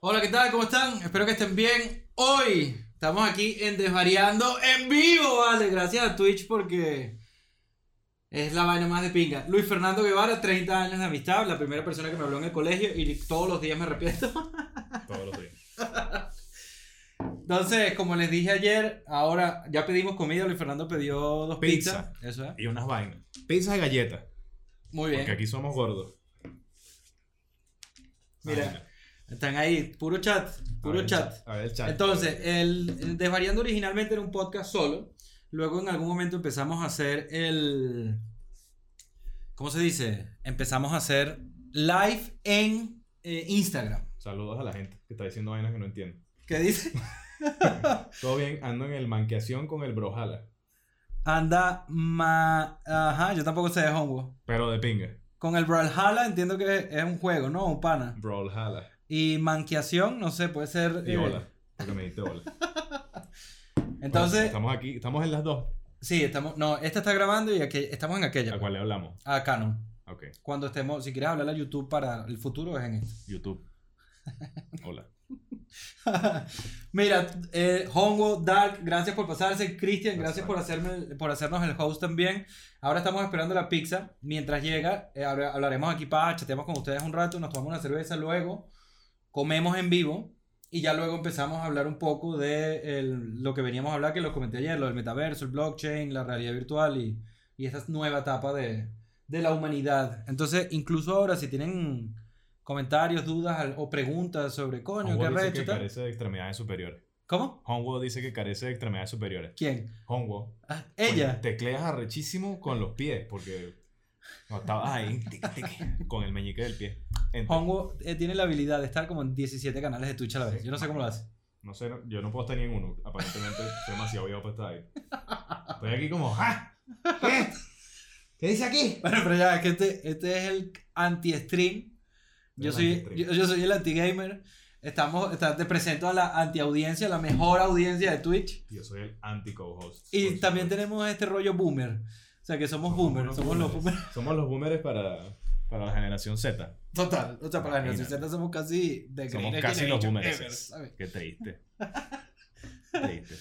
Hola, ¿qué tal? ¿Cómo están? Espero que estén bien. Hoy estamos aquí en Desvariando en vivo, vale. Gracias a Twitch porque es la vaina más de pinga. Luis Fernando Guevara, 30 años de amistad, la primera persona que me habló en el colegio y todos los días me arrepiento. Todos los días. Entonces, como les dije ayer, ahora ya pedimos comida. Luis Fernando pidió dos Pizza. pizzas. Eso es. Y unas vainas. Pizzas y galletas. Muy bien. Porque aquí somos gordos. Mira. Están ahí, puro chat, A puro ver chat. A ver el chat. Entonces, el, el Desvariando originalmente era un podcast solo. Luego en algún momento empezamos a hacer el... ¿Cómo se dice? Empezamos a hacer live en eh, Instagram. Saludos a la gente que está diciendo vainas que no entiendo. ¿Qué dice? Todo bien, ando en el manqueación con el Brojala. Anda ma... Ajá, yo tampoco sé de Hongo. Pero de pinga. Con el Brawlhalla entiendo que es un juego, ¿no? Un pana. Brawlhalla. Y manqueación, no sé, puede ser... Y eh, hola. Porque me diste hola. Entonces, Bueno, estamos aquí, estamos en las dos. sí, estamos... No, esta está grabando y aquella- estamos en aquella. ¿A cuál le hablamos? A Canon. Ok. Cuando estemos, si quieres hablar a YouTube para el futuro, es en este. YouTube. Hola. Mira, eh, Hongo, Dark, gracias por pasarse. Cristian, gracias por, hacerme, por hacernos el host también. Ahora estamos esperando la pizza. Mientras llega, eh, hablaremos aquí para chateamos con ustedes un rato, nos tomamos una cerveza, luego comemos en vivo y ya luego empezamos a hablar un poco de el- lo que veníamos a hablar, que lo comenté ayer, lo del metaverso, el blockchain, la realidad virtual y, y esta nueva etapa de, de la humanidad. Entonces, incluso ahora, si tienen comentarios, dudas o preguntas sobre coño, qué dice recho que tal. carece de extremidades superiores. ¿Cómo? Hongo dice que carece de extremidades superiores. ¿Quién? Hongo. Ah, ella. Tecleas arrechísimo con los pies, porque no estabas ahí tic, tic, con el meñique del pie. Enter. Hongo eh, tiene la habilidad de estar como en 17 canales de Twitch a la vez. Sí. Yo no sé cómo lo hace. No sé, no- yo no puedo estar ni en uno. Aparentemente soy demasiado viejo para estar ahí. Estoy aquí como, ¡ah! ¿Qué? ¿Qué dice aquí? Bueno, pero ya, es que este, este es el anti-stream. Yo yo, yo soy el anti-gamer. Estamos, está- te presento a la anti-audiencia, la mejor audiencia de Twitch. Yo soy el anti-co-host. Y también tenemos este rollo boomer. O sea, que somos, Somos boomers. Somos los boomers. Somos los boomers para, para la generación Z. Total. O sea, para la generación Z somos casi de Somos casi los boomers. Qué triste. triste.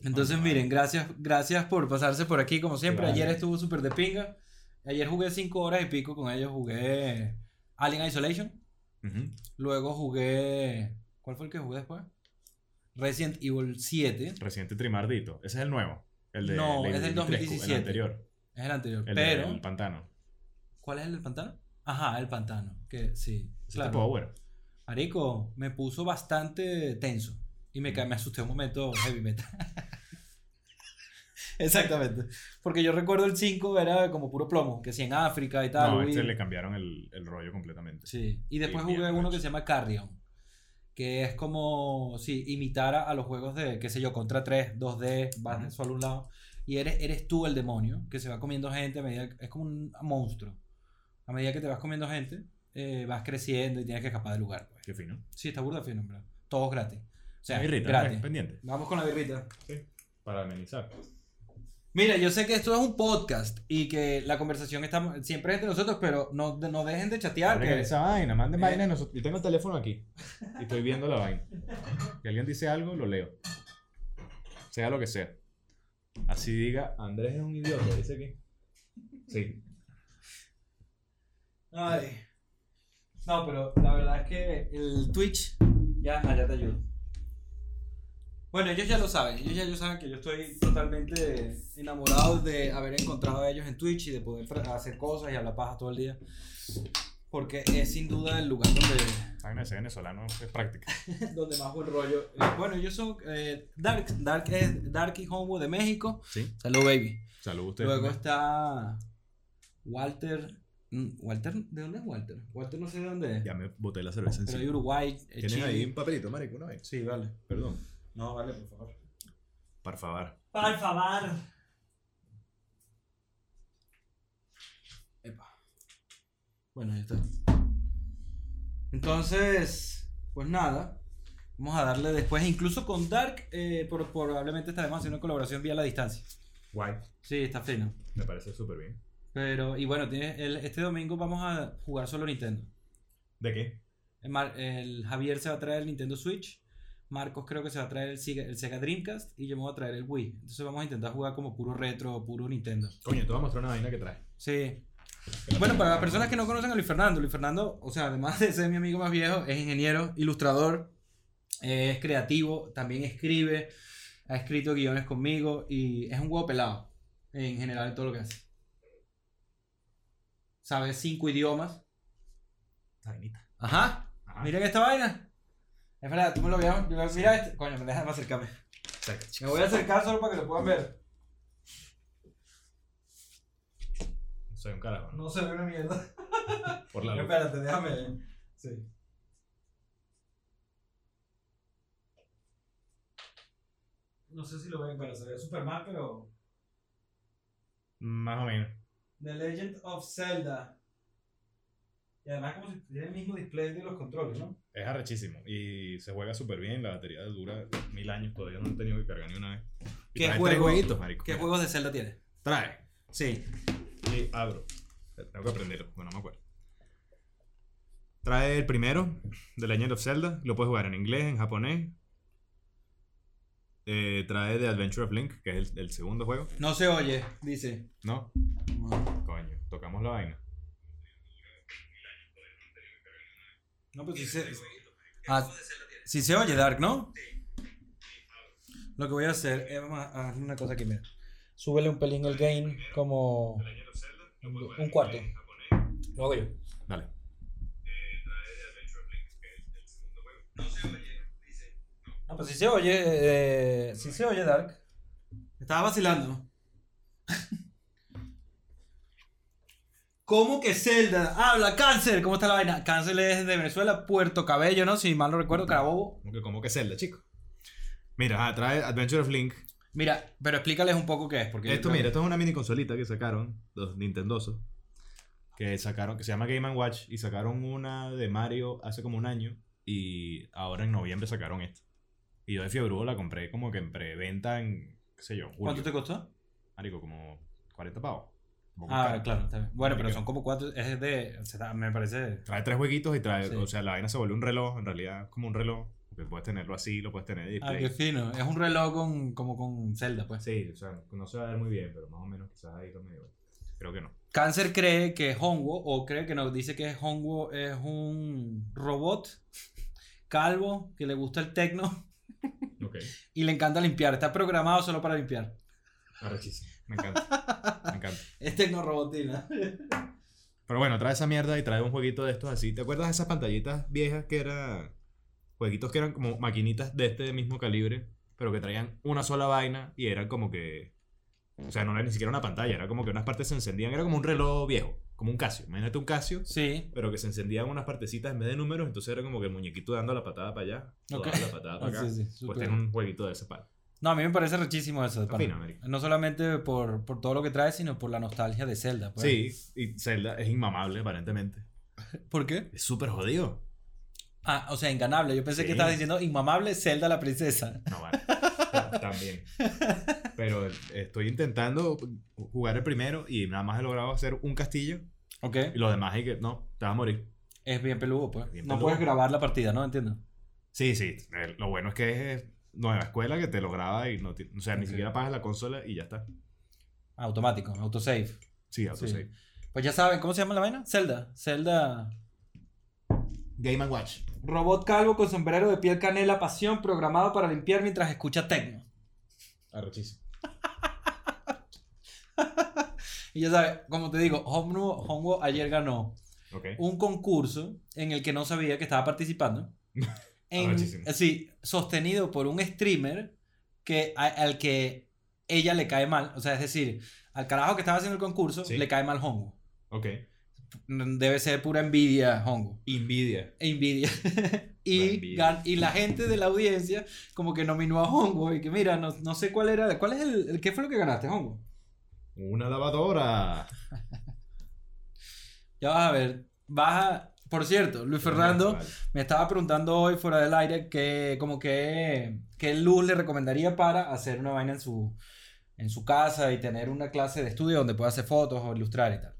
Entonces, miren, gracias, gracias por pasarse por aquí, como siempre. Ayer estuvo súper de pinga. Ayer jugué 5 horas y pico con ellos. Jugué Alien Isolation. Luego jugué. ¿Cuál fue el que jugué después? Resident Evil 7. Reciente Trimardito. Ese es el nuevo. El de No, es del Dimitrescu, 2017. El anterior. Es el anterior. El pero. del pantano. ¿Cuál es el del pantano? Ajá, el pantano. Que sí. Claro. tipo bueno. Marico, me puso bastante tenso. Y me, me asusté un momento heavy metal. Exactamente. Porque yo recuerdo el 5 era como puro plomo, que si en África y tal. No, este le cambiaron el, el rollo completamente. Sí. Y después jugué uno hecho. que se llama Carrion. Que es como, sí, imitar a, los juegos de, qué sé yo, contra 3, 2D, vas de Ujú. solo a un lado. Y eres, eres tú el demonio, que se va comiendo gente a medida, es como un monstruo. A medida que te vas comiendo gente, eh, vas creciendo y tienes que escapar del lugar. Pues. Qué fino. Sí, está burda fino, en verdad. Todo gratis. O sea, birrita, gratis. pendiente. Vamos con la birrita. Sí. Para amenizar. Mira, yo sé que esto es un podcast y que la conversación está siempre entre nosotros, pero no, no dejen de chatear. Que, esa vaina, manden Eh. vaina. de nosotros. Yo tengo el teléfono aquí. Y estoy viendo la vaina. Si alguien dice algo, lo leo. Sea lo que sea. Así diga, Andrés es un idiota, dice aquí. Sí. Ay. No, pero la verdad es que el Twitch ya allá te ayuda. Bueno, ellos ya lo saben, ellos ya saben que yo estoy totalmente enamorado de haber encontrado a ellos en Twitch y de poder hacer cosas y hablar paja todo el día. Porque es sin duda el lugar donde, Vaina ese venezolano es práctica. donde más buen rollo. eh, Bueno, ellos son eh, Dark, Dark es Dark y Homo de México. Sí. Salud, baby. Saludos a ustedes. Luego está Walter. mm, Walter, ¿de dónde es Walter? Walter no sé de dónde es. Ya me boté la cerveza Pero hay encima. Uruguay, ¿Tienes Chile. ahí un papelito, marico? Una vez. Sí, vale. Perdón. No, vale, por favor. Por favor. Por favor. Epa. Bueno, ya está. Entonces, pues nada. Vamos a darle después, incluso con Dark, eh, por- probablemente estaremos haciendo colaboración vía la distancia. Guay. Sí, está fino. Me parece súper bien. Pero, y bueno, tiene el- este domingo vamos a jugar solo Nintendo. ¿De qué? El Javier se va a traer el Nintendo Switch. Marcos creo que se va a traer el Sega, el Sega Dreamcast. Y yo me voy a traer el Wii. Entonces vamos a intentar jugar como puro retro, puro Nintendo. Coño, te voy a mostrar una vaina que trae. Sí. Bueno, para las personas que no conocen a Luis Fernando, Luis Fernando, o sea, además de ser mi amigo más viejo, es ingeniero, ilustrador, eh, es creativo, también escribe, ha escrito guiones conmigo y es un huevo pelado en general en todo lo que hace. Sabe cinco idiomas. Ajá. Ajá. Miren esta vaina. Es verdad, tú me lo veas. Mira este. Coño, déjame acercarme. Saca. Me voy a acercar solo para que lo puedan ver. Soy un carajo, ¿no? No se ve una mierda. Por la luz. Espérate, déjame. Sí. No sé si lo ven, pero se ve super mal, pero. Más o menos. The Legend of Zelda. Y además, como si tuviera el mismo display de los controles, ¿no? Es arrechísimo. Y se juega súper bien. La batería dura mil años. Todavía no he tenido que cargar ni una vez. Y ¿Qué juego- tres jueguitos, marico. ¿Qué juegos de Zelda tiene? Trae. Sí. Y abro. Tengo que aprenderlo. Bueno, no me acuerdo. Trae el primero, The Legend of Zelda. Lo puedes jugar en inglés, en japonés. Eh, trae The Adventure of Link, que es el, el segundo juego. No se oye, dice. ¿No? Coño, tocamos la vaina. No, pues sí se. Ah, sí se oye, Dark, ¿no? Lo que voy a hacer es vamos a hacer una cosa aquí, mira. Súbele un pelín el gain como un cuarto. Lo hago yo. Dale. No, pues sí se oye, eh, sí se oye, Dark. Estaba vacilando. ¿Cómo que Zelda? Habla, cáncer. ¿Cómo está la vaina? Cáncer es de Venezuela, Puerto Cabello, ¿no? Si mal no recuerdo, Carabobo. ¿Cómo que, cómo que Zelda, chico? Mira, ajá, trae Adventure of Link. Mira, pero explícales un poco qué es. Porque Esto, mira, esto es una mini consolita que sacaron, los Nintendosos. Que sacaron, que se llama Game Watch. Y sacaron una de Mario hace como un año. Y ahora en noviembre sacaron esta. Y yo de Fiebre la compré como que en preventa en, qué sé yo, julio. ¿Cuánto te costó? Marico, como 40 pavos. Ah, claro, está bien. Bueno, pero son como cuatro. Es de. me parece. Trae tres jueguitos y trae, Sí. o sea, la vaina se vuelve un reloj, en realidad es como un reloj, porque puedes tenerlo así, lo puedes tener de Ah, display. qué fino. Es un reloj con, como con Zelda, pues. Sí, o sea, no se va a ver muy bien, pero más o menos quizás ahí lo medio. Creo que no. Cáncer cree que Hongo, o cree que nos dice que Hongo es un robot calvo que le gusta el tecno Ok. y le encanta limpiar. Está programado solo para limpiar. Arrechísimo. Me encanta. Me encanta. Es tecnorobotina. Pero bueno, trae esa mierda y trae un jueguito de estos así. ¿Te acuerdas de esas pantallitas viejas que eran jueguitos que eran como maquinitas de este mismo calibre, pero que traían una sola vaina y eran como que. O sea, no era ni siquiera una pantalla, era como que unas partes se encendían. Era como un reloj viejo, como un Casio. Imagínate un Casio, Sí. pero que se encendían unas partecitas en vez de números, entonces era como que el muñequito dando la patada para allá, o Ok. dando la patada para Ah, acá. sí, sí, pues tiene un jueguito de ese palo. No, a mí me parece rechísimo eso. de. No solamente por, por todo lo que trae, sino por la nostalgia de Zelda. pues. Sí, y Zelda es inmamable aparentemente. ¿Por qué? Es súper jodido. Ah, o sea, inganable. Yo pensé Sí. que estabas diciendo inmamable Zelda la princesa. No, vale. También. Pero estoy intentando jugar el primero y nada más he logrado hacer un castillo Ok. y los demás y que no, te vas a morir. Es bien peludo, pues. Bien no peludo. puedes grabar la partida, ¿no? Entiendo. Sí, sí. Lo bueno es que es nueva escuela que te lo graba y no ti- o sea, ni siquiera pagas la consola y ya está. Automático, autosave. Sí, autosave. Pues ya saben, ¿cómo se llama la vaina? Zelda. Zelda. Game Watch. Robot calvo con sombrero de piel canela pasión programado para limpiar mientras escucha tecno. Arrechísimo. Y ya sabes, como te digo, Hongo, Hongo ayer ganó un concurso en el que no sabía que estaba participando. En, Arrechísimo. sí, sostenido por un streamer que, a- al que ella le cae mal. O sea, es decir, al carajo que estaba haciendo el concurso Sí. le cae mal Hongo. Ok. Debe ser pura envidia, Hongo. Envidia. Envidia. La y, gan- y la gente de la audiencia como que nominó a Hongo y que mira, no, no sé cuál era, ¿cuál es el, el- qué fue lo que ganaste, Hongo? Una lavadora. Ya vas a ver, baja, por cierto, Luis Fernando Vale. me estaba preguntando hoy fuera del aire que como que qué luz le recomendaría para hacer una vaina en su en su casa y tener una clase de estudio donde pueda hacer fotos o ilustrar y tal.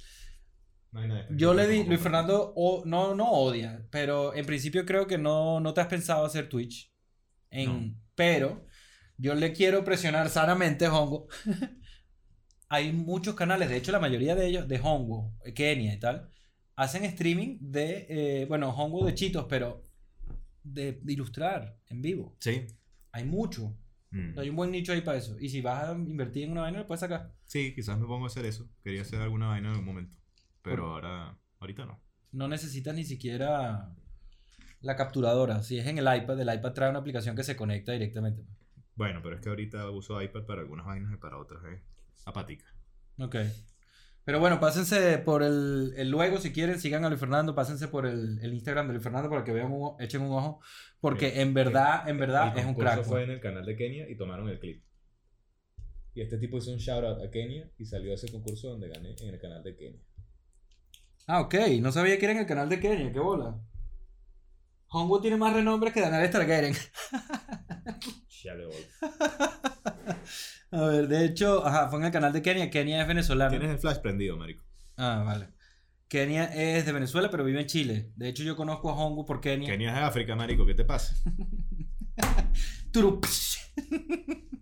No hay nada de Yo le di, Luis. Fernando o- no, no odia, pero en principio creo que no, no te has pensado hacer Twitch. En, No. Pero yo le quiero presionar sanamente, Hongo. Hay muchos canales, de hecho la mayoría de ellos, de Hongo, Kenia y tal, hacen streaming de, eh, bueno, Hongo de chitos, pero de, ilustrar en vivo. Sí. Hay mucho. Mm. Hay un buen nicho ahí para eso. Y si vas a invertir en una vaina, lo puedes sacar. Sí, quizás me pongo a hacer eso. Quería hacer alguna vaina en algún momento. Pero Por- ahora, ahorita no. No necesitas ni siquiera la capturadora. Si es en el iPad, el iPad trae una aplicación que se conecta directamente. Bueno, pero es que ahorita uso iPad para algunas vainas y para otras, eh. Apática. Ok. Pero bueno, pásense por el, el luego si quieren, sigan a Luis Fernando, pásense por el, el Instagram de Luis Fernando para que vean, un, echen un ojo, porque en verdad, en verdad El es un concurso crack. fue en el canal de Kenia y tomaron el clip. Y este tipo hizo un shout out a Kenia y salió ese concurso donde gané en el canal de Kenia. Ah, ok, no sabía que era en el canal de Kenia, qué bola. Hongo tiene más renombre que Daniel Targaryen. Ya le voy. A ver, de hecho, ajá, fue en el canal de Kenia, Kenia es venezolano. Tienes el flash prendido, marico. Ah, vale. Kenia es de Venezuela, pero vive en Chile. De hecho, yo conozco a Hongo por Kenia. Kenia es de África, marico. ¿Qué te pasa?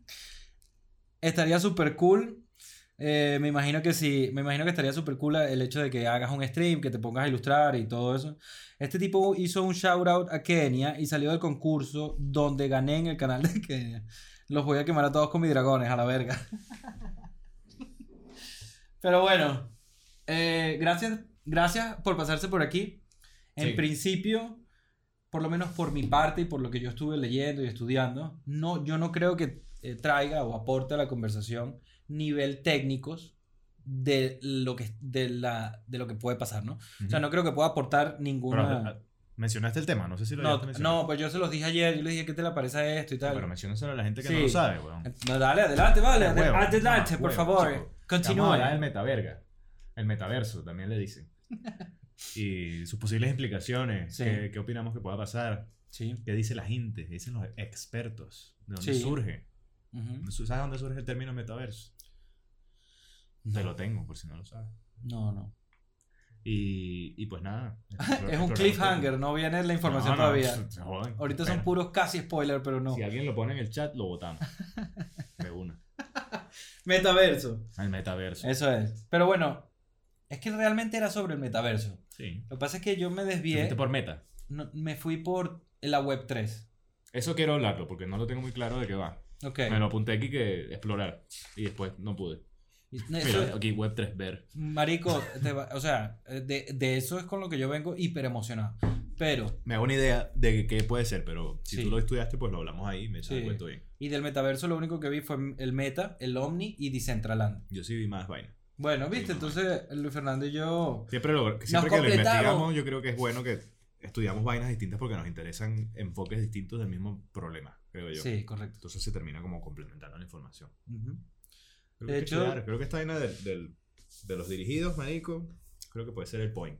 Estaría súper cool. Eh, me imagino que sí, me imagino que estaría súper cool el hecho de que hagas un stream, que te pongas a ilustrar y todo eso. Este tipo hizo un shout out a Kenia y salió del concurso donde gané en el canal de Kenia. Los voy a quemar a todos con mis dragones, a la verga. Pero bueno, eh, gracias, gracias por pasarse por aquí. En Sí. principio, por lo menos por mi parte y por lo que yo estuve leyendo y estudiando, no, yo no creo que eh, traiga o aporte a la conversación nivel técnicos de lo que, de la, de lo que puede pasar, ¿no? O sea, no creo que pueda aportar ninguna... mencionaste el tema, no sé si lo No, mencionado. no, pues yo se los dije ayer, yo les dije, ¿qué te le parece esto y tal? Pero menciónaselo a la gente que Sí. no lo sabe, weón. No, dale, adelante, vale, Huevo, adel- adelante, mamá, por huevo, favor, chico. continúe. Vamos a hablar del metaverga. El metaverso, también le dicen. Y sus posibles implicaciones. Sí. ¿Qué, qué opinamos que pueda pasar? Sí. ¿Qué dice la gente? ¿Qué dicen los expertos? ¿De dónde surge? ujú. ¿Sabes dónde surge el término metaverso? Te lo tengo, por si no lo sabes. No, no. Y, y pues nada. Es un cliffhanger, no viene la información todavía. Ahorita son puros casi spoiler, pero no. Si alguien lo pone en el chat, lo votamos. De una. Metaverso. El metaverso. Eso es. Pero bueno, es que realmente era sobre el metaverso. Sí. Lo que pasa es que yo me ¿Te desvié. fuiste por meta? no- me fui por la web 3. Eso quiero hablarlo porque no lo tengo muy claro de qué va. Ok. Me lo apunté aquí que explorar. Y después no pude. Y Mira, eso- aquí web 3 ver. marico, te va- o sea, de, de eso es con lo que yo vengo hiper emocionado. Pero, Me hago una idea de qué puede ser, pero si Sí. tú lo estudiaste, pues lo hablamos ahí y me Sí. cuento bien. y del metaverso lo único que vi fue el Meta, el Omni y Decentraland. Yo sí vi más vaina. Bueno, viste, Sí, entonces Luis Fernando y yo. Siempre, lo, siempre que lo investigamos, yo creo que es bueno que estudiamos vainas distintas porque nos interesan enfoques distintos del mismo problema, creo yo. Sí, correcto. Entonces se termina como complementando la información. Ujú. Creo De que hecho- creo que esta vaina del- del- de los dirigidos, marico, creo que puede ser el point.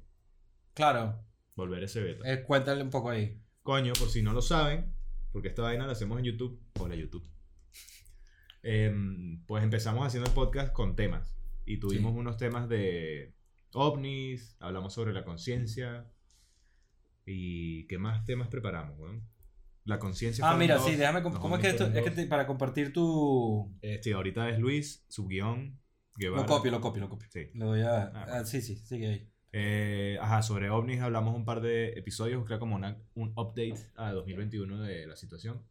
Claro, Volver ese beta. eh, cuéntale un poco ahí. Coño, por si no lo saben, porque esta vaina la hacemos en YouTube. Hola, YouTube. Em, pues empezamos haciendo el podcast con temas. Y tuvimos Sí. unos temas de ovnis, hablamos sobre la conciencia. ¿Y qué más temas preparamos, weón? La conciencia. Ah, mira, dos, sí, déjame. ¿Cómo es que esto? Es que te- para compartir tu. Este, ahorita es Luis, subguión, Guevara. Lo copio, lo copio, lo copio. Sí. Le doy a. Ah, ah, sí, sí, sigue ahí. Eh, ajá, sobre ovnis hablamos un par de episodios, creo como una- un update a 2021 de la situación.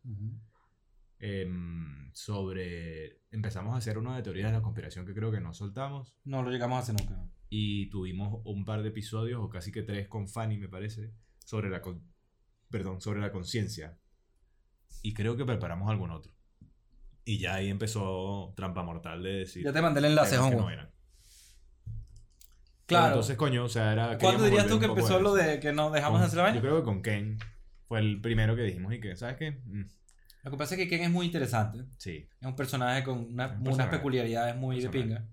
Em, sobre... Empezamos a hacer uno de teorías de la conspiración que creo que no soltamos. No lo llegamos a hacer nunca. Y tuvimos un par de episodios, o casi que tres con Fanny, me parece, sobre la... con- Perdón, sobre la conciencia. Y creo que preparamos algún otro. Y ya ahí empezó Trampa Mortal de decir... Ya te mandé el enlace, Hongo. no eran. Pero Claro. entonces, coño, o sea, era... ¿Cuándo dirías tú que empezó lo de que no dejamos de hacer la vaina? Yo creo que con Ken fue el primero que dijimos y que, ¿sabes qué? Mm, Lo que pasa es que Ken es muy interesante. sí. Es un personaje con una- un unas peculiaridades muy de pinga.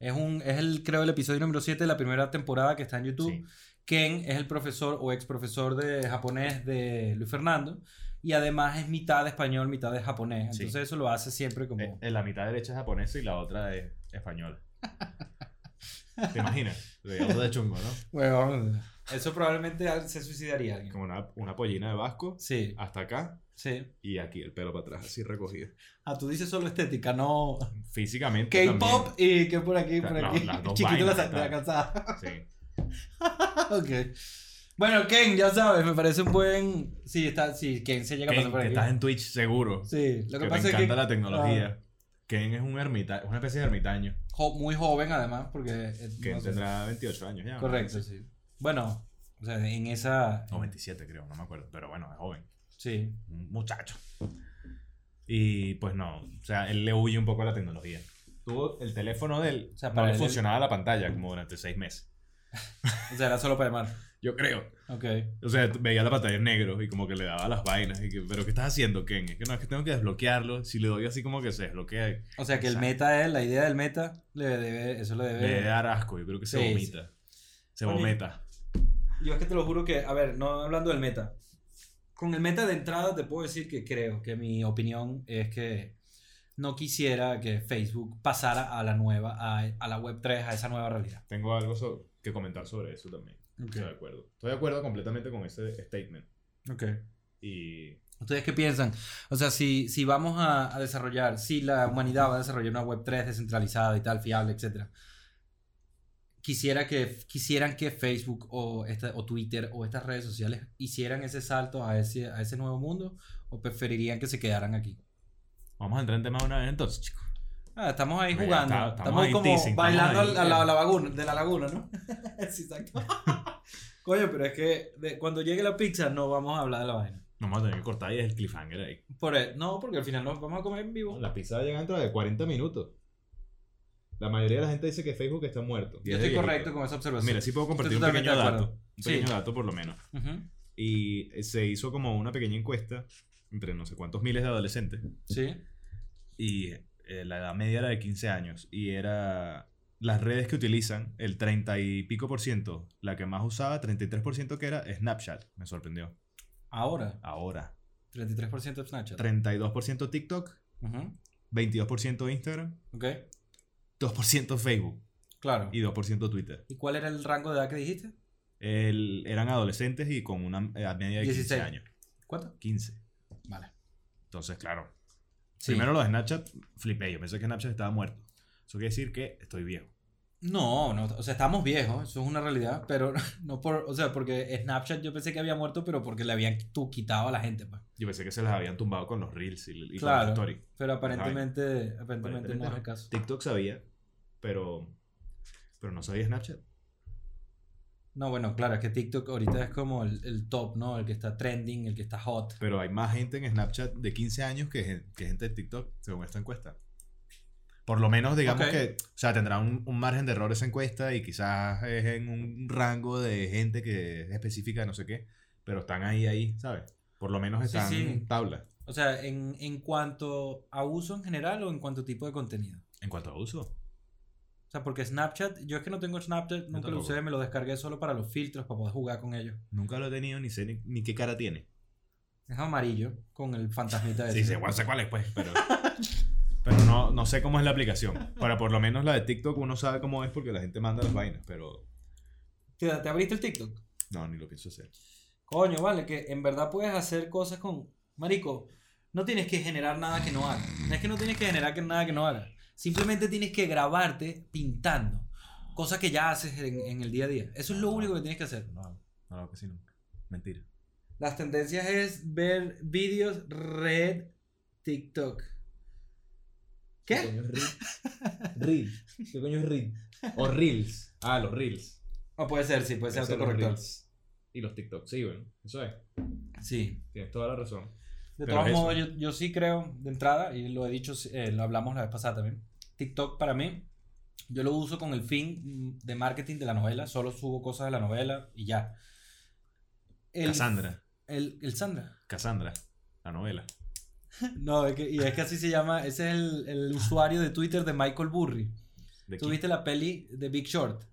Es, un, es el, creo, el episodio número 7 de la primera temporada que está en YouTube. Sí. Ken es el profesor o ex profesor de japonés de Luis Fernando. Y además es mitad de español, mitad de japonés. Sí. Entonces eso lo hace siempre como... Eh, En la mitad derecha es japonesa y la otra es española. ¿Te imaginas? Sería de chungo, ¿no? Huevón. Eso probablemente se suicidaría alguien. Como una, una pollina de vasco Sí, hasta acá sí. y aquí el pelo para atrás, así recogido. Ah, tú dices solo estética, no Físicamente. K-pop y que por aquí, por La- aquí. las dos Chiquito la, vainas, la tal. calzada. Sí. ok. Bueno, Ken, ya sabes, me parece un buen. Sí, está, sí, Ken se llega a Ken, pasar por que aquí. estás en Twitch seguro. Sí, lo que, que pasa es encanta que. la tecnología. Ken es un ermita, una especie de ermitaño. jo- muy joven, además, porque. Ken no sé. tendrá 28 años ya. ¿no? Correcto, sí. Bueno, o sea, en esa. No, 27 creo, no me acuerdo. Pero bueno, es joven. Sí. Un muchacho. Y pues no, o sea, él le huye un poco a la tecnología. Tuvo el teléfono de él, O sea, no para le él- funcionaba la pantalla como durante seis meses. O sea, era solo para llamar. Yo creo. Ok. O sea, veía la pantalla en negro y como que le daba las vainas. Y que, Pero ¿qué estás haciendo, Ken? Es que no, es que tengo que desbloquearlo. Si le doy así como que se desbloquea, O sea, que el meta es, la idea del meta, le debe, eso le le debe. dar asco. Yo creo que se Sí, vomita. Se Oye, vomita. Yo es que te lo juro que, a ver, no hablando del meta. Con el meta de entrada te puedo decir que creo que mi opinión es que no quisiera que Facebook pasara a la nueva, a, a la web 3, a esa nueva realidad. Tengo algo so- que comentar sobre eso también. Estoy de acuerdo. Estoy de acuerdo completamente con ese statement. Ok. Y ¿Ustedes qué piensan? O sea, si, si vamos a, a desarrollar, si la humanidad va a desarrollar una web 3 descentralizada y tal, fiable, etcétera, quisiera que, quisieran que Facebook o, esta, o Twitter o estas redes sociales hicieran ese salto a ese, a ese nuevo mundo o preferirían que se quedaran aquí. vamos a entrar en tema de una vez entonces, chicos. Ah, estamos ahí jugando. está- estamos, estamos ahí como teasing, estamos bailando ahí. a la, a la laguna, de la laguna, ¿no? sí, exacto. Coño, pero es que de- cuando llegue la pizza no vamos a hablar de la vaina. No vamos a tener que cortar y es el cliffhanger ahí. Por e- no, porque al final nos vamos a comer en vivo. La pizza llega dentro de 40 minutos. La mayoría de la gente dice que Facebook está muerto. Yo estoy correcto con esa observación. Mira, sí puedo compartir un pequeño dato. Un Sí. pequeño dato por lo menos. Ujú. Y se hizo como una pequeña encuesta entre no sé cuántos miles de adolescentes. Sí. Y eh, la edad media era de 15 años. Y era las redes que utilizan, el 30 y pico por ciento, la que más usaba, 33% que era Snapchat. Me sorprendió. Ahora, Ahora, 33% de Snapchat. 32% TikTok, Ujú. 22% Instagram, Ok. 2% Facebook Claro. y 2% Twitter. ¿Y cuál era el rango de edad que dijiste? El- eran adolescentes y con una edad media de 15 16. años. ¿Cuánto? 15. Vale. Entonces, claro. Sí. Primero lo de Snapchat, flipé. Yo pensé que Snapchat estaba muerto. Eso quiere decir que estoy viejo. No, no, o sea, estamos viejos, eso es una realidad, pero no por, o sea, porque Snapchat yo pensé que había muerto, pero porque le habían tú quitado a la gente, pues. Yo pensé que se las habían tumbado con los reels y, y con Claro. las stories. Pero aparentemente, aparentemente, Aparentemente no es el caso. TikTok sabía, pero, pero no sabía Snapchat. No, bueno, claro, es que TikTok ahorita es como el, el top, ¿no? El que está trending, el que está hot. Pero hay más gente en Snapchat de 15 años que, que gente de TikTok, según esta encuesta. Por lo menos, digamos que, o sea, tendrá un, un margen de error esa encuesta y quizás es en un rango de gente que es específica, no sé qué, pero están ahí, ahí, ¿sabes? Por lo menos Sí, están sí. tabla. O sea, en, en cuanto a uso en general o en cuanto a tipo de contenido. En cuanto a uso, O sea, porque Snapchat, yo es que no tengo Snapchat, nunca lo usé, me lo descargué solo para los filtros, para poder jugar con ellos. nunca lo he tenido ni sé ni, ni qué cara tiene. Es amarillo, con el fantasmita ese. Sí, sé, bueno, sé cuál es, pues, pero, pero no, no sé cómo es la aplicación. Para por lo menos la de TikTok uno sabe cómo es porque la gente manda las vainas, pero ¿Te, te abriste el TikTok? no, ni lo pienso hacer. Coño, vale, que en verdad puedes hacer cosas con... Marico, no tienes que generar nada que no haga. Es que no tienes que generar que nada que no haga. Simplemente tienes que grabarte pintando. Cosas que ya haces en, en el día a día. Eso es lo único que tienes que hacer. No, no lo hago casi nunca. Mentira. Las tendencias es ver vídeos red TikTok. ¿Qué? coño es Reel? Reel. ¿Qué coño es Reel? O Reels. Ah, los Reels. O puede ser, sí, puede ser autocorrector. Y los TikTok, sí, bueno. Eso es. Sí. Tienes toda la razón. De todos modos, yo, yo sí creo, de entrada, y lo he dicho, eh, lo hablamos la vez pasada también, TikTok para mí, yo lo uso con el fin de marketing de la novela, solo subo cosas de la novela y ya. El, Cassandra. El, el Sandra. Cassandra. La novela. No, es que, y es que así se llama, ese es el, el usuario de Twitter de Michael Burry. ¿De ¿Tú quién? viste la peli de Big Short?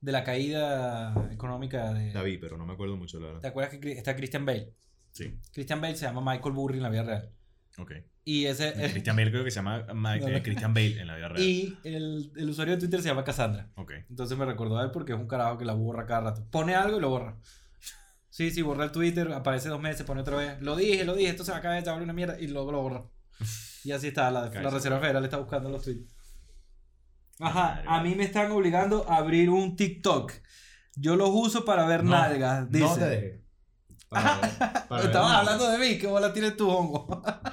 De la caída económica de... La vi, pero no me acuerdo mucho, la ¿Te verdad. acuerdas que está Christian Bale? Sí. Christian Bale se llama Michael Burry en la vida real. Ok. Y ese Christian Bale creo que se llama Mike- eh, Christian Bale en la vida real. y el, el usuario de Twitter se llama Cassandra. Ok. Entonces me recordó a él porque es un carajo que la borra cada rato. Pone algo y lo borra. Sí, sí, borra el Twitter, aparece dos meses, pone otra vez. Lo dije, lo dije, esto se va a caer, una mierda y luego lo borra. Y así está, la, la. Reserva Federal está buscando los tweets. Ajá, a mí me están obligando a abrir un TikTok. Yo los uso para ver No, nalgas, dice. No te dejé. Para para Estabas hablando de mí, ¿qué bola tienes tú, hongo?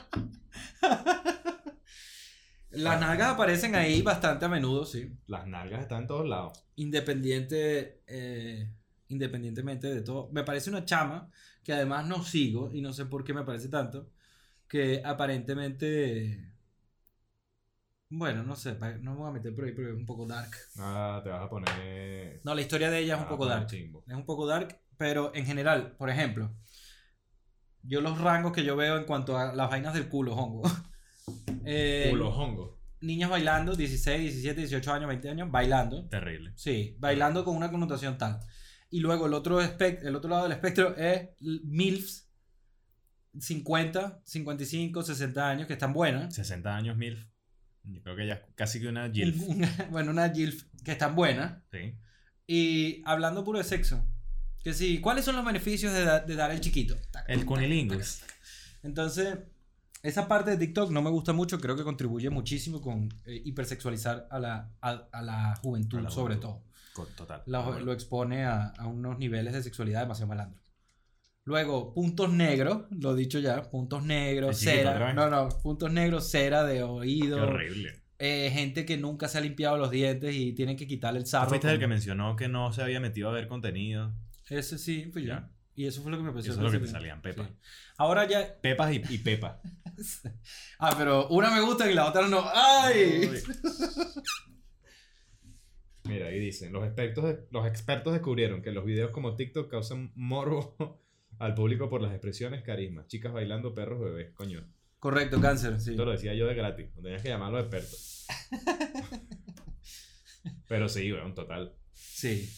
Las nalgas aparecen ahí bastante a menudo, sí. Las nalgas están en todos lados. Independiente, eh, independientemente de todo. Me parece una chama que además no sigo y no sé por qué me parece tanto. Que aparentemente. Bueno, no sé, no me voy a meter por ahí porque es un poco dark. Ah, te vas a poner. No, la historia de ella es un poco dark. chimbo. Es un poco dark, pero en general, por ejemplo, yo los rangos que yo veo en cuanto a las vainas del culo, hongo. Eh, Culo hongo. niñas bailando, 16, 17, 18 años, 20 años, bailando. Terrible. Sí, bailando con una connotación tal. Y luego el otro, el otro lado del espectro es MILFs, 50, 55, 60 años, que están buenas. 60 años, MILF. Yo creo que ya casi que una GILF. bueno, una GILF que están buenas. Sí. Y hablando puro de sexo. Que sí, ¿cuáles son los beneficios de, da- de dar el chiquito? El cunilingus. Entonces, esa parte de TikTok no me gusta mucho, creo que contribuye muchísimo con eh, hipersexualizar a la, a, a la juventud, A la sobre juventud. todo. Total. La-. Lo expone a, a unos niveles de sexualidad demasiado malandros. Luego, puntos negros, lo he dicho ya, puntos negros, El chiquito, cera. No, no, puntos negros, cera de Qué oído. horrible. eh, gente que nunca se ha limpiado los dientes y tienen que quitarle el ¿Tú sarro. fuiste el con- que mencionó que no se había metido a ver contenido? Ese sí, yo. Ya. Y eso fue lo que me pareció. Eso es lo que te salían, Pepa. Sí. Ahora ya. Pepas y, y Pepa. Ah, pero una me gusta y la otra no. ¡Ay! Mira, ahí dicen, los expertos, los expertos descubrieron que los videos como TikTok causan morbo al público por las expresiones, carisma, chicas bailando, perros, bebés, coño. Correcto, cáncer, sí. Esto lo decía yo de gratis, no tenías que llamar a los expertos. Pero sí, weón, total. Sí.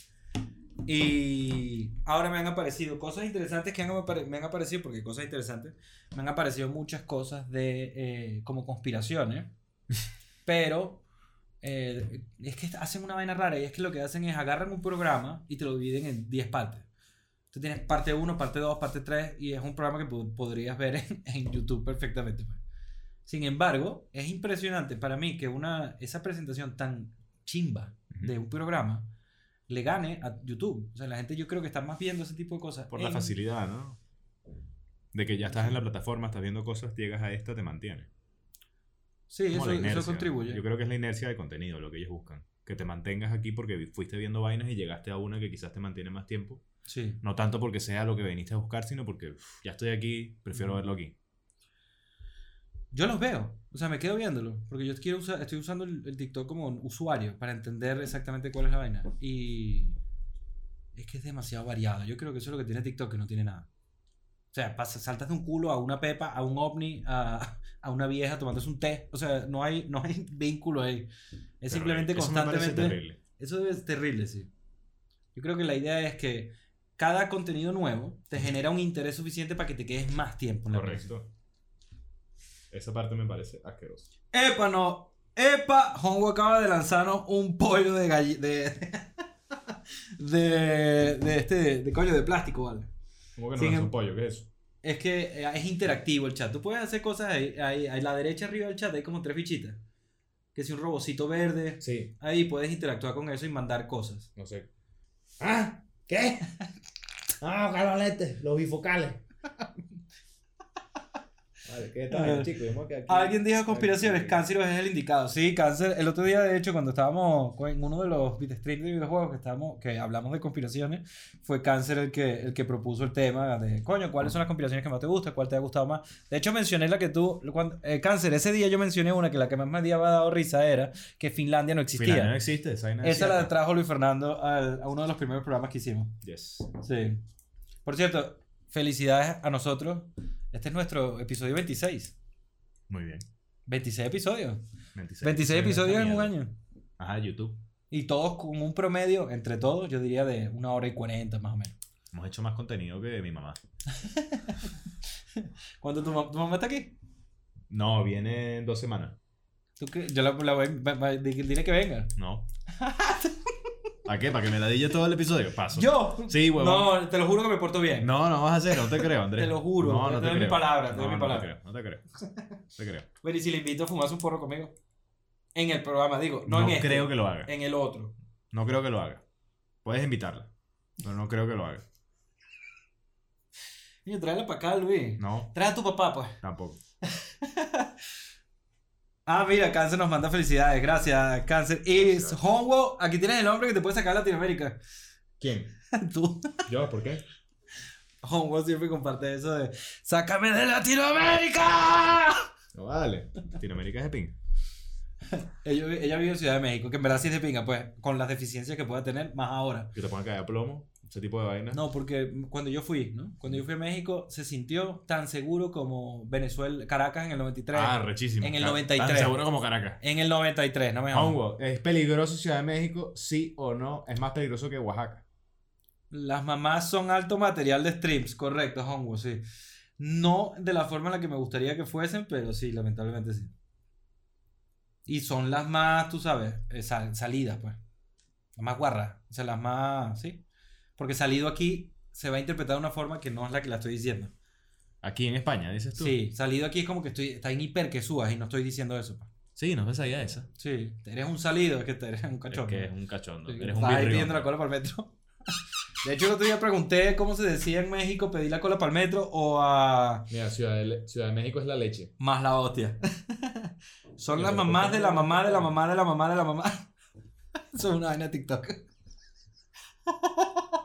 Y ahora me han aparecido cosas interesantes que han me han aparecido, porque cosas interesantes, me han aparecido muchas cosas de eh, como conspiraciones, pero eh, es que hacen una vaina rara y es que lo que hacen es agarran un programa y te lo dividen en 10 partes. Tú tienes parte 1, parte 2, parte 3 y es un programa que po- podrías ver en, en YouTube perfectamente. pues. Sin embargo, es impresionante para mí que una, esa presentación tan chimba de un programa le gane a YouTube. O sea, la gente yo creo que está más viendo ese tipo de cosas. Por la facilidad, ¿no? De que ya estás en la plataforma, estás viendo cosas, llegas a esta, te mantiene. Sí, eso, contribuye. Yo creo que es la inercia de contenido lo que ellos buscan. Que te mantengas aquí porque fuiste viendo vainas y llegaste a una que quizás te mantiene más tiempo. Sí. No tanto porque sea lo que viniste a buscar, sino porque ya estoy aquí, prefiero verlo aquí. Yo los veo. O sea, me quedo viéndolo. Porque yo quiero usar, estoy usando el, el TikTok como un usuario para entender exactamente cuál es la vaina. Y es que es demasiado variado. Yo creo que eso es lo que tiene TikTok, que no tiene nada. O sea, pasa- saltas de un culo a una pepa, a un ovni, a, a una vieja tomándose un té. O sea, no hay, no hay vínculo ahí. Es simplemente. Eso me constantemente... terrible. Eso es terrible, sí. Yo creo que la idea es que cada contenido nuevo te genera un interés suficiente para que te quedes más tiempo en la. Correcto. Esa parte me parece asquerosa. Epa, no. Epa, Hongo acaba de lanzarnos un pollo de galli- de, de, de este, de coño de plástico, ¿vale? ¿Cómo que no es em- un pollo? ¿Qué es eso? Es que eh, es interactivo el chat. Tú puedes hacer cosas ahí, ahí, a la derecha arriba del chat hay como tres fichitas. Que si un robocito verde, Sí, ahí puedes interactuar con eso y mandar cosas. no sé. ¿Ah? ¿Qué? Ah, calolete, los bifocales. Alguien dijo conspiraciones. Cáncer es el indicado. Sí, Cáncer. El otro día, de hecho, cuando estábamos en uno de los streams de videojuegos que estábamos, que hablamos de conspiraciones, fue Cáncer el que, el que propuso el tema de, coño, ¿cuáles son las conspiraciones que más te gustan? ¿Cuál te ha gustado más? De hecho, mencioné la que tú, cuando, eh, Cáncer, ese día yo mencioné una que la que más me había dado risa era que Finlandia no existía. Finlandia no existe, esa la trajo Luis Fernando al- a uno de los primeros programas que hicimos. Yes. Sí. Por cierto, felicidades a nosotros. Este es nuestro episodio 26. Muy bien. 26 episodios. 26, 26 episodios en un año. Ajá, YouTube. Y todos con un promedio, entre todos, yo diría de una hora y 40 más o menos. Hemos hecho más contenido que mi mamá. ¿Cuánto tu, ma- tu mamá está aquí? No, viene en dos semanas. ¿Tú qué? Yo la, la voy, va- va- di- dile que venga. No. ¿Para qué? ¿Para que me la dille todo el episodio? Paso. ¿Yo? Sí, huevón. No, te lo juro que me porto bien. No, no vas a hacer, no te creo, Andrés. Te lo juro, No, te no te doy mi creo. palabra, te doy no, mi no palabra. te creo, no te creo. No te creo. Bueno, y si le invito a fumarse un porro conmigo. En el programa, digo. No, No, en este, creo que lo haga. En el otro. No creo que lo haga. Puedes invitarla, pero no creo que lo haga. Niño, tráela para acá, Luis. No, Trae a tu papá, pues. tampoco. Ah, mira, Cáncer nos manda felicidades. Gracias, Cáncer. Y Hongo, aquí tienes el hombre que te puede sacar a Latinoamérica. ¿Quién? Tú. ¿Yo? ¿Por qué? Hongo siempre comparte eso de ¡Sácame de Latinoamérica! No vale. Latinoamérica es de ping. Ella, ella vive en Ciudad de México, que en verdad sí es de pinga, pues, con las deficiencias que pueda tener, más ahora. Que te pongan caer a plomo, ese tipo de vainas. No, porque cuando yo fui, ¿no? Cuando yo fui a México, se sintió tan seguro como Venezuela, Caracas en el 93. Ah, rechísimo. En el Tan- 93. Tan seguro como Caracas. En el 93, no me jodas. Hongo, ¿es peligroso Ciudad de México? Sí o no. Es más peligroso que Oaxaca. Las mamás son alto material de streams, correcto, Hongo, sí. No de la forma en la que me gustaría que fuesen, pero sí, lamentablemente sí. Y son las más, tú sabes, eh, sal- salidas, pues. Las más guarras. O sea, las más, sí. Porque salido aquí se va a interpretar de una forma que no es la que la estoy diciendo. Aquí en España, dices tú. Sí, salido aquí es como que estoy, está en hiper que subas y no estoy diciendo eso. Sí, no ves allá esa. Sí, eres un salido, es que te eres un Es cachondo. que es un cachondo. Sí, Eres un birrión. pidiendo la cola para el metro. De hecho, el otro día pregunté cómo se decía en México pedir la cola para el metro o a Mira, Ciudad de, Ciudad de México es la leche. más la hostia. Son las mamás ¿por qué de la mamá de la mamá de la mamá de la mamá. Son una vaina de TikTok.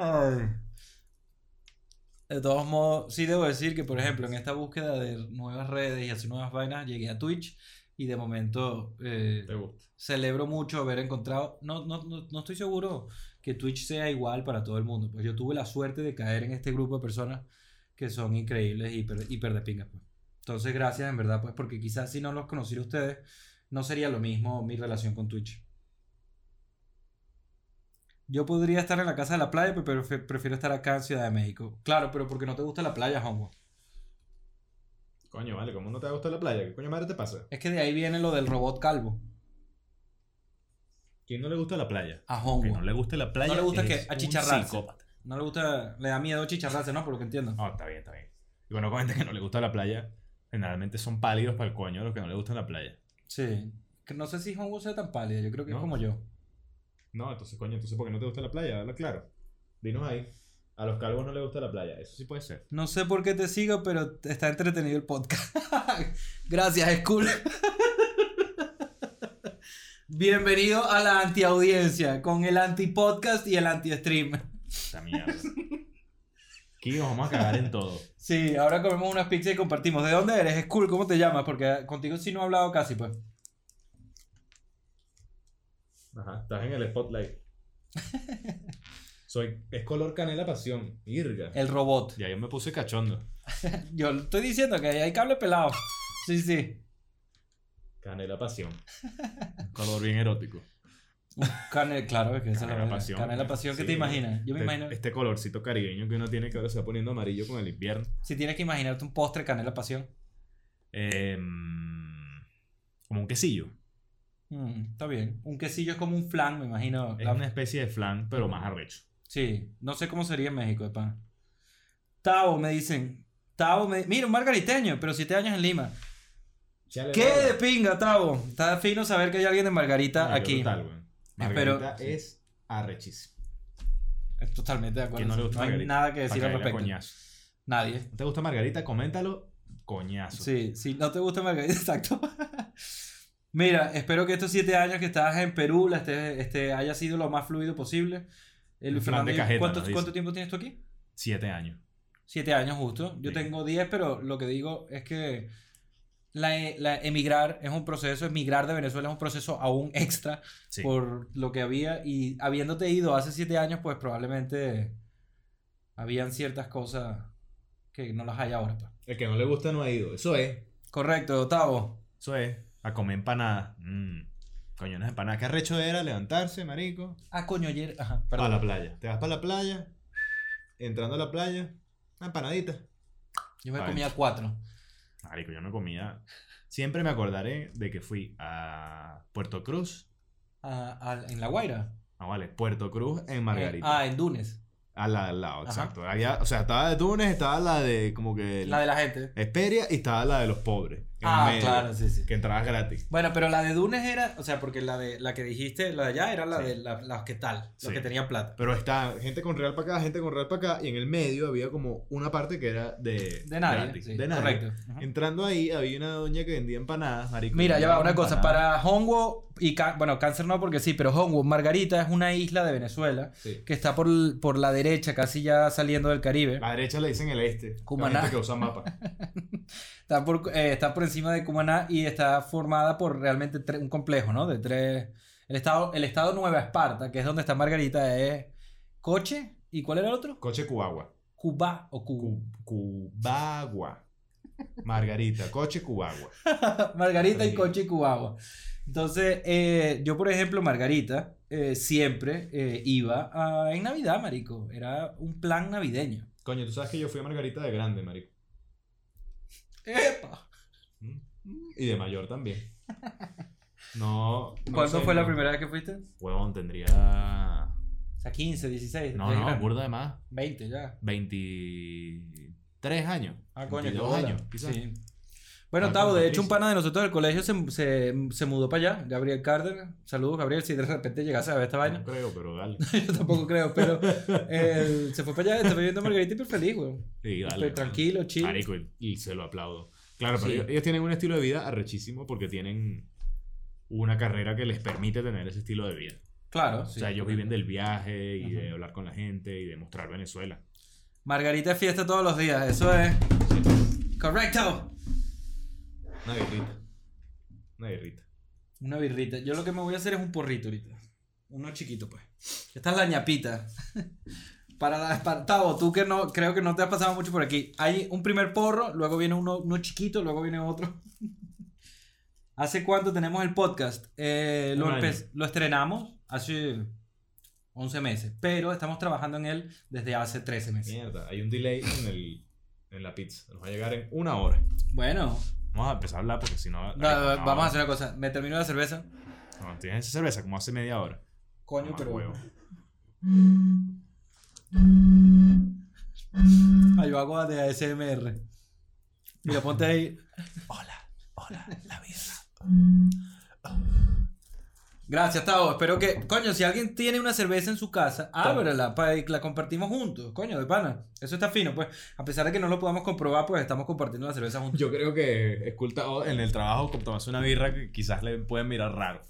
Ay. De todos modos, sí debo decir que, por ejemplo, en esta búsqueda de nuevas redes y hacer nuevas vainas, llegué a Twitch y de momento eh, celebro mucho haber encontrado. No, no, no, no estoy seguro que Twitch sea igual para todo el mundo. Pues yo tuve la suerte de caer en este grupo de personas que son increíbles y hiper, hiper de pingas. Pues. Entonces, gracias en verdad, pues, porque quizás si no los conociera a ustedes, no sería lo mismo mi relación con Twitch. Yo podría estar en la casa de la playa, pero pref- prefiero estar acá en Ciudad de México. Claro, pero porque no te gusta la playa, Hongo. Coño, vale, ¿cómo no te gusta la playa? ¿Qué coño madre te pasa? Es que de ahí viene lo del robot calvo. ¿Quién no le gusta la playa? A Hongo. Que no le guste la playa. No le gusta que un achicharrarse. psicópata. No le gusta, le da miedo chicharrarse, ¿no? Por lo que entiendo. No, está bien, está bien. Y bueno, con gente que no le gusta la playa, generalmente son pálidos para el coño los que no le gustan la playa. Sí. Que no sé si Hongo sea tan pálida, yo creo que es como yo. No, entonces, coño, entonces, ¿por qué no te gusta la playa? Habla claro. Dinos ahí. A los calvos no les gusta la playa. Eso sí puede ser. No sé por qué te sigo, pero está entretenido el podcast. Gracias, Skull. Bienvenido a la antiaudiencia, con el anti-podcast y el anti-stream. Esa mierda. Aquí nos vamos a cagar en todo. Sí, ahora comemos unas pizzas y compartimos. ¿De dónde eres, Skull? ¿Cómo te llamas? Porque contigo sí no he hablado casi, pues. Ajá, estás en el spotlight. Soy, es color canela pasión. Irga. El robot. Ya yo me puse cachondo. Yo estoy diciendo que hay cable pelado. Sí, sí. Canela pasión. Un color bien erótico. Canela, claro, es que esa es la pasión. Canela pasión, ¿qué Sí, te imaginas? Yo me este, imagino. Este colorcito caribeño que uno tiene que ahora se va poniendo amarillo con el invierno. Si tienes que imaginarte un postre canela pasión. Em, como un quesillo. Mm, está bien. Un quesillo es como un flan, me imagino. Es La- una especie de flan, pero más arrecho. Sí, no sé cómo sería en México de pan. Tavo, me dicen. Tavo, me... mira, un margariteño, pero siete años en Lima. ¿Qué de pinga, Tavo? Está fino saber que hay alguien de Margarita qué aquí. brutal. Espero- Margarita es arrechísimo. Estoy Totalmente de acuerdo. ¿Quién no le gusta hay Margarita? nada que decir al respecto. coñazo. Nadie. ¿No te gusta Margarita? Coméntalo. Coñazo. Sí, si no te gusta Margarita, exacto. Mira, espero que estos siete años que estás en Perú la este, este, haya sido lo más fluido posible. Eh, Luis de cajeta, ¿cuánto, nos dice. ¿Cuánto tiempo tienes tú aquí? Siete años. Siete años justo. Yo Sí. tengo diez, pero lo que digo es que la, la emigrar es un proceso, emigrar de Venezuela es un proceso aún extra Sí. por lo que había y habiéndote ido hace siete años, pues probablemente habían ciertas cosas que no las hay ahora. pues. El que no le gusta no ha ido. Eso es. Correcto, Octavo. Eso es. A comer empanadas. Mm. Coño, unas empanadas. ¿Qué arrecho era levantarse, marico? Ah, coño, ayer. Ajá, Para perdón. la playa. Te vas para la playa. Entrando a la playa. Una empanadita. Yo me Ay. comía cuatro. Marico, yo no comía. Siempre me acordaré de que fui a Puerto Cruz. Ah, en La Guaira. Ah, vale, Puerto Cruz en Margarita. Eh, ah, en Dunes. Al lado, al lado, Ajá. exacto. Había, o sea, estaba de Túnez, estaba la de como que La de la gente. Esperia y estaba la de los pobres. En Ah, medio, claro, sí, sí. Que entrabas gratis. Bueno, pero la de Dunes era, o sea, porque la de la que dijiste, la de allá era la Sí. de la- las que tal, los Sí. que tenían plata. Pero está gente con real para acá, gente con real para acá, y en el medio había como una parte que era de, De nadie. gratis, sí, de nadie. Correcto. Ajá. Entrando ahí había una doña que vendía empanadas, marico. Mira, ya va una cosa. Empanadas. Para Hongo y bueno, Cáncer no porque sí, pero Hongo, Margarita es una isla de Venezuela Sí. que está por, por la derecha, casi ya saliendo del Caribe. A la derecha le dicen el este. la Cumaná. gente que usa mapa. Está por, eh, está por encima de Cumaná y está formada por realmente un complejo, ¿no? De tres. El estado, el estado Nueva Esparta, que es donde está Margarita, es Coche. ¿Y cuál era el otro? Coche Cubagua. Cuba o Cuba. Cu- Cubagua. Margarita, coche Cubagua. Margarita y. Coche Cubagua. Entonces, eh, yo, por ejemplo, Margarita, eh, siempre eh, iba a- en Navidad, marico. Era un plan navideño. Coño, tú sabes que yo fui a Margarita de grande, marico. ¡Epa! Y de mayor también. No. no ¿Cuándo sé, fue la no. primera vez que fuiste? Huevón, tendría. O sea, 15, 16. No, no, burda de más. 20 ya. 23 años. Ah, coño, qué 22 bola. años, quizás. Sí. Bueno, Tavo, de hecho, un pana de nosotros del colegio se, se, se mudó para allá, Gabriel Carter. Saludos, Gabriel, si de repente llegase a ver esta vaina. No creo, pero dale. Yo tampoco creo, pero él se fue para allá, está viviendo Margarita y súper feliz, güey. Sí, dale. Súper tranquilo, chill. Marico, y, se lo aplaudo. Claro, pero Sí. ellos, ellos tienen un estilo de vida arrechísimo porque tienen una carrera que les permite tener ese estilo de vida. Claro. O sea, ellos viven del viaje y de hablar con la gente y de mostrar Venezuela. Margarita es fiesta todos los días, eso es. Correcto. Una guerrita. Una guerrita. Una birrita. Yo lo que me voy a hacer es un porrito ahorita. Uno chiquito, pues. Esta es la ñapita. Para, la- para Tavo, tú que no, creo que no te has pasado mucho por aquí. Hay un primer porro, luego viene uno, uno chiquito, luego viene otro. ¿Hace cuánto tenemos el podcast? Eh, lo estrenamos hace 11 meses, pero estamos trabajando en él desde hace 13 meses. Mierda, hay un delay en, el, en la pizza. Nos va a llegar en una hora. Bueno, Vamos a empezar a hablar porque si no. vamos a hacer una cosa. Me termino la cerveza. No, tienes esa cerveza como hace media hora. Coño, Mamá pero... huevo. Ah, yo hago de ASMR. Mira, ponte ahí. Hola, hola, la birra. Gracias, Tavo. Espero que. Coño, si alguien tiene una cerveza en su casa, ábrela para que la compartimos juntos. Coño, de pana. Eso está fino, pues. A pesar de que no lo podamos comprobar, pues estamos compartiendo la cerveza juntos. Yo creo que esculta en el trabajo como tomarse una birra que quizás le pueden mirar raro.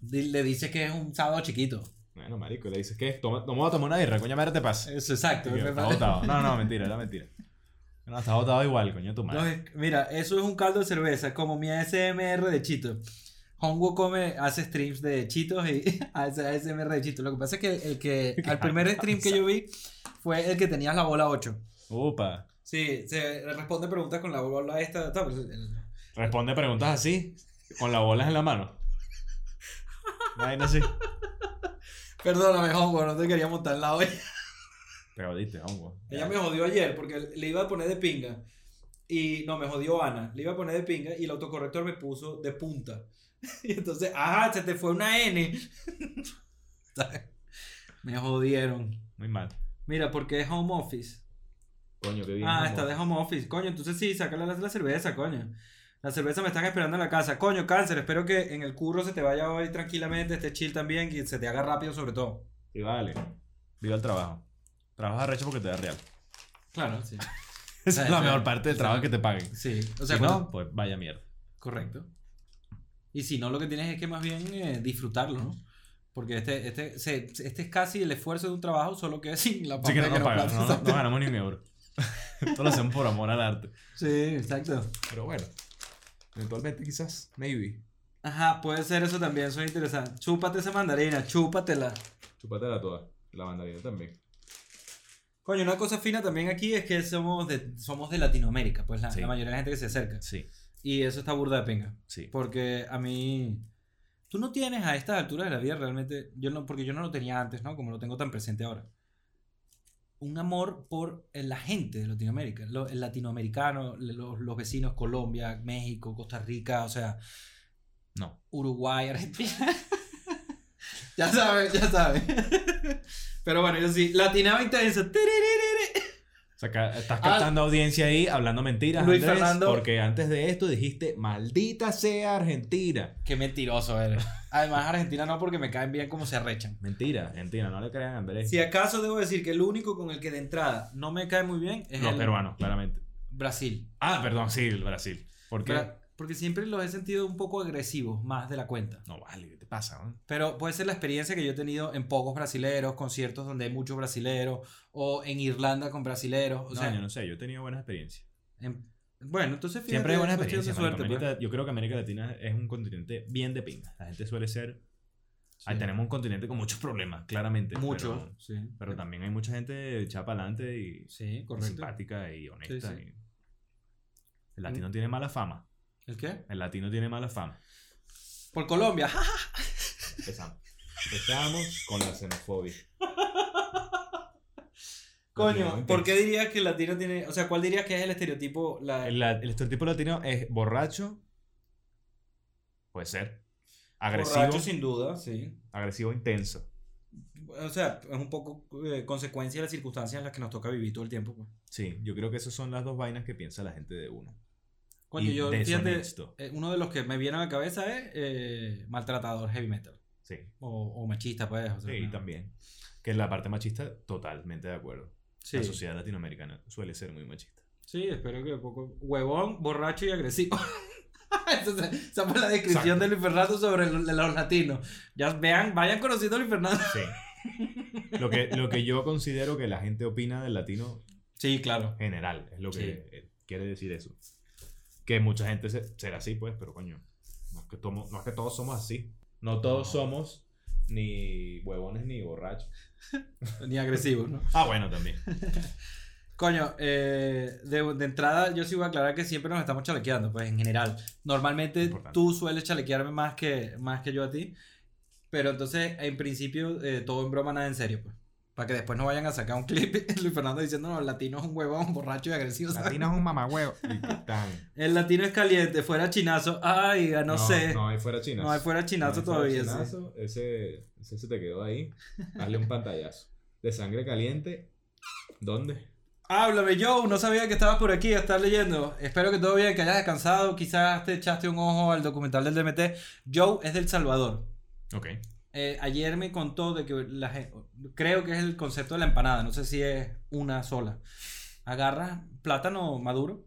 Le dices que es un sábado chiquito. Bueno, marico, le dices que toma, toma, toma una birra, coño, madre te pasa. Eso, exacto. Y que me Está botado. No, no, mentira, era mentira. No, está botado igual, coño, tu No, madre. mira, eso es un caldo de cerveza, como mi ASMR de Chito. Hongo come, hace streams de chitos y hace ASMR de chitos. Lo que pasa es que el que al primer stream que yo vi fue el que tenías la bola 8. Upa. Sí, se responde preguntas con la bola esta. Responde preguntas así, con las bolas en la mano. Vaina así. Perdóname, Hongo, no te quería montar en la olla. Te jodiste, hongo. Ella me jodió ayer porque le iba a poner de pinga. Y no, me jodió Ana. Le iba a poner de pinga y el autocorrector me puso de punta. Y entonces, ajá, se te fue una N. me jodieron. Muy mal. Mira, porque es home office. Coño, qué bien. Ah, está de home office. Coño, entonces sí, sácale la, la cerveza, coño. La cerveza me están esperando en la casa. Coño, cáncer, espero que en el curro se te vaya hoy tranquilamente, esté chill también y se te haga rápido sobre todo. Y vale. Viva el trabajo. Trabajas arrecho porque te da real. Claro, sí. Esa es la mejor parte del trabajo que te paguen. Sí, o sea, si no, pues vaya mierda. Correcto. Y si no, lo que tienes es que más bien eh, disfrutarlo, ¿no? Porque este, este, se- este es casi el esfuerzo de un trabajo, solo que sin la Sí parte que no que pagan, no, no- no ganamos ni un euro. Todo lo hacemos por amor al arte. Sí, exacto. Pero bueno, eventualmente quizás, maybe. Ajá, puede ser eso también, eso es interesante. Chúpate esa mandarina, chúpatela. Chúpatela toda. La mandarina también. Coño, una cosa fina también aquí es que somos de, somos de Latinoamérica, pues la, Sí. la mayoría de la gente que se acerca. Sí, Y eso está burda de pinga. sí. Porque a mí. Tú no tienes a estas alturas de la vida realmente. Yo no, porque yo no lo tenía antes, ¿no? Como lo tengo tan presente ahora. un amor por la gente de Latinoamérica, lo- el latinoamericano, los, los vecinos, Colombia, México, Costa Rica, o sea, No. Uruguay, Argentina. ya sabes, ya sabes. Pero bueno, yo sí, latinaba intenso. Sea, estás captando audiencia ahí hablando mentiras, Ah. Luis Andrés, Fernando- porque antes de esto dijiste, maldita sea Argentina. Qué mentiroso eres. Además, Argentina no, porque me caen bien como se arrechan. Mentira, Argentina, no le crean a Andrés. Si acaso debo decir que el único con el que de entrada no me cae muy bien es Los el peruanos, claramente. Brasil. Ah, perdón, sí, el Brasil. ¿Por qué? Bra- Porque siempre los he sentido un poco agresivos, más de la cuenta. No vale, ¿qué te pasa? no? Pero puede ser la experiencia que yo he tenido en pocos brasileros, conciertos donde hay muchos brasileros, o en Irlanda con brasileros. O no, sea, yo no sé, yo he tenido buenas experiencias. en- bueno, entonces fíjate, Siempre hay buenas experiencias. suerte, pues. América- Yo creo que América Latina es un continente bien de pinga. La gente suele ser... Ahí tenemos un continente con muchos problemas, claramente. Mucho, Pero, sí. pero también hay mucha gente adelante y Sí, simpática y honesta. Y- El latino tiene mala fama. ¿El qué? El latino tiene mala fama. Por Colombia. Empezamos. Empezamos con la xenofobia. Coño, ¿por qué dirías que el latino tiene... O sea, ¿cuál dirías que es el estereotipo? La... El, la- el estereotipo latino es borracho. Puede ser. Agresivo. Borracho, sin duda, sí. Agresivo intenso. O sea, es un poco eh, consecuencia de las circunstancias en las que nos toca vivir todo el tiempo. Pues. Sí, yo creo que esas son las dos vainas que piensa la gente de uno. Coño, Y yo, fíjate, eh, uno de los que me viene a la cabeza es eh, maltratador heavy metal. Sí, O, o machista, pues. o sea, sí, no. también. Que la parte machista, totalmente de acuerdo. Sí, La sociedad latinoamericana suele ser muy machista. sí, espero que poco. Huevón, borracho y agresivo. Esa es- esa fue la descripción de Luis Fernando sobre el- de los latinos. Ya vean, vayan conociendo a Luis Fernando. Sí. Lo que, lo que yo considero que la gente opina del latino Sí, claro. general, es lo que Sí. quiere decir eso. Que mucha gente se- será así, pues, pero coño, no es, que tomo- no es que todos somos así. No todos somos ni huevones ni borrachos. Ni agresivo, ¿no? Ah, bueno, también. Coño, eh, de, de entrada yo sí voy a aclarar que siempre nos estamos chalequeando, pues en general. Normalmente Importante. tú sueles chalequearme más que, más que yo a ti, pero entonces en principio eh, todo en broma, nada en serio, pues. Para que después no vayan a sacar un clip Luis Fernando diciendo, no, el latino es un huevón, borracho y agresivo. ¿sabes? es un mamagüevo. El latino es caliente, fuera chinazo. Ay, ya no, sé. No hay fuera chinas. No hay fuera chinazo No fuera todavía. sí. chinazo, Ese, ese se te quedó ahí. Hazle un pantallazo. De sangre caliente. ¿Dónde? Háblame, Joe, no sabía que estabas por aquí a estar leyendo. Espero que todo bien, que hayas descansado. Quizás te echaste un ojo al documental del DMT. Joe es del Salvador. Ok. Eh, ayer me contó de que la creo que es el concepto de la empanada, no sé si es una sola. Agarras plátano maduro,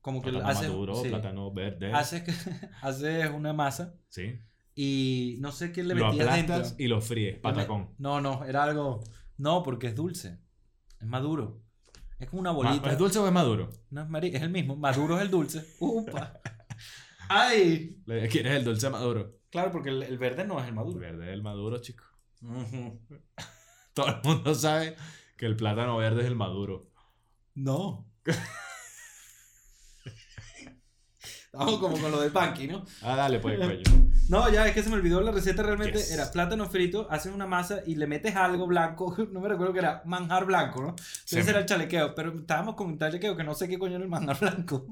como que Plátano haces, maduro, sí, plátano verde. haces, que- haces una masa Sí. y no sé qué le Lo metías dentro. y lo fríes. Patacón. No, no, era algo. No, porque es dulce. Es maduro. Es como una bolita. ¿Es dulce o es maduro? No es mari- es el mismo. Maduro es el dulce. Upa. ¡Ay! ¿Quieres el dulce maduro? Claro, porque el, el verde no es el El maduro. verde es el maduro, chico. Todo el mundo sabe que el plátano verde es el maduro. No. Estamos como con lo del panqui, ¿no? Ah, dale, pues, coño. No, ya es que se me olvidó la receta realmente. Yes. Era plátano frito, haces una masa y le metes algo blanco. No me recuerdo que era manjar blanco, ¿no? Entonces Semen. era el chalequeo. Pero estábamos con un chalequeo que no sé qué coño era el manjar blanco.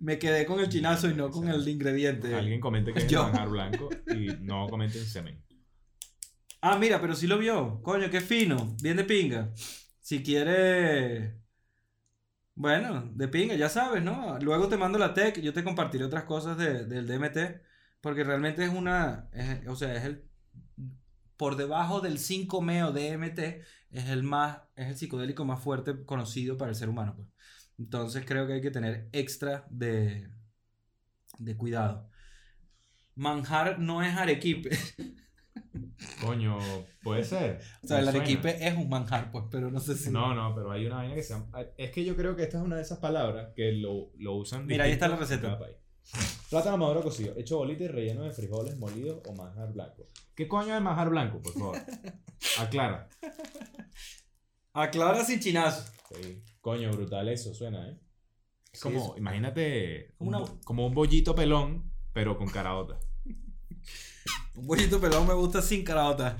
Me quedé con el chinazo y no con el ingrediente. Alguien comente que es el Yo. manjar blanco y no comenten semen. Ah, mira, pero sí lo vio. Coño, qué fino. Bien de pinga. Si quiere. Bueno, de pinga, ya sabes, ¿no? Luego te mando la tech, yo te compartiré otras cosas de- del DMT, porque realmente es una. es- o sea, es el. Por debajo del 5-meo DMT, es el más. Es el psicodélico más fuerte conocido para el ser humano, pues. Entonces creo que hay que tener extra de. de cuidado. Manjar no es arequipe. Coño, puede ser. O sea, el arequipe es un manjar, pues, pero no sé si. No, no, pero hay una vaina que se llama... Es que yo creo que esta es una de esas palabras que lo, lo usan Mira, ahí está la receta. Plátano maduro cocido, hecho bolita y relleno de frijoles molidos o manjar blanco. ¿Qué coño es manjar blanco, por favor? Aclara. Aclara sin chinazo. Sí. Coño, brutal eso, suena, ¿eh? Es Sí, como, imagínate, Como un una- como un bollito pelón, pero con caraota. Un bollito pelón me gusta sin carota.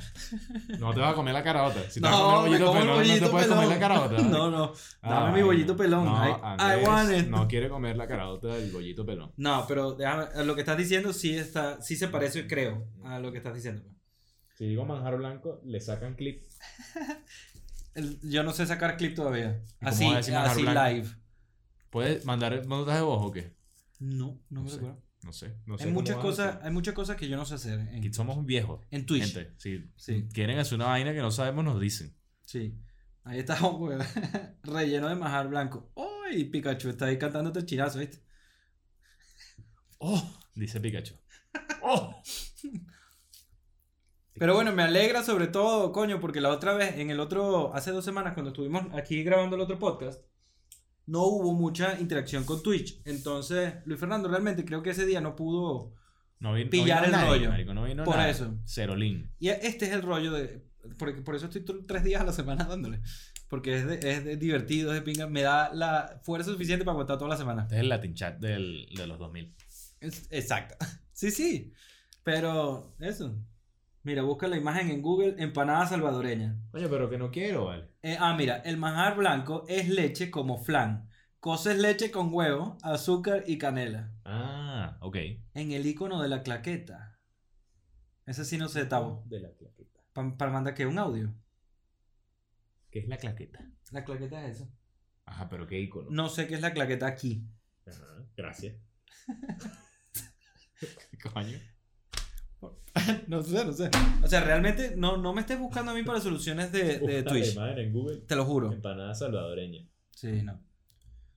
No te vas a comer la carota. Si te vas a No, comer me bollito pelón, no te puedes comer la carota. No, no. Dame Ay, mi bollito pelón. No, I, I Andrés want it. no quiere comer la carota del bollito pelón. No, pero déjame, lo que estás diciendo sí está, sí se parece, creo, a lo que estás diciendo. Si digo manjar blanco, le sacan clip. El- yo no sé sacar clip todavía. ¿Y cómo Así, así blanco? live. ¿Puedes mandar notas de voz o qué? No, no me No sé. recuerdo. No sé. No sé Hay muchas cosas, hay muchas cosas que yo no sé hacer en, somos viejos. en Twitch. Gente, si Sí. quieren hacer una vaina que no sabemos, nos dicen. Sí. Ahí está güey, relleno de majar blanco. ¡Ay! Pikachu está ahí cantándote el chinazo, ¿viste? ¡Oh! Dice Pikachu. ¡Oh! Pero bueno, me alegra sobre todo, coño, porque la otra vez, en el otro, hace dos semanas, cuando estuvimos aquí grabando el otro podcast, no hubo mucha interacción con Twitch. Entonces, Luis Fernando realmente creo que ese día no pudo. No Pillar no el nadie, rollo. marico, no vino Por nadie. eso. Cerolín. Y este es el rollo de. Por eso estoy tres días a la semana dándole. Porque es, de- es de divertido, es de pinga. Me da la fuerza suficiente para aguantar toda la semana. Este es el Latin Chat del, de los 2000. Es- exacto. Sí, sí. Pero, eso. Mira, busca la imagen en Google, empanada salvadoreña. Oye, pero que no quiero, vale. Eh, ah, mira, el manjar blanco es leche como flan. Coces leche con huevo, azúcar y canela. Ah, ok. En el icono de la claqueta. Ese sí no sé, Tavo. De la claqueta. Pa- para mandar que un audio. ¿Qué es la claqueta? La claqueta es eso. Ajá, pero qué icono. No sé qué es la claqueta aquí. Ajá, gracias. Coño. no sé, no sé. O sea, realmente no, no me estés buscando a mí para soluciones de, de Twitch. imagen en Google. Te lo juro. Empanada salvadoreña. Sí, no.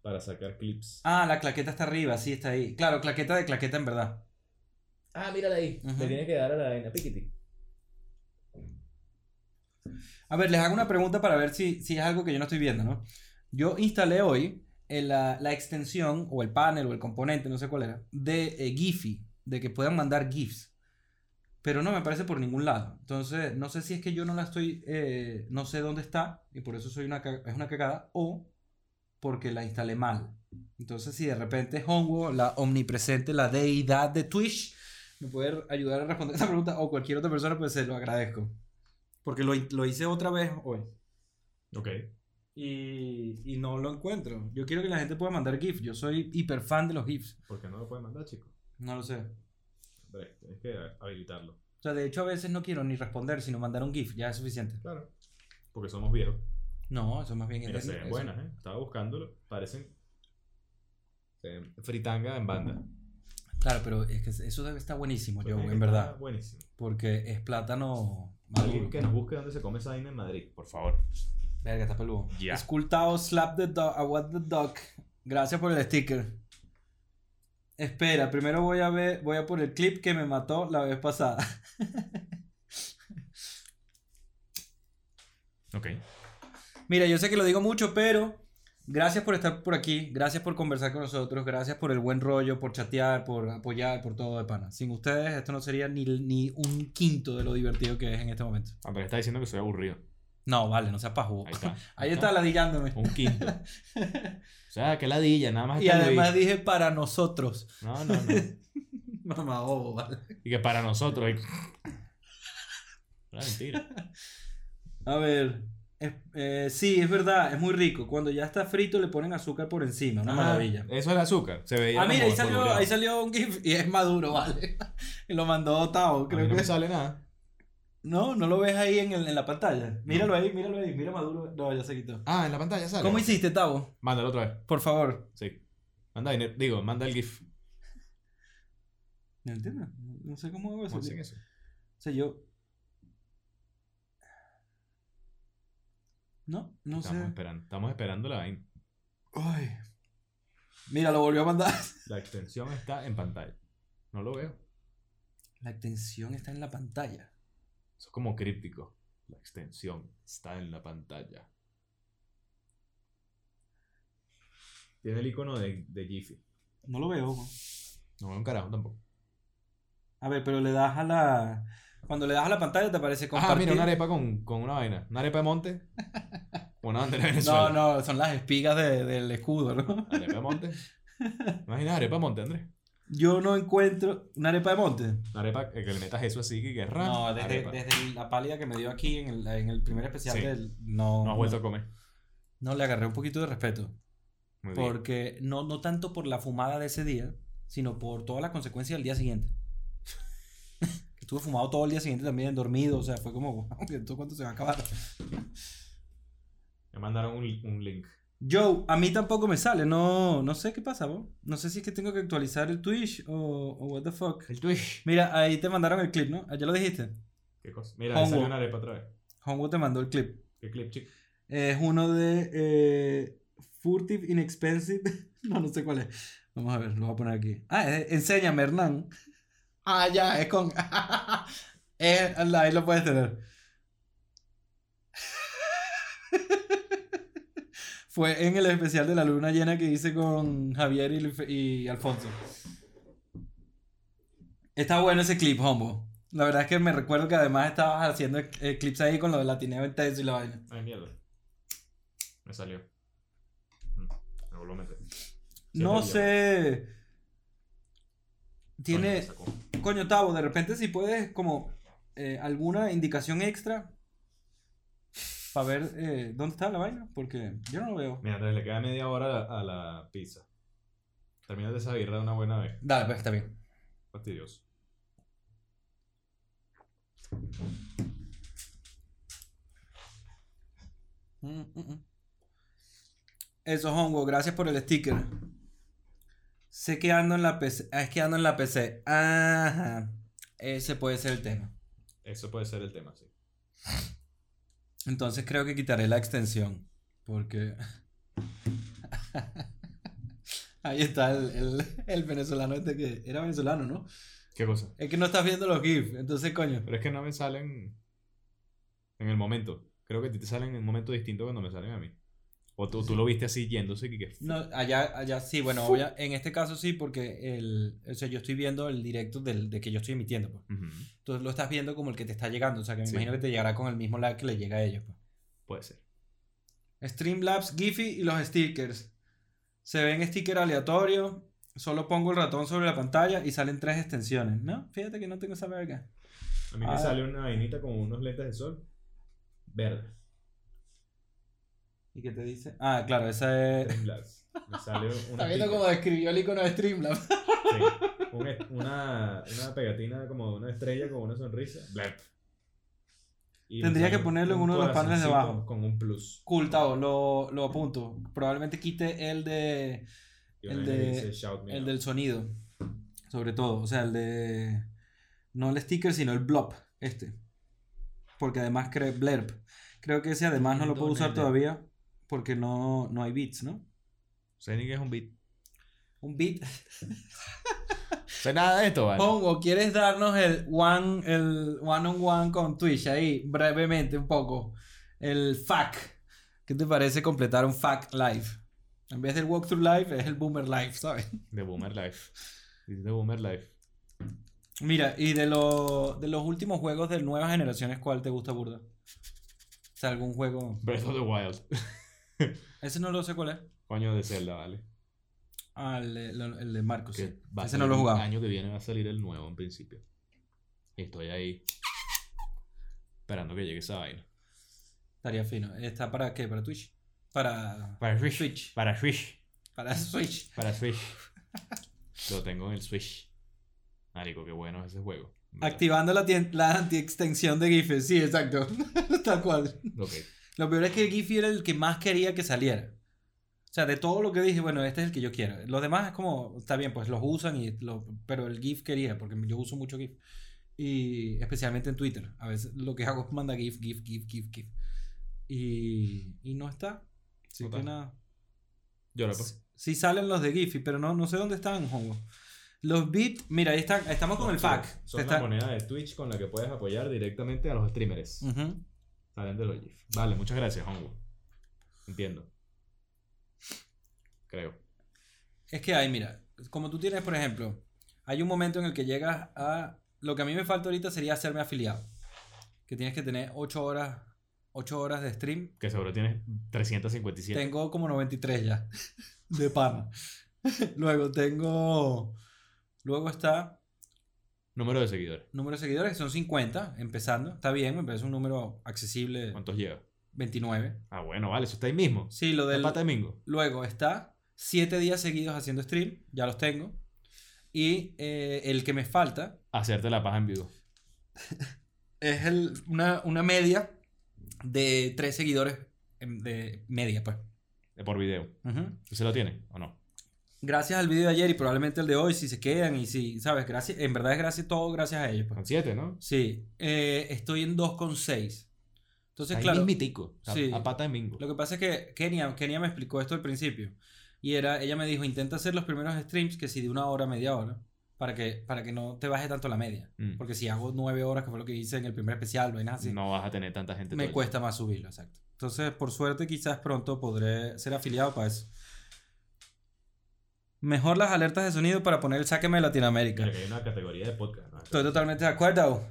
Para sacar clips. Ah, la claqueta está arriba, sí, está ahí. Claro, claqueta de claqueta en verdad. Ah, mírala ahí. Ujú. Le tiene que dar a la vaina. Piquiti. A ver, les hago una pregunta para ver si, si es algo que yo no estoy viendo, ¿no? Yo instalé hoy el, la, la extensión o el panel o el componente, no sé cuál era, de eh, Giphy, de que puedan mandar GIFs. Pero no me aparece por ningún lado. Entonces, no sé si es que yo no la estoy, eh, no sé dónde está y por eso soy una, es una cagada o porque la instalé mal. Entonces, si de repente Hongo, la omnipresente, la deidad de Twitch, me puede ayudar a responder esa pregunta o cualquier otra persona, pues se lo agradezco. Porque lo, lo hice otra vez hoy. Ok. Y, y no lo encuentro. Yo quiero que la gente pueda mandar GIFs. Yo soy hiper fan de los GIFs. ¿Por qué no lo puede mandar, chico? No lo sé. Hombre, tienes que habilitarlo. O sea, de hecho a veces no quiero ni responder, sino mandar un GIF. Ya es suficiente. Claro. Porque somos viejos. No, eso más bien es- se ven buenas, ¿eh? Estaba buscándolo. Parecen. fritanga en banda. Claro, pero es que eso estar buenísimo, yo, en está verdad. Buenísimo. Porque es plátano Alguien maduro. que nos busque dónde se come esa vaina en Madrid, por favor. Verga, está peludo. Ya. Escultado, slap the dog, want the dog. Gracias por el sticker. Espera, primero voy a ver, voy a por el clip que me mató la vez pasada. Ok. Mira, yo sé que lo digo mucho, pero gracias por estar por aquí, gracias por conversar con nosotros, gracias por el buen rollo, por chatear, por apoyar, por todo de pana. Sin ustedes esto no sería ni, ni un quinto de lo divertido que es en este momento. Andrés está diciendo que soy aburrido. No, vale, no seas pajugo. Ahí está. Ahí está ladillándome. Un quinto. O sea, que ladilla, nada más Y además dije para nosotros. No, no, no. Mamá, bobo, vale. Y que para nosotros. hay- Una mentira. A ver. es- eh, sí, es verdad, es muy rico. Cuando ya está frito le ponen azúcar por encima, una Ah, maravilla. Eso es azúcar. Se veía. Ah, mira, ahí salió, ahí salió un GIF y es maduro, vale. Y lo mandó Tao, A mí creo no me que. sale nada. No, no lo ves ahí en, el- en la pantalla. Míralo ahí, míralo ahí, mira maduro. No, ya se quitó. Ah, en la pantalla sale. ¿Cómo hiciste, Tavo? Mándalo otra vez. Por favor. Sí. Manda dinero. Digo, manda el GIF. No entiendo. No sé cómo hago eso. ¿Cómo hacen eso? O sea, yo. No, no Estamos sé. esperando. Estamos esperando la vaina. Ay. Mira, lo volvió a mandar. La extensión está en pantalla. No lo veo. La extensión está en la pantalla. Eso es como críptico. La extensión está en la pantalla. Tiene el icono de, de Jiffy. No lo veo. No veo un carajo tampoco. A ver, pero le das a la. Cuando le das a la pantalla te aparece Ah, compartir. mira, una arepa con, con una vaina. ¿Una arepa de monte? Una bandera de Venezuela. No, no, son las espigas de- del escudo, ¿no? ¿Arepa de monte? Imagina arepa de monte, Andrés. Yo no encuentro una arepa de monte. Una arepa que le metas eso así que que ra, No, desde, arepa. desde la pálida que me dio aquí en el, en el primer especial Sí. del. No, No has vuelto a comer. no, le agarré un poquito de respeto. Muy bien. Porque no, no tanto por la fumada de ese día, sino por todas las consecuencias del día siguiente. Estuve fumado todo el día siguiente también, dormido, o sea, fue como, ¿esto cuánto se va a acabar? Me mandaron un, un link. Joe, a mí tampoco me sale, no, no sé qué pasa, ¿vos? No sé si es que tengo que actualizar el Twitch o, o what the fuck. El Twitch. Mira, ahí te mandaron el clip, ¿no? ¿Ya lo dijiste? ¿Qué cosa? Mira, ahí Hongo. salió una arepa otra vez. Hongo te mandó el clip. ¿Qué clip, chico? Es uno de eh, Furtive Inexpensive. No, no sé cuál es. Vamos a ver, lo voy a poner aquí. Ah, es enséñame, Hernán. Ah, ya, es con. Es- ahí lo puedes tener. Fue en el especial de la luna llena que hice con Javier y, y Alfonso. Está bueno ese clip, Hombo. La verdad es que me recuerdo que además estabas haciendo eh, clips ahí con lo de latineo intenso y la vaina. Ay, mierda. Me salió. Mm, Me vuelvo a meter. No sé. Tiene. Coño, Tavo, de repente si puedes como eh, alguna indicación extra para ver eh, dónde está la vaina, porque yo no lo veo. Mira, le queda media hora a la, a la pizza. Termina de esa birra de una buena vez. Dale, pues está bien. Fastidioso. Mm, mm, mm. Eso, Hongo, gracias por el sticker. Sé que ando en la PC. Ah, es que ando en la PC. Ajá. Ese puede ser el tema. Eso puede ser el tema, sí. Entonces creo que quitaré la extensión. Porque. Ahí está el, el, el venezolano este que era venezolano, ¿no? ¿Qué cosa? Es que no estás viendo los GIFs, entonces coño. Pero es que no me salen en el momento. Creo que a ti te salen en un momento distinto cuando me salen a mí. O tú, tú lo viste así yéndose que, que No, allá, allá sí, bueno, obvia- en este caso sí, porque el, o sea, yo estoy viendo el directo del, de que yo estoy emitiendo, pues. Ujú, Entonces lo estás viendo como el que te está llegando, o sea, que me Sí. imagino que te llegará con el mismo lag que le llega a ellos, pues. Puede ser. Streamlabs, Giphy y los stickers. Se ven stickers aleatorios. Solo pongo el ratón sobre la pantalla y salen tres extensiones. No, fíjate que no tengo esa verga. A mí Ah. me sale una vainita con unos lentes de sol verde. ¿Y qué te dice? Ah, claro, esa es. Streamlabs. Me sale una. Está viendo cómo describió el icono de Streamlabs. Sí. Una, una pegatina como de una estrella con una sonrisa. Blep. Y Tendría que ponerlo en un uno de los paneles de abajo. Con un plus. Cool, Tavo, lo, lo apunto. Probablemente quite el de. El de- dice El out. del sonido. Sobre todo. O sea, el de. No el sticker, sino el blob. Este. Porque además creo. Blerp. Creo que ese además no lo puedo usar todavía. Porque no, no hay bits, ¿no? Sé ni que es un beat. Un bit. Sé nada de esto, ¿vale? Pongo, ¿quieres darnos el one, el one on one con Twitch ahí? Brevemente, un poco. El FAQ. ¿Qué te parece completar un FAQ live? En vez del walkthrough live, es el boomer live, ¿sabes? De Boomer Life. Dice de Boomer Life. Mira, y de, lo- de los últimos juegos de nuevas generaciones, ¿cuál te gusta burda? O sea, algún juego. Breath of the Wild. Ese no lo sé cuál es. Coño de Zelda, ¿vale? Ah, el, el de Marcos. Sí. Ese no lo he jugado. El año que viene va a salir el nuevo en principio. Y estoy ahí. Esperando que llegue esa vaina. Estaría fino. ¿Está para qué? ¿Para Twitch? Para Para Switch. Switch. Para Switch. Para Switch. Para Switch. Lo tengo en el Switch. Marico, qué bueno es ese juego. Activando la, la anti-extensión de Giphy. Sí, exacto. Tal cual. Ok. Lo peor es que Giphy era el que más quería que saliera. O sea, de todo lo que dije, bueno, este es el que yo quiero. Los demás es como, está bien, pues los usan, y lo, pero el GIF quería, porque yo uso mucho GIF. Y especialmente en Twitter. A veces lo que hago es mandar GIF, GIF, GIF, GIF, GIF. Y, y no está. Así que está. nada. Llora, pues. Sí salen los de Giphy, pero no, no sé dónde están, Hongo. Los bits, mira, ahí están, estamos con el FAQ. Son Está- la moneda de Twitch con la que puedes apoyar directamente a los streamers. Ujú. Salen de los GIF. Vale, muchas gracias, Hongo. Entiendo. Creo. Es que hay, mira, como tú tienes, por ejemplo, hay un momento en el que llegas a... Lo que a mí me falta ahorita sería hacerme afiliado. Que tienes que tener 8 horas, 8 horas de stream. Que seguro tienes 357. Tengo como 93 ya, de pana. Luego tengo... Luego está Número de seguidores. número de seguidores, que son 50, empezando. Está bien, me parece un número accesible. ¿Cuántos lleva? 29. Ah, bueno, vale, eso está ahí mismo. Sí, lo ¿La del... pata de mingo? Luego está 7 días seguidos haciendo stream, ya los tengo. Y eh, el que me falta Hacerte la paja en vivo. es el- una, una media de 3 seguidores em, de media, pues. De por video. Ujú. ¿Usted lo tiene o no? Gracias al video de ayer y probablemente el de hoy, si se quedan y si, ¿sabes? Gracias, en verdad es gracias todo gracias a ellos. pues. Son siete, ¿no? Sí, eh, estoy en 2,6. Entonces, ahí claro, mismitico. Sí. A pata de mingo. lo que pasa es que Kenia, Kenia me explicó esto al principio. Y era, ella me dijo, intenta hacer los primeros streams, que si de una hora, media hora, para que, para que no te baje tanto la media. Mm. Porque si hago nueve horas, que fue lo que hice en el primer especial, no así, No vas a tener tanta gente. me cuesta más subirlo, exacto. Entonces, por suerte, quizás pronto podré ser afiliado para eso. Mejor las alertas de sonido para poner el sáqueme de Latinoamérica. Mira, que hay una categoría de podcast. ¿no? Estoy totalmente de acuerdo.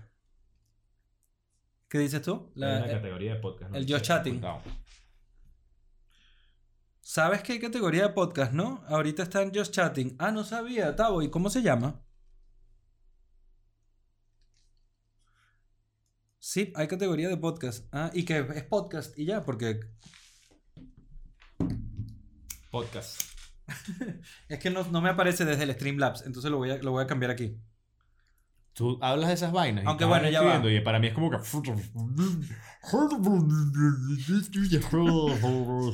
¿Qué dices tú? Hay una categoría de podcast. ¿no? el Just Chatting. apuntado. ¿Sabes qué categoría de podcast, no? Ahorita está en Just Chatting. Ah, no sabía, Tavo. ¿Y cómo se llama? Sí, hay categoría de podcast. Ah, y que es podcast y ya, porque Podcast. es que no, no me aparece desde el Streamlabs. Entonces lo voy a, lo voy a cambiar aquí. Tú hablas de esas vainas. Aunque bueno, ya va. Y para mí es como que.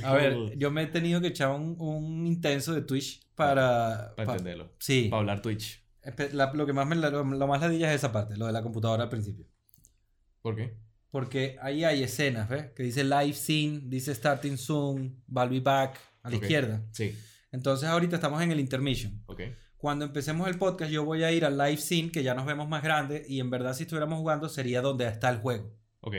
A ver, yo me he tenido que echar un, un intenso de Twitch para... Para pa- entenderlo. sí. Para hablar Twitch. La- lo que más me lo, lo más ladilla es esa parte, lo de la computadora al principio. ¿Por qué? Porque ahí hay escenas, ¿ves? Que dice live scene, dice starting soon, I'll be back, a la izquierda. Sí. Entonces ahorita estamos en el intermission. Cuando empecemos el podcast yo voy a ir al live scene, que ya nos vemos más grande, y en verdad si estuviéramos jugando sería donde está el juego. Ok.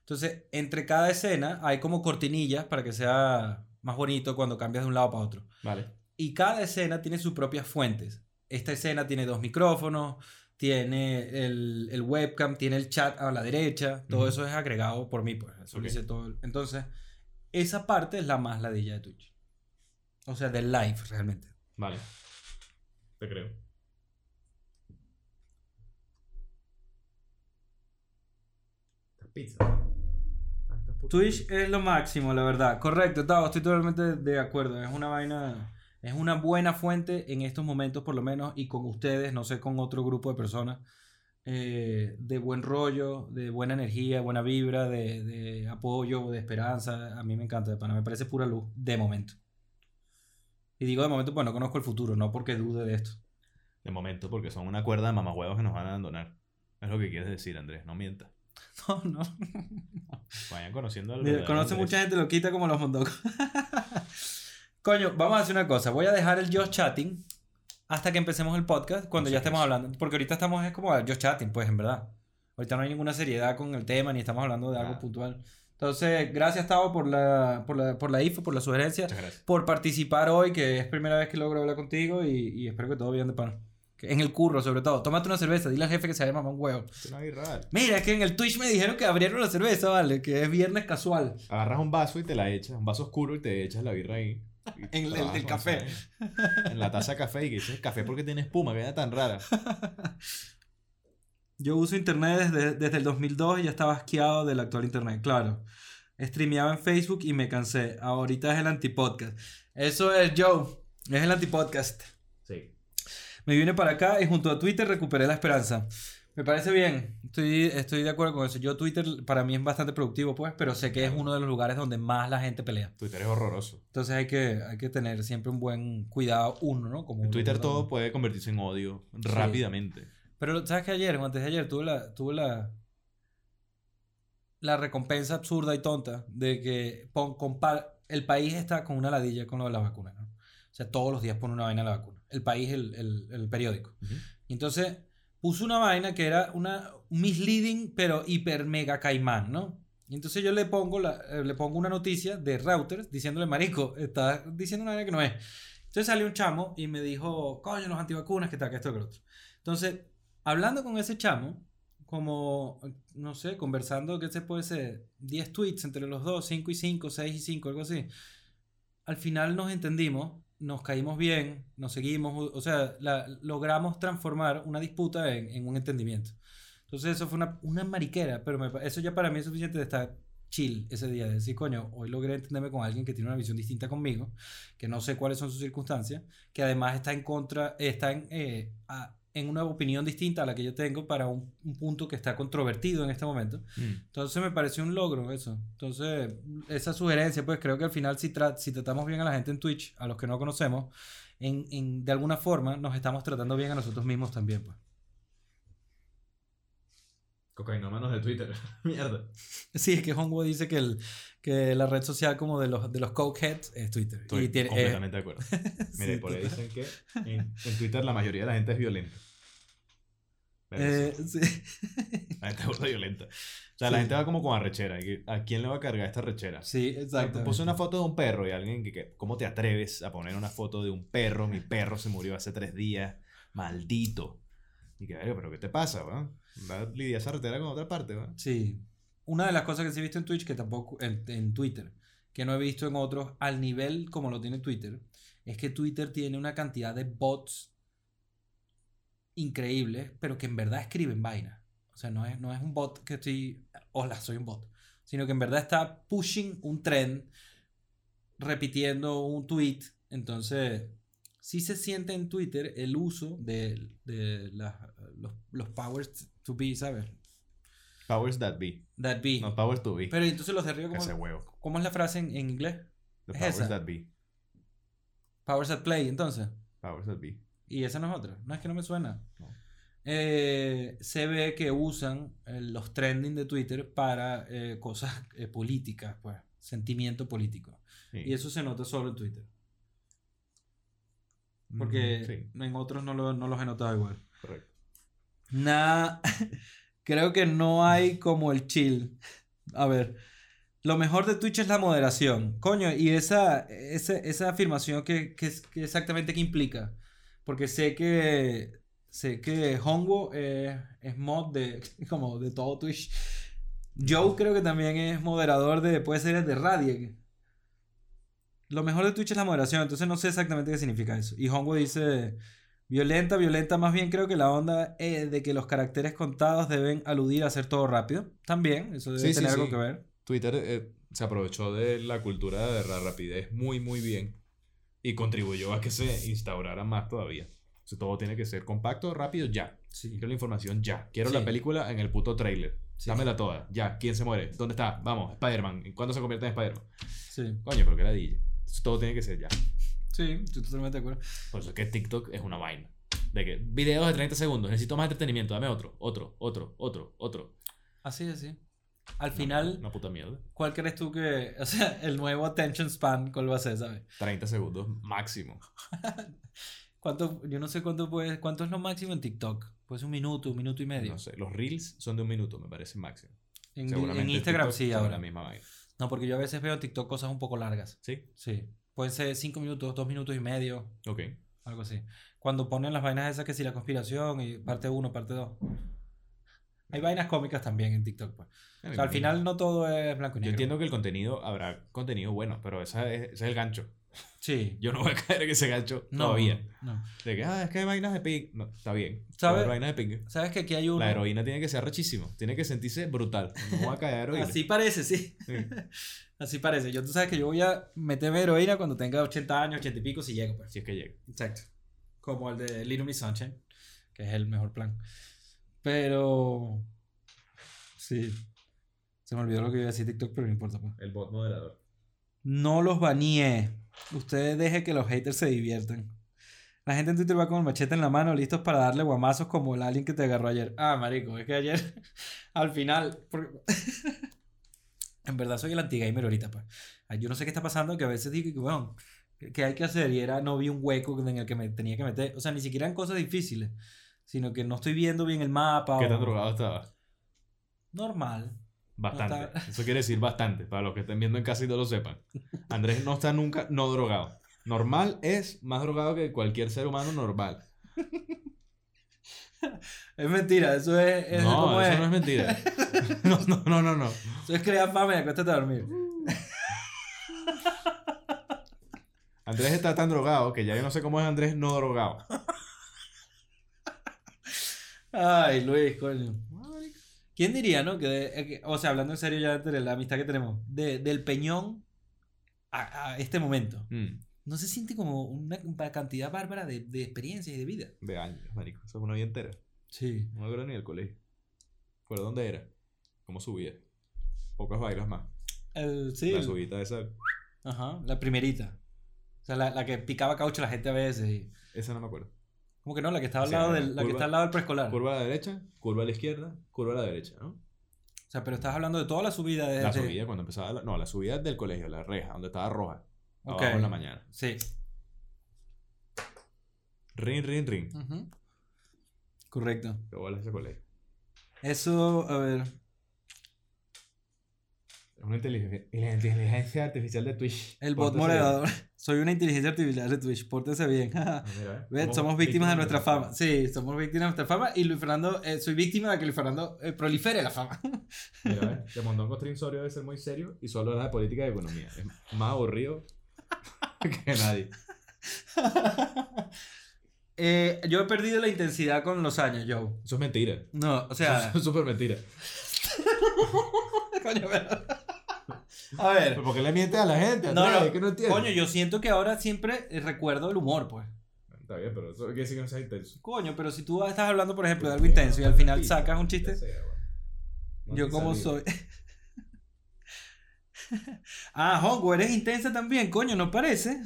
Entonces, entre cada escena hay como cortinillas para que sea más bonito cuando cambias de un lado para otro. Vale. Y cada escena tiene sus propias fuentes. Esta escena tiene dos micrófonos, tiene el, el webcam, tiene el chat a la derecha. Todo eso es agregado por mí, pues. Eso lo Ok. hice todo. Entonces, esa parte es la más ladilla de Twitch. O sea, del live, realmente. Vale. Te creo. Pizza. Ah, Twitch es lo máximo, la verdad. Correcto, Tavo, estoy totalmente de acuerdo. Es una vaina, es una buena fuente en estos momentos, por lo menos, y con ustedes, no sé, con otro grupo de personas, eh, de buen rollo, de buena energía, buena vibra, de, de apoyo, de esperanza. A mí me encanta, de pana, me parece pura luz, de momento. Y digo de momento, pues no conozco el futuro, no porque dude de esto. De momento, porque son una cuerda de mamahuevos que nos van a abandonar. Es lo que quieres decir, Andrés. No mientas. No, no. Vayan conociendo al conoce mucha gente, lo quita como los mondocos. Coño, vamos a hacer una cosa. Voy a dejar el Just Chatting hasta que empecemos el podcast, cuando No sé ya estemos es. hablando. Porque ahorita estamos es como Just Chatting, pues, en verdad. Ahorita no hay ninguna seriedad con el tema, ni estamos hablando de algo puntual. Entonces, gracias, Tavo, por la, por la, por la info, por la sugerencia, por participar hoy, que es primera vez que logro hablar contigo y, y espero que todo bien de pan. En el curro, sobre todo. Tómate una cerveza, dile al jefe que se llama un huevo. Una birra. Mira, es que en el Twitch me dijeron que abrieron la cerveza, ¿vale? Que es viernes casual. Agarras un vaso y te la echas, un vaso oscuro y te echas la birra ahí. En el- café. En la taza de café y que dices café porque tiene espuma, que era tan rara. Yo uso internet desde, desde el 2002 y ya estaba asqueado del actual internet, claro. Streameaba en Facebook y me cansé. Ahorita es el antipodcast. Eso es Joe. Es el antipodcast. Sí. Me vine para acá y junto a Twitter recuperé la esperanza. Me parece bien. Estoy, estoy de acuerdo con eso. Yo Twitter para mí es bastante productivo, pues, pero sé que es uno de los lugares donde más la gente pelea. Twitter es horroroso. Entonces hay que, hay que tener siempre un buen cuidado uno, ¿no? Como En Twitter uno- todo puede convertirse en odio rápidamente. Pero sabes que ayer o antes de ayer tuve la, tuve la, la recompensa absurda y tonta de que pon- compar- el país está con una ladilla con lo de las vacunas. ¿no? O sea, todos los días pone una vaina a la vacuna. El país, el, el, el periódico. Ujú. Y entonces puso una vaina que era una misleading, pero hiper mega caimán, ¿no? Y entonces yo le pongo, la, eh, le pongo una noticia de Reuters diciéndole, marico, está diciendo una vaina que no es. Entonces salió un chamo y me dijo, coño, los antivacunas, que tal, que esto, que lo otro. Entonces, hablando con ese chamo, como, no sé, conversando, ¿qué se puede ser? 10 tweets entre los dos, 5 y 5, 6 y 5, algo así. Al final nos entendimos nos caímos bien, nos seguimos, o- sea, la- logramos transformar una disputa en, en un entendimiento. Entonces eso fue una, una mariquera, pero me eso ya para mí es suficiente de estar chill ese día, de decir, coño, hoy logré entenderme con alguien que tiene una visión distinta conmigo, que no sé cuáles son sus circunstancias, que además está en contra, está en, eh, en una opinión distinta a la que yo tengo para un, un punto que está controvertido en este momento. Mm. Entonces me pareció un logro eso. Entonces, esa sugerencia, pues creo que al final si, tra- si tratamos bien a la gente en Twitch, a los que no conocemos, en, en- de alguna forma nos estamos tratando bien a nosotros mismos también, pues. Cocainómanos de Twitter. Mierda. Sí, es que Hongo dice que, el, que la red social como de los, de los cokeheads es Twitter. Estoy y tiene, eh, completamente de acuerdo. Sí, por ahí dicen que en, en Twitter la mayoría de la gente es violenta. Eh, sí. La gente es violenta. O sea, la gente va como con arrechera. ¿A quién le va a cargar esta rechera? Sí, exacto. Puse una foto de un perro y alguien que, que, ¿cómo te atreves a poner una foto de un perro? Mi perro se murió hace tres días. Maldito. Y que, "Verga, pero ¿qué te pasa, weón? Va a lidiar esa retera con otra parte, weón. Sí. Una de las cosas que sí he visto en Twitch, que tampoco, en, en Twitter, que no he visto en otros, al nivel como lo tiene Twitter, es que Twitter tiene una cantidad de bots increíbles, pero que en verdad escriben vaina. O sea, no es, no es un bot que estoy, hola, soy un bot, sino que en verdad está pushing un trend, repitiendo un tweet. Entonces, sí se siente en Twitter el uso de, de las- los, los powers to be, ¿sabes? Powers that be. That be. No, powers to be. Pero ¿y entonces los de Ese ¿cómo, huevo. cómo es la frase en, en inglés? The Es powers esa. that be. Powers at play, entonces. Powers that be. Y esa no es otra. No es que no me suena. No. Eh, se ve que usan eh, los trending de Twitter para eh, cosas políticas, pues. Sentimiento político. Sí. Y eso se nota solo en Twitter. Porque Mm, Sí, en otros no, lo- no los he notado igual. correcto. Nada. Creo que no hay como el chill. A ver. Lo mejor de Twitch es la moderación. Coño, y esa, esa, esa afirmación que, que, es- que exactamente qué implica. Porque sé que. Sé que Hongo eh, es mod de. como de todo Twitch. Joe creo que también es moderador de. puede ser el de Radic. Lo mejor de Twitch es la moderación, entonces no sé exactamente qué significa eso. Y Hongo dice. Violenta, violenta, más bien creo que la onda eh, de que los caracteres contados deben aludir a hacer todo rápido. También, eso debe Sí, sí, tener algo sí. que ver. Twitter eh, se aprovechó de la cultura de la rapidez muy, muy bien y contribuyó a que se instaurara más todavía. O sea, todo tiene que ser compacto, rápido, ya. Sí. Quiero la información ya. Quiero Sí. la película en el puto trailer. Sí. Dámela toda. Ya. ¿Quién se muere? ¿Dónde está? Vamos, Spider-Man. ¿En ¿Cuándo se convierte en Spider-Man? Sí, Coño, pero que la DJ. Todo tiene que ser ya. sí, estoy totalmente de acuerdo. Por eso es que TikTok es una vaina. De que videos de 30 segundos. Necesito más entretenimiento. Dame otro, otro, otro, otro, otro. Así es, sí. Al final, Una puta mierda. ¿cuál crees tú que, o sea, el nuevo attention span, cuál va a ser, sabes? 30 segundos máximo. ¿Cuánto, yo no sé cuánto puede, cuánto es lo máximo en TikTok. Puede ser un minuto, un minuto y medio. No sé. Los reels son de un minuto, me parece máximo. En, Instagram TikTok sí ahora. la misma vaina. No, porque yo a veces veo en TikTok cosas un poco largas. ¿Sí? Sí. Pueden ser cinco minutos, dos minutos y medio, Ok. algo así. Cuando ponen las vainas esas que si la conspiración y parte uno, parte dos. Hay vainas cómicas también en TikTok, pues. O sea, al final no todo es blanco y Yo negro. entiendo que el contenido, habrá contenido bueno, pero esa es- ese es el gancho. Sí. Yo no voy a caer en ese gancho No, todavía. no. De que, ah, es que hay vainas de ping. No, está bien. ¿Sabe? Hay vainas de ping. ¿Sabes que aquí hay uno? La heroína tiene que ser rechísimo. Tiene que sentirse brutal. No voy a caer heroína. Así parece, sí. Sí. Así parece. Yo, tú sabes que yo voy a meterme heroína cuando tenga 80 años, 80 y pico, si llego, pues. Si es que llega. Exacto. Como el de Little Miss Sunshine, que es el mejor plan. Pero. Sí. Se me olvidó lo que iba a decir TikTok, pero no importa. Pues. El bot moderador. No los baneé. Ustedes dejen que los haters se diviertan. La gente en Twitter va con el machete en la mano, listos para darle guamazos como el alien que te agarró ayer. Ah, marico, es que ayer, al final. porque- en verdad soy el anti-gamer ahorita, pues. Ay, Yo no sé qué está pasando, que a veces digo que, bueno, ¿qué- ¿qué hay que hacer? Y era, no vi un hueco en el que me tenía que meter. O sea, ni siquiera en cosas difíciles, sino que no estoy viendo bien el mapa. ¿Qué o- tan drogado estaba? Normal. Bastante. está- Eso quiere decir bastante, para los que estén viendo en casa y no lo sepan. Andrés no está nunca no drogado. Normal es más drogado que cualquier ser humano normal. Es mentira, eso es. es no, ¿cómo eso es? no es mentira. No, no, no, no. no. Eso es crear fama y acuéstate a dormir. Andrés está tan drogado que ya yo no sé cómo es Andrés no drogado. Ay, Luis, coño. ¿Quién diría, no? Que, de- eh, que- o sea, hablando en serio ya de la amistad que tenemos, de- del peñón a, a este momento, Mm, ¿no se siente como una, una cantidad bárbara de, de experiencias y de vida? de años, marico. Eso es una vida entera. Sí. No me acuerdo ni del colegio. ¿Por dónde era? ¿Cómo subía? Pocas bailas más. El, sí. La subida esa, Ajá, la primerita. O sea, la, la que picaba caucho la gente a veces. Y... esa no me acuerdo. Como que no, la que estaba al lado la del, la que está al lado del preescolar. Curva a la derecha, curva a la izquierda, curva a la derecha, ¿no? O sea, pero estás hablando de toda la subida de. La subida cuando empezaba la... No, la subida del colegio, la reja, donde estaba roja. Ok. En la mañana. Sí. Rin, rin, rin. Ujú. Correcto. Qué bola ese colegio. Eso, a ver. Es una inteligencia, la inteligencia artificial de Twitch. El bot bien. moderador. Soy una inteligencia artificial de Twitch. Pórtese bien. Ah, mira, Ven, somos somos víctimas de nuestra fama. Sí, somos víctimas de nuestra fama. Y Luis Fernando, eh, soy víctima de que Luis Fernando eh, prolifere la fama. Mira, ¿ves? De Mondongo Trinsorio debe ser muy serio y solo habla de política y economía. Es más aburrido que nadie. Eh, yo he perdido la intensidad con los años, Joe. Eso es mentira. No, o sea. Eso es súper mentira. coño, pero- A ver. ¿Pero ¿Por qué le mientes a la gente? No, Andrés? no, que no entiendo. Coño, yo siento que ahora siempre recuerdo el humor, pues. Está bien, pero eso quiere decir que no sea intenso. Coño, pero si tú estás hablando, por ejemplo, de algo intenso y al final sacas un chiste, yo como soy. ah, Hongo, eres intensa también, coño, ¿no parece?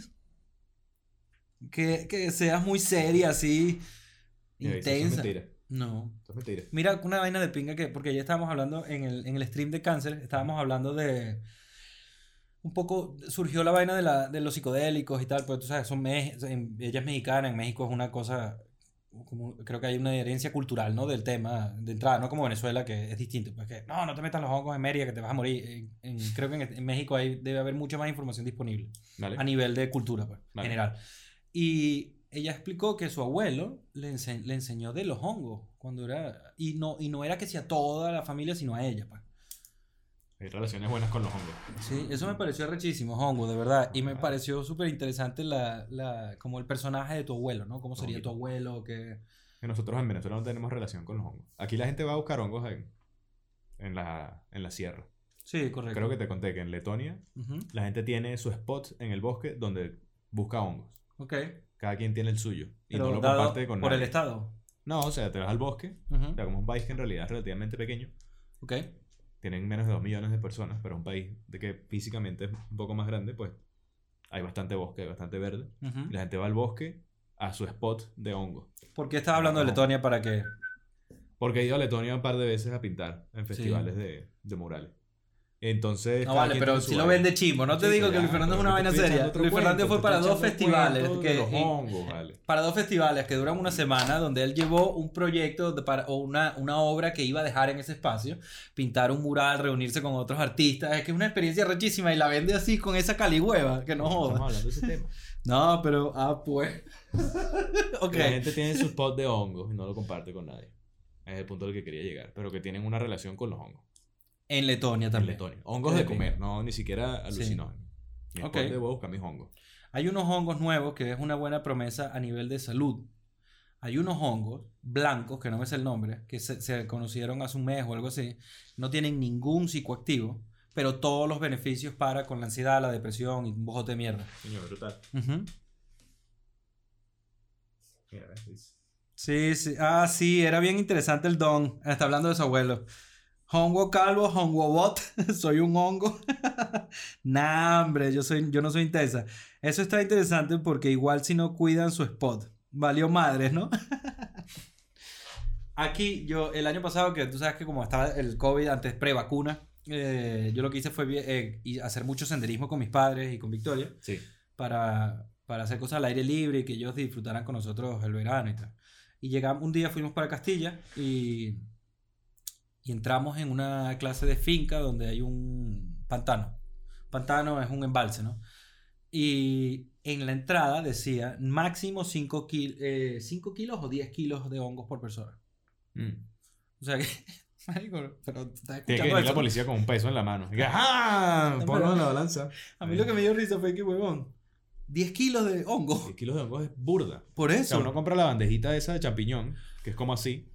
Que, que seas muy seria, así, Mira, eso es intensa. mentira. No. Eso es mentira. Mira, una vaina de pinga que, porque ya estábamos hablando en el, en el stream de cáncer, estábamos hablando de, un poco, surgió la vaina de, la, de los psicodélicos y tal, pues tú sabes, son en- ella es mexicana, en México es una cosa, como, creo que hay una herencia cultural, ¿no? Del tema de entrada, no como Venezuela, que es distinto, pues que, no, no te metas los hongos en Mérida, que te vas a morir. En- en- creo que en, México hay, debe haber mucha más información disponible Vale. a nivel de cultura, pues, Vale. general. Y ella explicó que su abuelo le, ense- le enseñó de los hongos cuando era. Y no, y no era que sea toda la familia, sino a ella, pues. Hay relaciones buenas con los hongos. Sí, eso me pareció rechísimo, hongo, de verdad. Y me Ah. pareció súper interesante la, la, como el personaje de tu abuelo, ¿no? ¿Cómo sería tu abuelo? Que... Que nosotros en Venezuela no tenemos relación con los hongos. Aquí la gente va a buscar hongos en, en, la, en la sierra. Sí, correcto. Creo que te conté que en Letonia la gente tiene su spot en el bosque donde busca hongos. Ok. Cada quien tiene el suyo. Y Pero no lo comparte con por nadie. el Estado. No, o sea, te vas al bosque. Ujú, O sea, como un país que en realidad es relativamente pequeño. Ok. Tienen menos de 2 millones de personas, pero un país de que físicamente es un poco más grande, pues hay bastante bosque, hay bastante verde. Y la gente va al bosque a su spot de hongos. ¿Por qué estás hablando de Letonia para que.? Porque he ido a Letonia un par de veces a pintar en festivales de, de murales. Entonces. No vale, pero si lo vaina. vende chimbo. No te digo que ya, Luis Fernando es una vaina seria. Luis Fernando fue para dos festivales. cuento que- de los y- hongos, vale. para dos festivales que duran una semana, donde él llevó un proyecto de- para, o una, una obra que iba a dejar en ese espacio, pintar un mural, reunirse con otros artistas. Es que es una experiencia rechísima y la vende así con esa caligüeva, que no Estamos joda. hablando de ese tema. No, pero, ah, pues. ok. La gente tiene su spot de hongos y no lo comparte con nadie. Es el punto al que quería llegar. Pero que tienen una relación con los hongos. En Letonia En también. Letonia. Hongos de comer, no ni siquiera alucinógenos. Mi Ok. voy a buscar mis hongos. Hay unos hongos nuevos que es una buena promesa a nivel de salud. Hay unos hongos blancos, que no me sé el nombre, que se, se conocieron hace un mes o algo así. No tienen ningún psicoactivo, pero todos los beneficios para con la ansiedad, la depresión y un bojote de mierda. Señor, brutal. Ujú. Mira. Sí, sí. Ah, sí, era bien interesante el don. Está hablando de su abuelo. Hongo calvo, hongo bot. soy un hongo. nah, hombre, yo, soy, yo no soy intensa. Eso está interesante porque igual si no cuidan su spot. Valió madres, ¿no? Aquí, yo, el año pasado, que tú sabes que como estaba el COVID antes pre-vacuna, eh, yo lo que hice fue eh, hacer mucho senderismo con mis padres y con Victoria Sí. para, para hacer cosas al aire libre y que ellos disfrutaran con nosotros el verano y tal. Y llegamos, un día fuimos para Castilla y, y entramos en una clase de finca donde hay un pantano. Pantano es un embalse, ¿no? Y en la entrada decía máximo 5 kilos o 10 kilos de hongos por persona. Mm. O sea que, marico, pero estás Tiene que venir la policía con un peso en la mano. Y que, ¡ah! No, Ponlo en la balanza. A mí lo que me dio risa fue que, huevón, 10 kilos de hongo. 10 kilos de hongos es burda. Por O eso. sea, uno compra la bandejita esa de champiñón, que es como así,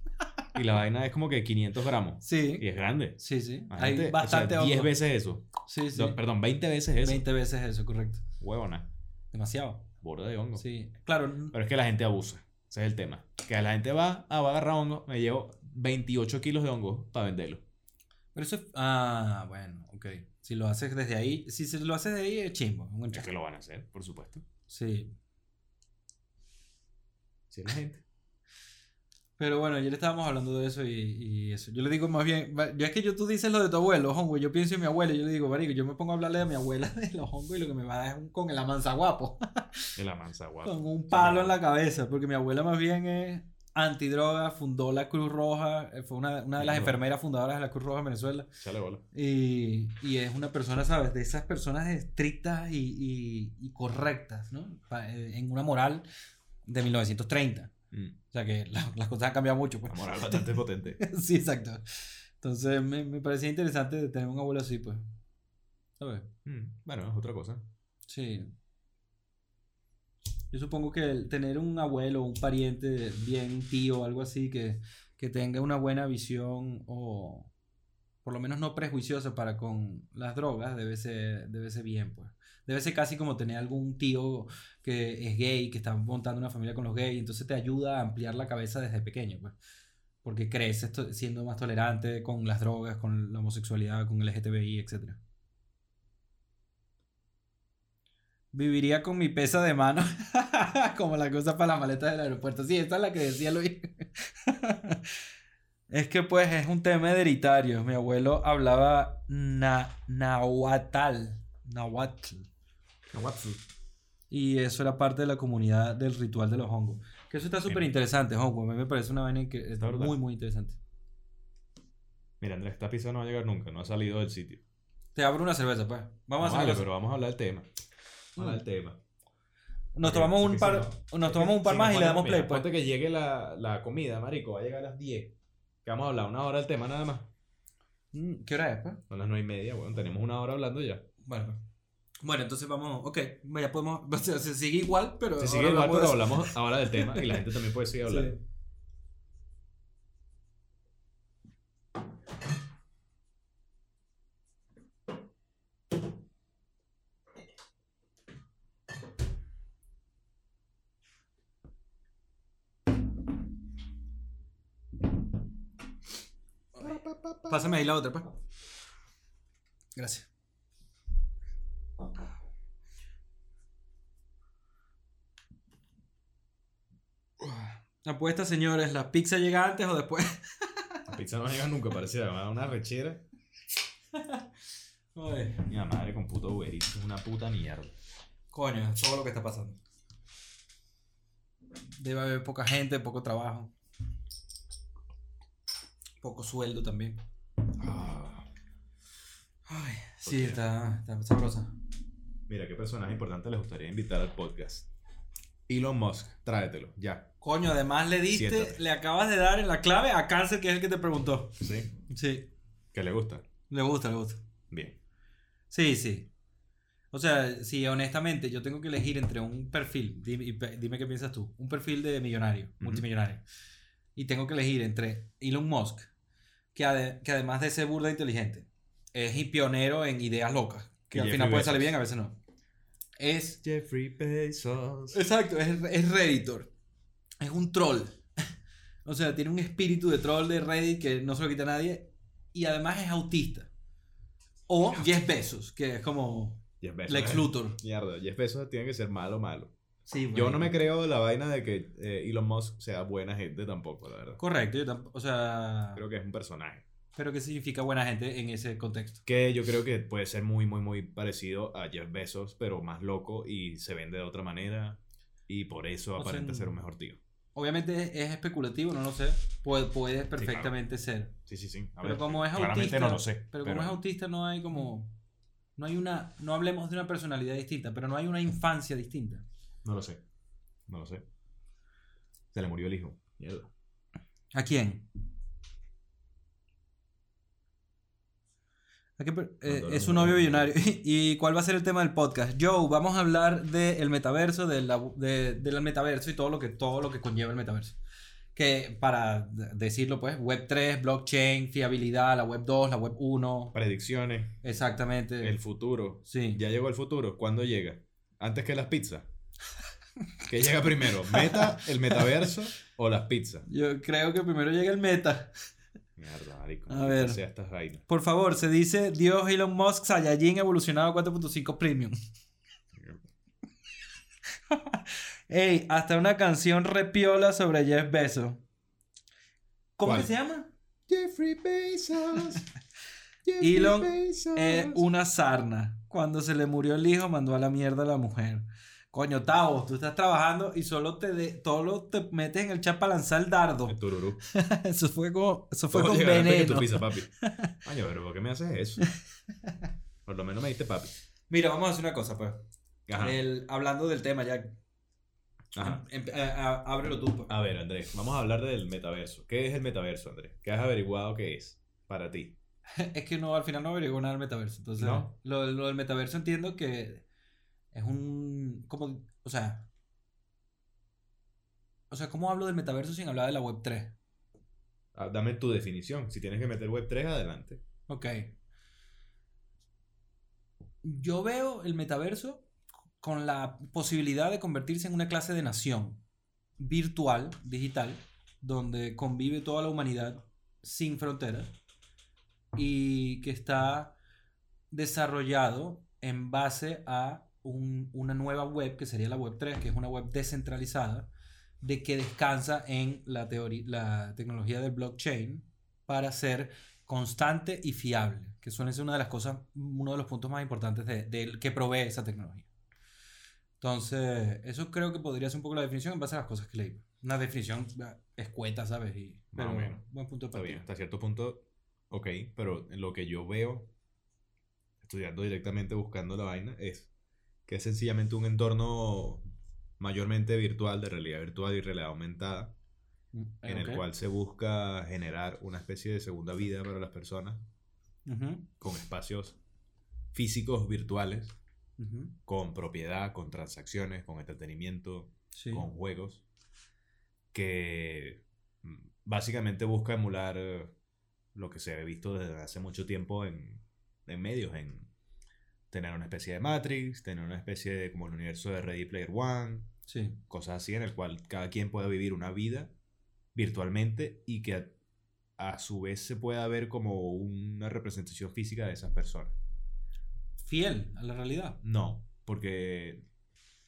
y la vaina es como que 500 gramos. Sí. Y es grande. Sí, sí. Imagínate, Hay bastante o sea, 10 hongo. veces eso. Sí, sí. No, perdón, 20 veces eso. 20 veces eso, correcto. Huevona. Demasiado. Burda de hongo. Sí. Claro. Pero es que la gente abusa. Ese es el tema. Que la gente va, ah, va a agarrar hongo, me llevo 28 kilos de hongo para venderlo. Pero eso es. Ah, bueno, ok. Si lo haces desde ahí. Si se lo haces de ahí, es chimbo. es que lo van a hacer, por supuesto. Sí. Si es la gente. Pero bueno, ayer estábamos hablando de eso y, y eso. Yo le digo más bien, ya es que yo tú dices lo de tu abuelo, hongo, yo pienso en mi abuela y yo le digo, marico, yo me pongo a hablarle de mi abuela de los hongos y lo que me va a dar es un con el amanza guapo, De la mansa guapa. con un palo en la cabeza, porque mi abuela más bien es antidroga, fundó la Cruz Roja, eh, fue una, una de las enfermeras fundadoras de la Cruz Roja en Venezuela Chale bola. y, y es una persona, ¿sabes? De esas personas estrictas y, y- correctas, ¿no? Eh, En una moral de 1930. Mm. O sea que la- las cosas han cambiado mucho, pues. Una moral bastante potente. Sí, exacto. Entonces me, me parecía interesante tener un abuelo así, pues. ¿Sabes? Mm, Bueno, es otra cosa. Sí. Yo supongo que el tener un abuelo, un pariente, bien tío, algo así, que, que tenga una buena visión o por lo menos no prejuiciosa para con las drogas, debe ser, debe ser bien, pues. Debe ser casi como tener algún tío que es gay, que está montando una familia con los gays, entonces te ayuda a ampliar la cabeza desde pequeño, pues. Porque creces siendo más tolerante con las drogas, con la homosexualidad, con el LGTBI, etc. Viviría con mi pesa de mano, como la cosa para la maleta del aeropuerto. Sí, esta es la que decía Luis. es que pues es un tema hereditario. Mi abuelo hablaba na nahuatl. Nahuatl. Y eso era parte de la comunidad del ritual de los hongos. Que eso está súper interesante, hongo. A mí me parece una vaina que es muy, muy interesante. Mira, Andrés, esta pizza no va a llegar nunca, no ha salido del sitio. Te abro una cerveza, pues. Vamos a hacer vale, pero vamos a hablar del tema. Vamos a hablar del tema. Nos Porque- tomamos un par, no- nos tomamos un par si más y le damos play, pues. Que llegue la, la comida, marico, va a llegar a las 10. Que vamos a hablar una hora del tema nada más. Mm, ¿Qué hora es, pues? Son las 9 y media, bueno, tenemos una hora hablando ya. Bueno. Bueno, entonces vamos, ok, ya podemos, o sea, se sigue igual, pero... Se ahora sigue igual, pero hablamos ahora del tema y la gente también puede seguir hablando. Sí. Pásame ahí la otra, pues. Gracias. Apuesta, señores, ¿la pizza llega antes o después? La pizza no llega nunca, parece una rechera. Ay, Mi madre con puto Uber Eats, es una puta mierda. coño, es todo lo que está pasando. Debe haber poca gente, poco trabajo. Poco sueldo también. Ah. Ay, sí, está, está sabrosa. Mira, ¿qué personaje importante les gustaría invitar al podcast? Elon Musk, tráetelo, ya. Coño, además le diste, Siéntate. le acabas de dar en la clave a Cáncer, que es el que te preguntó. ¿Sí? Sí, ¿Qué le gusta? le gusta, le gusta. Bien. Sí, sí. O sea, si honestamente yo tengo que elegir entre un perfil, dime, dime qué piensas tú, un perfil de millonario, multimillonario, y tengo que elegir entre Elon Musk, que, ade- que además de ser burda inteligente, es pionero en ideas locas, que al Jeffrey final puede salir bien, a veces no. Es Jeffrey Bezos. Exacto, es, es Redditor. Es un troll. O sea, tiene un espíritu de troll de Reddit que no se lo quita a nadie. Y además es autista. O Jeff Bezos, que es como Jeff Bezos. Lex. Luthor. Mierda, Jeff Bezos tiene que ser malo, malo. Sí, Yo no me creo la vaina de que eh, Elon Musk sea buena gente tampoco, la verdad. Correcto, yo o sea... Creo que es un personaje. Pero ¿qué significa buena gente en ese contexto? Que yo creo que puede ser muy, muy, muy parecido a Jeff Bezos, pero más loco y se vende de otra manera. Y por eso O aparenta en- ser un mejor tío. Obviamente es, es especulativo, no lo sé. Puede, puede perfectamente ser. Sí, sí, sí. A Pero ver, como es claramente autista... no lo sé. Pero como es autista no hay como... No hay una... No hablemos de una personalidad distinta, pero no hay una infancia distinta. No lo sé. No lo sé. Se le murió el hijo. Mierda. ¿A quién? Eh, es un novio números. billonario. ¿Y cuál va a ser el tema del podcast? Joe, vamos a hablar del metaverso, de la- de- del metaverso y todo lo, que, todo lo que conlleva el metaverso. Que para de- decirlo, pues, Web 3, blockchain, fiabilidad, la Web 2, la Web 1. Predicciones, Exactamente. el futuro. Sí. ¿Ya llegó el futuro? ¿Cuándo llega? ¿Antes que las pizzas? ¿Qué llega primero? ¿Meta, el metaverso o las pizzas? Yo creo que primero llega el meta. Mierda, marico. A maldita ver. sea estas vainas. Por favor, se dice Dios Elon Musk Saiyajin evolucionado a 4.5 Premium. Ey, hasta una canción repiola sobre Jeff Bezos. ¿Cómo ¿Cuál? que se llama? Jeffrey Bezos. Jeffrey Elon Bezos. Eh, una sarna. Cuando se le murió el hijo, mandó a la mierda a la mujer. Coño, Tavo, tú estás trabajando y solo te, de, todo te metes en el chat para lanzar el dardo. El tururú. Eso fue con, eso fue ¿Cómo con que tu veneno. pizza, papi? Coño, pero ¿por qué me haces eso? Por lo menos me diste papi. Mira, vamos a hacer una cosa, pues. Ajá. El- hablando del tema, ya. Ajá. em- eh, a- ábrelo tú, pues. A ver, Andrés, vamos a hablar del metaverso. ¿Qué es el metaverso, Andrés? ¿Qué has averiguado que es para ti? Es que no, al final no averiguó nada del metaverso. Entonces, ¿No? lo, lo del metaverso entiendo que es un. Como, o sea. O sea, ¿cómo hablo del metaverso sin hablar de la web 3? Ah, Dame tu definición. Si tienes que meter web 3, adelante. Ok. Yo veo el metaverso con la posibilidad de convertirse en una clase de nación virtual, digital, donde convive toda la humanidad sin fronteras y que está desarrollado en base a un- una nueva web que sería la web 3, que es una web descentralizada, de que descansa en la, la tecnología del blockchain para ser constante y fiable, que suele ser una de las cosas, uno de los puntos más importantes de, del- que provee esa tecnología. Entonces, eso creo que podría ser un poco la definición en base a las cosas que leí. Una definición eh, escueta, ¿sabes? Y, pero menos. Buen punto de Está bien, partida. hasta cierto punto, ok, pero lo que yo veo, estudiando directamente, buscando la vaina, es que es sencillamente un entorno mayormente virtual, de realidad virtual y realidad aumentada, en el cual se busca generar una especie de segunda vida para las personas con espacios físicos virtuales, con propiedad, con transacciones, con entretenimiento, Sí. con juegos, que mm, básicamente busca emular lo que se ha visto desde hace mucho tiempo en, en medios, en tener una especie de Matrix, tener una especie de como el universo de Ready Player One, Sí. cosas así en el cual cada quien pueda vivir una vida virtualmente y que a, a su vez se pueda ver como una representación física de esas personas. Fiel a la realidad. No, porque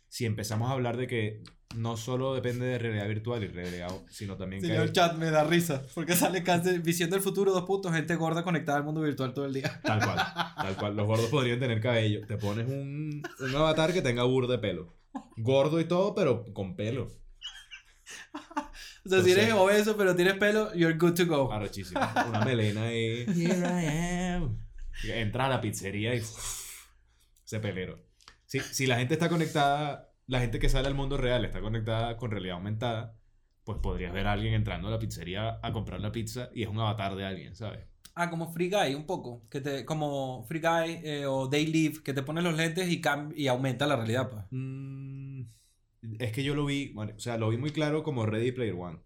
si empezamos a hablar de que no solo depende de realidad virtual y realidad, sino también que Señor hay- chat, me da risa. Porque sale casi visión del futuro, dos puntos, gente gorda conectada al mundo virtual todo el día. tal cual, tal cual, los gordos podrían tener cabello. Te pones un, un avatar que tenga burro de pelo. Gordo y todo, pero con pelo. O sea, si eres Entonces- obeso pero tienes pelo, you're good to go. Arrechísimo. Una melena ahí. Here I am. Entra a la pizzería y se pelero. Si, si la gente está conectada, la gente que sale al mundo real está conectada con realidad aumentada, pues podrías ver a alguien entrando a la pizzería a comprar la pizza y es un avatar de alguien, ¿sabes? Ah, como Free Guy, un poco. Que te, como Free Guy eh, o Day Live, que te pones los lentes y, y aumenta la realidad, pues. Mm, es que yo lo vi, bueno, o sea, lo vi muy claro como Ready Player One.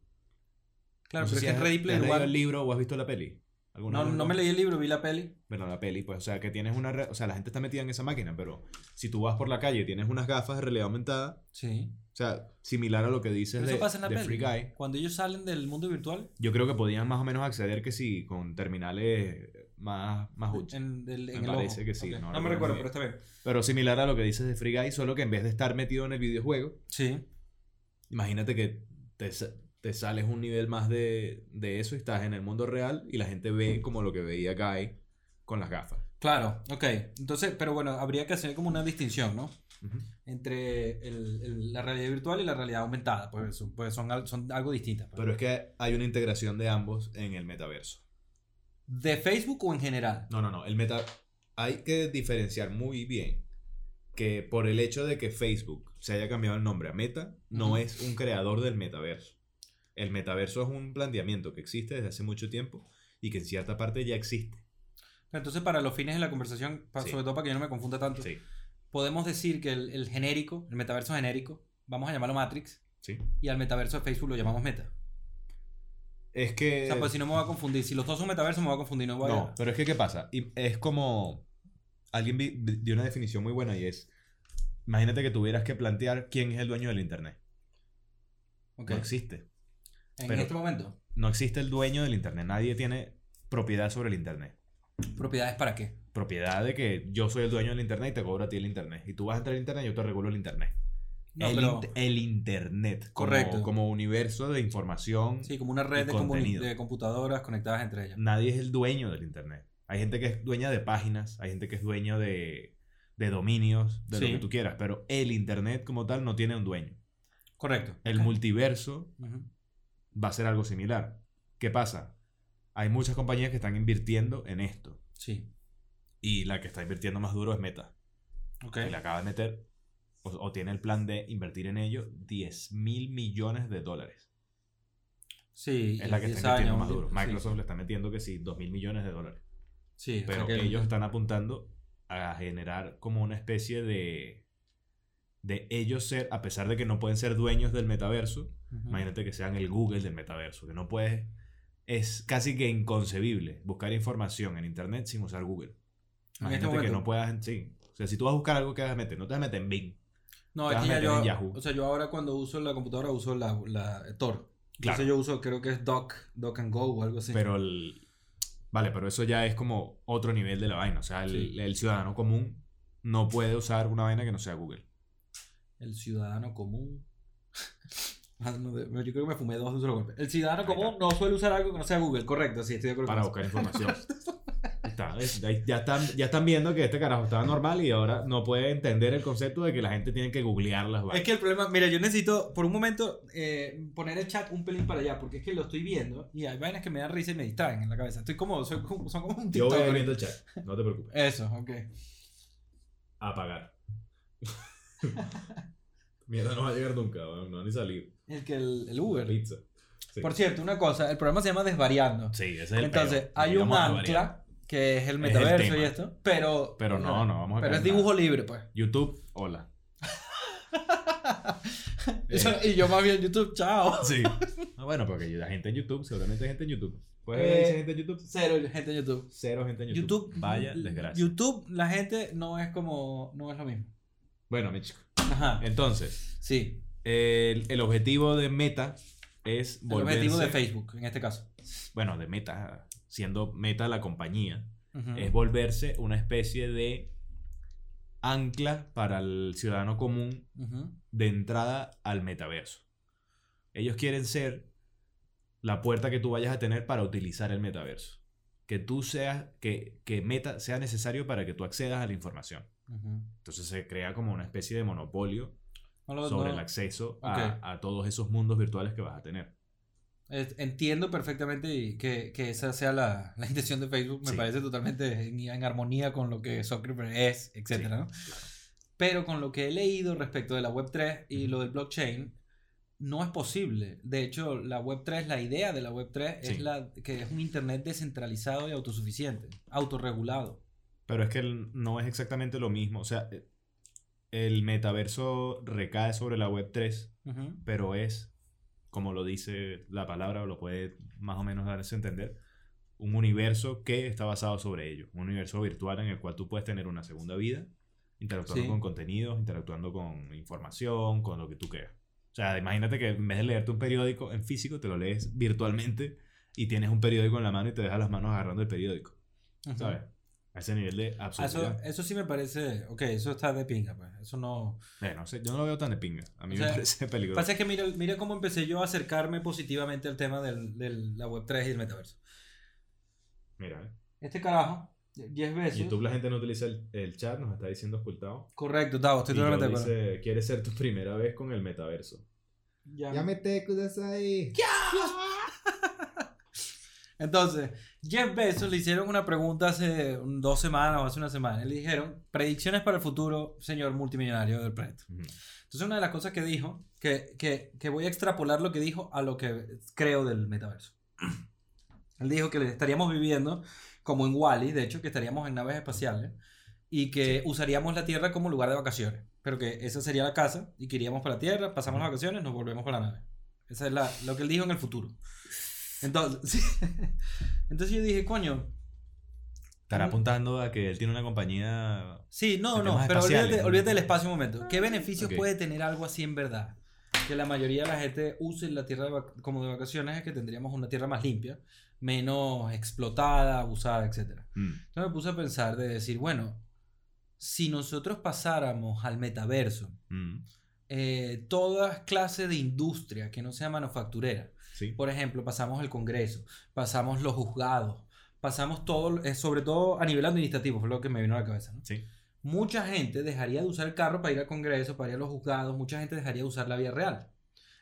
Claro, No pero si es que Ready ¿te Player has One. el libro o has visto la peli? ¿Alguna No, no me leí el libro, vi la peli. Bueno, la peli, pues, o sea, que tienes una... re- O sea, la gente está metida en esa máquina, pero si tú vas por la calle y tienes unas gafas de realidad aumentada, Sí. o sea, similar a lo que dices Pero de, eso pasa en la de peli. Free Guy, Cuando ellos salen del mundo virtual, yo creo que podían más o menos acceder que sí, con terminales más, más huchas. en, del- en Me el parece ojo. que sí, Ok. no No, me recuerdo pero está bien. Pero similar a lo que dices de Free Guy, solo que en vez de estar metido en el videojuego, Sí. imagínate que te, sa- te sales un nivel más de, de eso y estás en el mundo real y la gente ve como lo que veía Guy con las gafas. Claro, ok. Entonces, pero bueno, habría que hacer como una distinción, ¿no? Entre el- el- la realidad virtual y la realidad aumentada. Pues, son- pues son, al- son algo distintas. pues. Pero es que hay una integración de ambos en el metaverso. ¿De Facebook o en general? No, no, no. El meta... Hay que diferenciar muy bien que por el hecho de que Facebook se haya cambiado el nombre a Meta, no es un creador del metaverso. El metaverso es un planteamiento que existe desde hace mucho tiempo y que en cierta parte ya existe. Entonces, para los fines de la conversación, Sí. sobre todo para que yo no me confunda tanto, Sí, podemos decir que el, el genérico, el metaverso genérico, vamos a llamarlo Matrix, sí. y al metaverso de Facebook lo llamamos Meta. Es que... O sea, pues si no me voy a confundir. Si los dos son metaversos, me voy a confundir. No voy a... No, pero es que ¿qué pasa? Y es como... Alguien dio una definición muy buena y es... Imagínate que tuvieras que plantear quién es el dueño del Internet. Ok. No existe. En pero- este momento, No existe el dueño del Internet. Nadie tiene propiedad sobre el Internet. ¿propiedades para qué? Propiedad de que yo soy el dueño del Internet y te cobro a ti el Internet. Y tú vas a entrar al Internet y yo te regulo el Internet. No, el, pero- int- el Internet. Correcto. Como, universo de información. Sí, como una red de, computadoras conectadas entre ellas. Nadie es el dueño del Internet. Hay gente que es dueña de páginas, hay gente que es dueño de, de dominios, de Sí. lo que tú quieras, pero el Internet como tal no tiene un dueño. Correcto. El multiverso. Va a ser algo similar. ¿Qué pasa? Hay muchas compañías que están invirtiendo en esto Sí. y la que está invirtiendo más duro es Meta. Ok. que le acaba de meter o, o tiene el plan de invertir en ello 10 mil millones de dólares. Sí. Es la que 10 está invirtiendo años, más duro. sí, Microsoft le está metiendo que sí, 2 mil millones de dólares. Sí, o sea Pero el- ellos están apuntando a generar como una especie de de ellos ser, a pesar de que no pueden ser dueños del metaverso, Imagínate que sean el Google del metaverso, que no puedes, es casi que inconcebible buscar información en internet sin usar Google. Este Imagínate que no puedas, sí. O sea, si tú vas a buscar algo, ¿qué vas a meter? No te vas a meter en Bing. No, es que ya yo. Yahoo. O sea, yo ahora cuando uso la computadora uso la, la Tor. Claro. Entonces yo uso, creo que es Doc, Doc and Go o algo así. Pero el. Vale, pero eso ya es como otro nivel de la vaina. O sea, el, Sí. el ciudadano común no puede usar una vaina que no sea Google. El ciudadano común. Ah, no, yo creo que me fumé dos de un solo golpe. El ciudadano común no suele usar algo que no sea Google. Correcto, sí, estoy de acuerdo Para con eso. buscar información. Está, ya, están, ya están viendo que este carajo estaba normal y ahora no puede entender el concepto de que la gente tiene que googlear las vainas. Es que el problema, mira, yo necesito por un momento eh, poner el chat un pelín para allá, porque es que lo estoy viendo y hay vainas que me dan risa y me distraen en la cabeza. Estoy como, soy como, son como un Yo voy TikTok. viendo el chat. No te preocupes. Eso, ok. Apagar. Mierda, no va a llegar nunca, no va ni salir. El que el, el Uber. Pizza. Sí. Por cierto, una cosa, el programa se llama Desvariando. Sí, ese es el Entonces, peor. hay un ancla que es el metaverso y esto, pero. Pero no, no vamos a Pero es dibujo nada. libre, pues. YouTube, hola. Eso- y yo más bien YouTube, chao. Sí. Ah, bueno, porque hay gente en YouTube, seguramente hay gente en YouTube. ¿Puedes Eh, gente en YouTube? Cero gente en YouTube. Cero gente en YouTube. YouTube. Vaya desgracia. YouTube, la gente no es como. No es lo mismo. Bueno, mi chico. Ajá. Entonces, Sí. El, el objetivo de Meta es El volverse... objetivo de Facebook, en este caso. Bueno, de Meta, siendo Meta la compañía, es volverse una especie de ancla para el ciudadano común de entrada al metaverso. Ellos quieren ser la puerta que tú vayas a tener para utilizar el metaverso. Que tú seas, que, que Meta sea necesario para que tú accedas a la información. Entonces se crea como una especie de monopolio No lo- sobre no- el acceso a, a todos esos mundos virtuales que vas a tener. Entiendo perfectamente que, que esa sea la, la intención de Facebook. Me Sí. parece totalmente en, en armonía con lo que Zuckerberg es, etcétera, Sí, ¿no? claro. Pero con lo que he leído respecto de la Web3 y lo del blockchain, no es posible. De hecho, la Web3, la idea de la Web3 es la, que es un Internet descentralizado y autosuficiente, autorregulado. Pero es que no es exactamente lo mismo. O sea, eh, el metaverso recae sobre la web 3, Ujú. pero es, como lo dice la palabra, o lo puede más o menos darse a entender, un universo que está basado sobre ello. Un universo virtual en el cual tú puedes tener una segunda vida, interactuando Sí. con contenidos, interactuando con información, con lo que tú quieras. O sea, imagínate que en vez de leerte un periódico en físico, te lo lees virtualmente y tienes un periódico en la mano y te dejas las manos agarrando el periódico. ¿Sabes? A ese nivel de Ah, Eso, absurdidad. eso sí me parece, ok, eso está de pinga, pues. Eso no... Eh, no sé, yo no lo veo tan de pinga. A mí O me sea, parece peligroso. Pasa que mira, mira cómo empecé yo a acercarme positivamente al tema de la Web3 y el metaverso. Mira, eh. Este carajo, 10 En veces. YouTube la gente no utiliza el, el chat, nos está diciendo ocultado. Correcto, Tavo, estoy totalmente de acuerdo. quiere ser tu primera vez con el metaverso. Ya. Ya me te ahí. Entonces, Jeff Bezos le hicieron una pregunta hace dos semanas o hace una semana. Le dijeron, predicciones para el futuro, señor multimillonario del planeta. Entonces, una de las cosas que dijo, que, que, que voy a extrapolar lo que dijo a lo que creo del metaverso. Él dijo que estaríamos viviendo como en Wally, de hecho, que estaríamos en naves espaciales y que usaríamos la Tierra como lugar de vacaciones. Pero que esa sería la casa y que iríamos para la Tierra, pasamos las vacaciones, nos volvemos para la nave. Esa es la, lo que él dijo en el futuro. Entonces, sí. Entonces yo dije, coño, Estará apuntando a que él tiene una compañía. Sí, no, no, pero olvídate, olvídate del espacio un momento. ¿Qué beneficios Ok. puede tener algo así en verdad? Que la mayoría de la gente use la tierra de como de vacaciones es que tendríamos una tierra más limpia, menos explotada, abusada, etc. Mm, Entonces me puse a pensar de decir, bueno, si nosotros pasáramos al metaverso, mm, eh, todas clases de industria que no sea manufacturera, sí. por ejemplo, pasamos el Congreso, pasamos los juzgados, pasamos todo, eh, sobre todo a nivel administrativo, fue lo que me vino a la cabeza. ¿no? Sí. Mucha gente dejaría de usar el carro para ir al Congreso, para ir a los juzgados, mucha gente dejaría de usar la vía real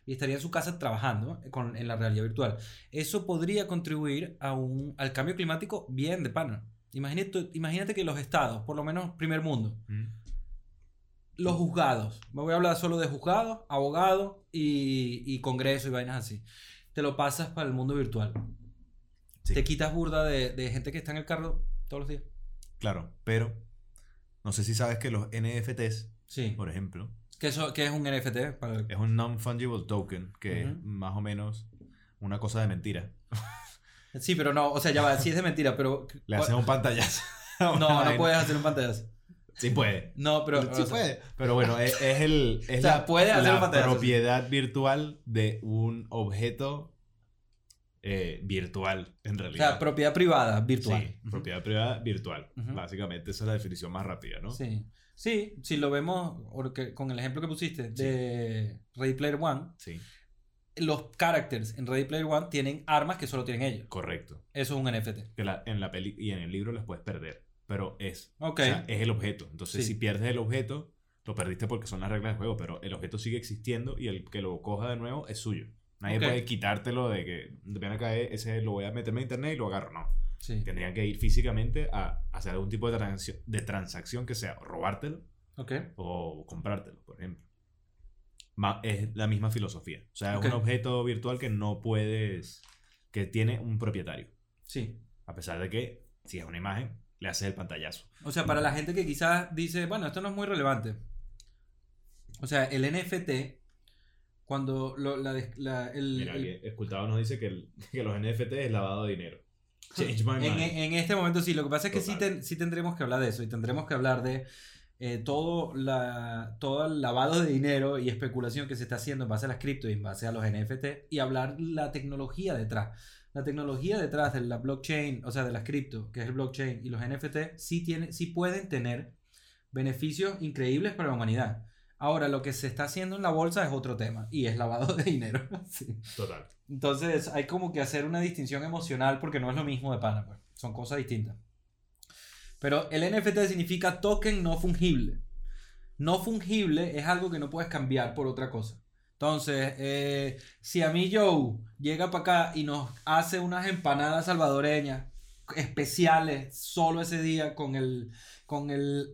y estaría en su casa trabajando con, en la realidad virtual. Eso podría contribuir a un, al cambio climático bien de pana. Imagínate, imagínate que los estados, por lo menos primer mundo, Mm, los juzgados, me voy a hablar solo de juzgados, abogados y, y congreso y vainas así, te lo pasas para el mundo virtual. Sí. Te quitas burda de, de gente que está en el carro todos los días. Claro, pero no sé si sabes que los NFTs, Sí. por ejemplo, ¿Qué, eso, qué es un NFT? Para el- es un non-fungible token que es más o menos una cosa de mentira. Sí, pero no, o sea, ya va, sí es de mentira, pero... Le hacen un pantallazo. No, no puedes hacer un pantallazo. Sí puede. No, pero... sí o sea, puede. Pero bueno, es, es el, es O sea, la, puede hacer propiedad virtual de un objeto eh, virtual, en O realidad. sea, propiedad privada, virtual. Sí, propiedad privada virtual. Básicamente, esa es la definición más rápida, ¿no? Sí. Sí, si lo vemos porque- con el ejemplo que pusiste de Ready Player One, Sí, los characters en Ready Player One tienen armas que solo tienen ellos. correcto. Eso es un NFT. Que la- en la peli y en el libro las puedes perder, pero es, Ok. o sea, es el objeto. Entonces, Sí. si pierdes el objeto, lo perdiste porque son las reglas del juego, pero el objeto sigue existiendo y el que lo coja de nuevo es suyo. Nadie puede quitártelo de que ven acá, ese lo voy a meterme a internet y lo agarro. No. Sí. Tendrían que ir físicamente a hacer algún tipo de, transacción- de transacción que sea robártelo Ok. o comprártelo, por ejemplo. Ma- es la misma filosofía. O sea, es un objeto virtual que no puedes, que tiene un propietario. Sí. A pesar de que, si es una imagen, le haces el pantallazo. O sea, para la gente que quizás dice, bueno, esto no es muy relevante. O sea, el NFT, cuando lo- la, el, Mira, el- Escultado nos dice que, el- que los NFT es lavado de dinero. Change my en, mind. en este momento sí, lo que pasa es que sí, ten- sí tendremos que hablar de eso y tendremos que hablar de eh, todo, la, todo el lavado de dinero y especulación que se está haciendo en base a las cripto y en base a los NFT y hablar la tecnología detrás. La tecnología detrás de la blockchain, o sea, de las cripto, que es el blockchain y los NFT, sí, tiene, sí pueden tener beneficios increíbles para la humanidad. Ahora, lo que se está haciendo en la bolsa es otro tema y es lavado de dinero. Sí. Total. Entonces hay como que hacer una distinción emocional porque no es lo mismo de pana, pues. son cosas distintas. Pero el NFT significa token no fungible. No fungible es algo que no puedes cambiar por otra cosa. Entonces, eh, si a mí Joe llega para acá y nos hace unas empanadas salvadoreñas especiales solo ese día con el, con el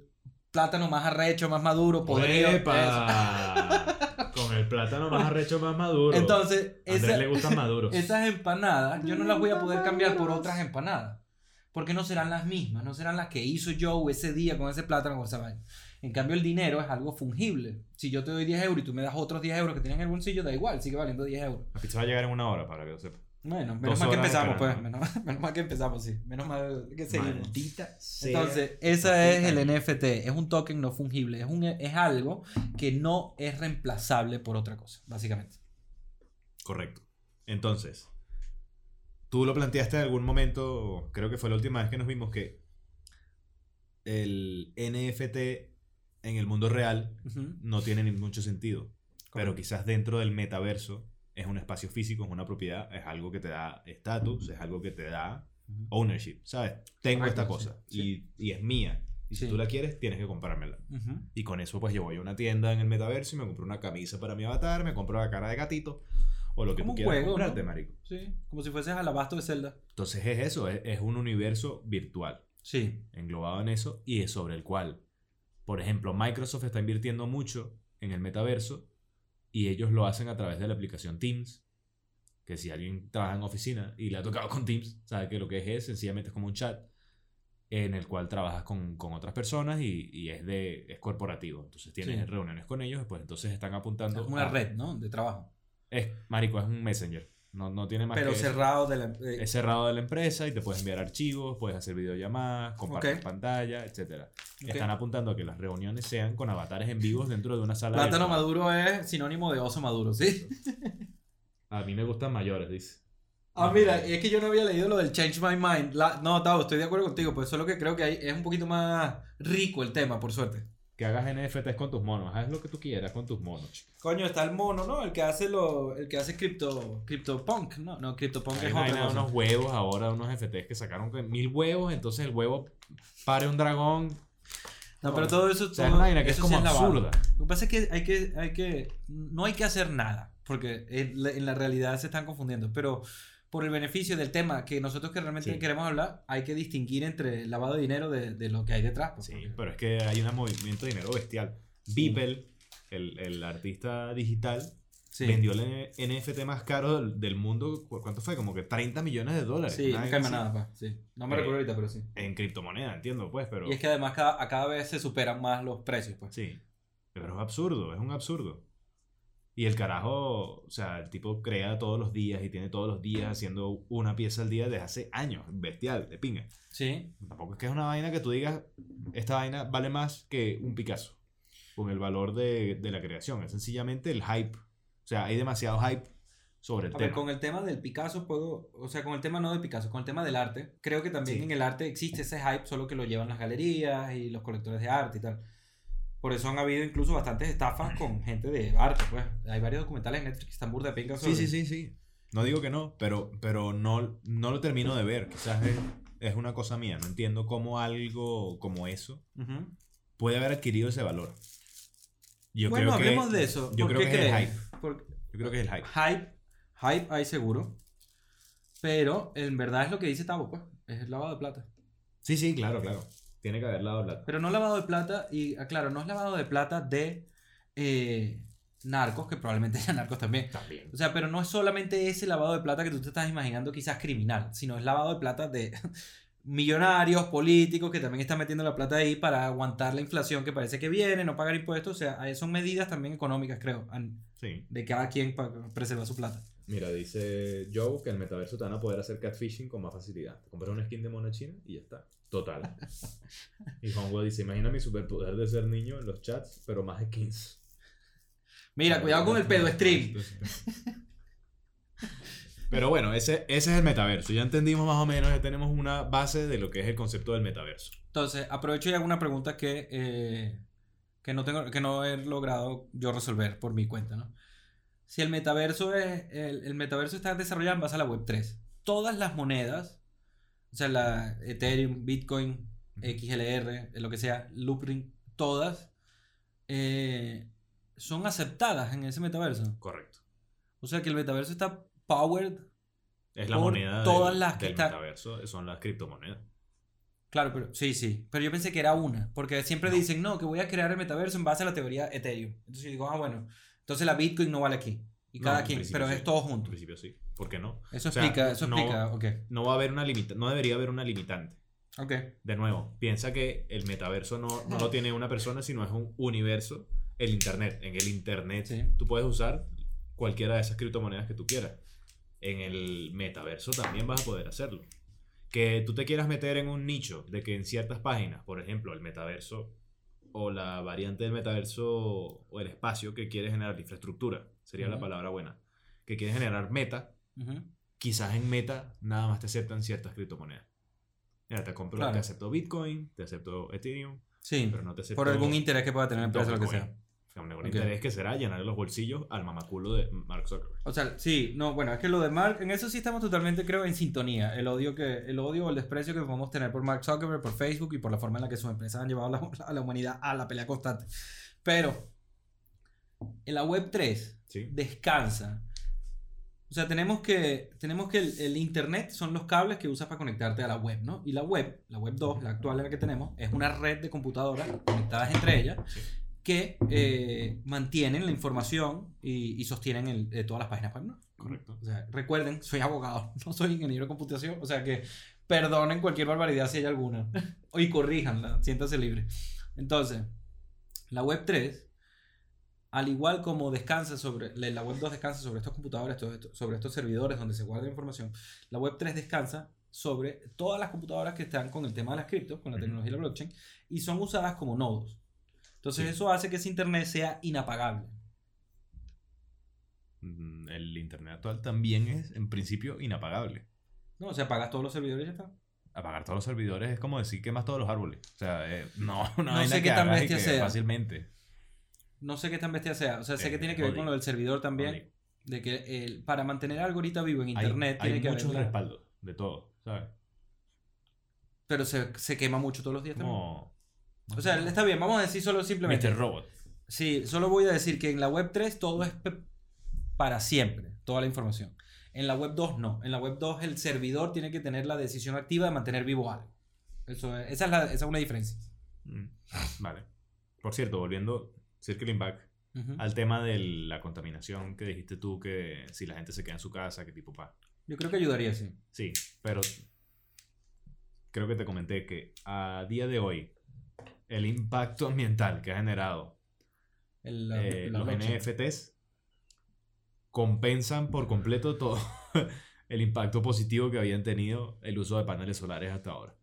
plátano más arrecho, más maduro. Con el plátano más arrecho, más maduro. Entonces, a Andrés esa- le gustan maduros. esas empanadas yo no las voy a poder cambiar por otras empanadas. Porque no serán las mismas, no serán las que hizo Joe ese día con ese plátano, con esa vaina. En cambio, el dinero es algo fungible. Si yo te doy 10 euros y tú me das otros 10 euros que tienes en el bolsillo, da igual, sigue valiendo 10 euros. La pizza va a llegar en una hora, para que lo sepa. Bueno, menos mal que empezamos, pues. Menos, menos mal que empezamos, sí. Menos mal que seguimos. Maldita sea. Entonces, esa es el NFT. Es un token no fungible. Es, un, es algo que no es reemplazable por otra cosa, básicamente. Correcto. Entonces, tú lo planteaste en algún momento, creo que fue la última vez que nos vimos que el NFT en el mundo real Ujú. no tiene ni mucho sentido. Pero Correcto. quizás dentro del metaverso es un espacio físico, es una propiedad, es algo que te da estatus, es algo que te da Ujú. ownership, ¿sabes? Tengo Correcto, esta cosa sí. Y, y es mía. Y si Sí. tú la quieres, tienes que comprármela. Ujú. Y con eso, pues yo voy a una tienda en el metaverso y me compro una camisa para mi avatar, me compro la cara de gatito o lo que Como tú quieras juego, comprarte, ¿no? marico. Sí, como si fueses al abasto de Zelda. Entonces es eso, es, es un universo virtual Sí. englobado en eso y es sobre el cual, por ejemplo, Microsoft está invirtiendo mucho en el metaverso y ellos lo hacen a través de la aplicación Teams, que si alguien trabaja en oficina y le ha tocado con Teams, sabe que lo que es es sencillamente es como un chat en el cual trabajas con, con otras personas y, y es de es corporativo. Entonces tienes Sí. reuniones con ellos, pues entonces están apuntando. Es como una a- red, ¿no? De trabajo. Es, marico, es un messenger. No, no tiene más Pero que eso. cerrado de la... eh, Es cerrado de la empresa y te puedes enviar archivos, puedes hacer videollamadas, compartir pantalla, etc. Están apuntando a que las reuniones sean con avatares en vivos dentro de una sala. Plátano maduro es sinónimo de oso maduro, ¿sí? A mí me gustan mayores, dice. Ah, mira, es que yo no había leído lo del Change My Mind. La- no, Tavo, estoy de acuerdo contigo, pues solo que creo que ahí es un poquito más rico el tema, por suerte. Que hagas NFTs con tus monos. Haz lo que tú quieras con tus monos. Coño, está el mono, ¿no? El que hace lo, el que hace cripto, CryptoPunk, ¿no? No, CryptoPunk es otra cosa. unos huevos ahora, unos FTs que sacaron mil huevos, entonces el huevo pare un dragón. No, pero todo eso, O sea, es todo- una vaina que es eso como sí absurda. Lo que pasa es que hay que, hay que, no hay que hacer nada, porque en la, en la realidad se están confundiendo, pero por el beneficio del tema que nosotros que realmente Sí. queremos hablar, hay que distinguir entre el lavado de dinero de, de lo que hay detrás. pues, Sí, porque- pero es que hay un movimiento de dinero bestial. Beeple, el, el artista digital, sí. vendió el NFT más caro del, mundo. ¿cu- ¿Cuánto fue? Como que 30 millones de dólares. Sí, nada, pa, sí. No me Eh, recuerdo ahorita, pero sí. En criptomoneda, entiendo, pues, pero. Y es que además cada, a cada vez se superan más los precios, pues. Sí. Pero es absurdo, es un absurdo. Y el carajo, o sea, el tipo crea todos los días y tiene todos los días haciendo una pieza al día desde hace años. Bestial, de pinga. Sí. Tampoco es que es una vaina que tú digas, esta vaina vale más que un Picasso. Con el valor de, de la creación. Es sencillamente el hype. O sea, hay demasiado hype sobre el A tema. ver, con el tema del Picasso puedo, o sea, con el tema no de Picasso, con el tema del arte, creo que también Sí. en el arte existe ese hype, solo que lo llevan las galerías y los colectores de arte y tal. Por eso han habido incluso bastantes estafas con gente de arte, pues. Hay varios documentales en Netflix que están burda de pinga Sí, sí, sí, sí. No digo que no, pero, pero no, no lo termino de ver. Quizás es, es una cosa mía. No entiendo cómo algo como eso puede haber adquirido ese valor. Yo bueno, creo que- hablemos de eso. Yo ¿Por creo que es el hype. Por- Yo creo que es el hype. hype, hype hay seguro, pero en verdad es lo que dice Tavo, pues. Es el lavado de plata. Sí, sí, claro, claro. Tiene que haber lado plata. Pero no lavado de plata, y aclaro, no es lavado de plata de eh, narcos, que probablemente sean narcos también. También. O sea, pero no es solamente ese lavado de plata que tú te estás imaginando quizás criminal, sino es lavado de plata de millonarios, políticos que también están metiendo la plata ahí para aguantar la inflación que parece que viene, no pagar impuestos. O sea, son medidas también económicas, creo, Sí. de cada quien para preservar su plata. Mira, dice Joe que el metaverso te van a poder hacer catfishing con más facilidad. Te compras una skin de mono china y ya está. Total. y Hongo dice, imagina mi superpoder de ser niño en los chats, pero más skins. Mira, cuidado con el pedo stream. Pero bueno, ese, ese es el metaverso. Ya entendimos más o menos, ya tenemos una base de lo que es el concepto del metaverso. Entonces, aprovecho y hago una pregunta que, eh, que, no tengo, que no he logrado yo resolver por mi cuenta, ¿no? Si el metaverso, es, el, el metaverso está desarrollado en base a la Web 3, todas las monedas, o sea, la Ethereum, Bitcoin, XLR, lo que sea, Loopring, todas, eh, son aceptadas en ese metaverso. Correcto. O sea, que el metaverso está powered. Es la Por moneda todas del, las que del está- metaverso, son las criptomonedas. Claro, pero sí, sí. Pero yo pensé que era una. Porque siempre No. dicen, no, que voy a crear el metaverso en base a la teoría Ethereum. Entonces yo digo, ah, bueno. Entonces la Bitcoin no vale aquí. Y cada en quien. Pero sí. es todo En junto. principio sí. ¿Por qué no? Eso O sea, explica, eso no- explica. Ok. No va a haber una limita no debería haber una limitante. Ok. De nuevo, piensa que el metaverso no, no lo tiene una persona, sino es un universo, el Internet. En el Internet Sí. tú puedes usar cualquiera de esas criptomonedas que tú quieras. En el metaverso también vas a poder hacerlo. Que tú te quieras meter en un nicho de que en ciertas páginas, por ejemplo, el metaverso o la variante del metaverso o el espacio que quieres generar, infraestructura, sería la palabra buena, que quieres generar meta, quizás en Meta nada más te aceptan ciertas criptomonedas. Mira, te compro, Claro. te acepto Bitcoin, te acepto Ethereum, Sí. pero no te acepto. Por algún interés que pueda tener la empresa, lo que sea. Con algún Ok. interés que será llenar los bolsillos al mamaculo de Mark Zuckerberg. O sea, sí, no, bueno, es que lo de Mark, en eso sí estamos totalmente, creo, en sintonía. El odio que, el odio o el desprecio que podemos tener por Mark Zuckerberg, por Facebook y por la forma en la que sus empresas han llevado a la, a la humanidad a la pelea constante. Pero, en la web 3, ¿Sí? descansa. O sea, tenemos que, tenemos que el, el internet son los cables que usas para conectarte a la web, ¿no? Y la web, la web 2, la actual en la que tenemos, es una red de computadoras conectadas entre ellas Sí. Que eh, mantienen la información y, y sostienen el- eh, todas las páginas web. ¿no? Correcto. O sea, recuerden, soy abogado, no soy ingeniero de computación, o sea que perdonen cualquier barbaridad si hay alguna y corríjanla, siéntanse libre. Entonces, la web 3, al igual como descansa sobre, la web 2 descansa sobre estos computadores, sobre estos servidores donde se guarda la información, la web 3 descansa sobre todas las computadoras que están con el tema de las criptos, con la tecnología de la blockchain, y son usadas como nodos. Entonces Sí. eso hace que ese Internet sea inapagable. Mm, El internet actual también es, en principio, inapagable. ¿no? O sea, apagas todos los servidores y ya está. Apagar todos los servidores es como decir quemas todos los árboles. O sea, eh, no, no, No hay sé qué tan bestia sea. Fácilmente. No sé qué tan bestia sea. O sea, sé Eh, que tiene que ver con lo del servidor también. De que el- para mantener algo ahorita vivo en Hay- internet hay, tiene que muchos haber. respaldos de todo, ¿sabes? Pero se, se quema mucho todos los días también. O sea, está bien, vamos a decir solo simplemente. Mr. Robot. Sí, solo voy a decir que en la web 3 todo es para siempre, toda la información. En la web 2 no. En la web 2 el servidor tiene que tener la decisión activa de mantener vivo algo. Eso es- esa, es la- esa es una diferencia. Mm, Vale. Por cierto, volviendo, circling back al tema de la contaminación que dijiste tú, que si la gente se queda en su casa, qué tipo pa. Yo creo que ayudaría, sí. Sí, pero creo que te comenté que a día de hoy el impacto ambiental que ha generado El- la- eh, la los blockchain. NFTs compensan por completo todo el impacto positivo que habían tenido el uso de paneles solares hasta ahora.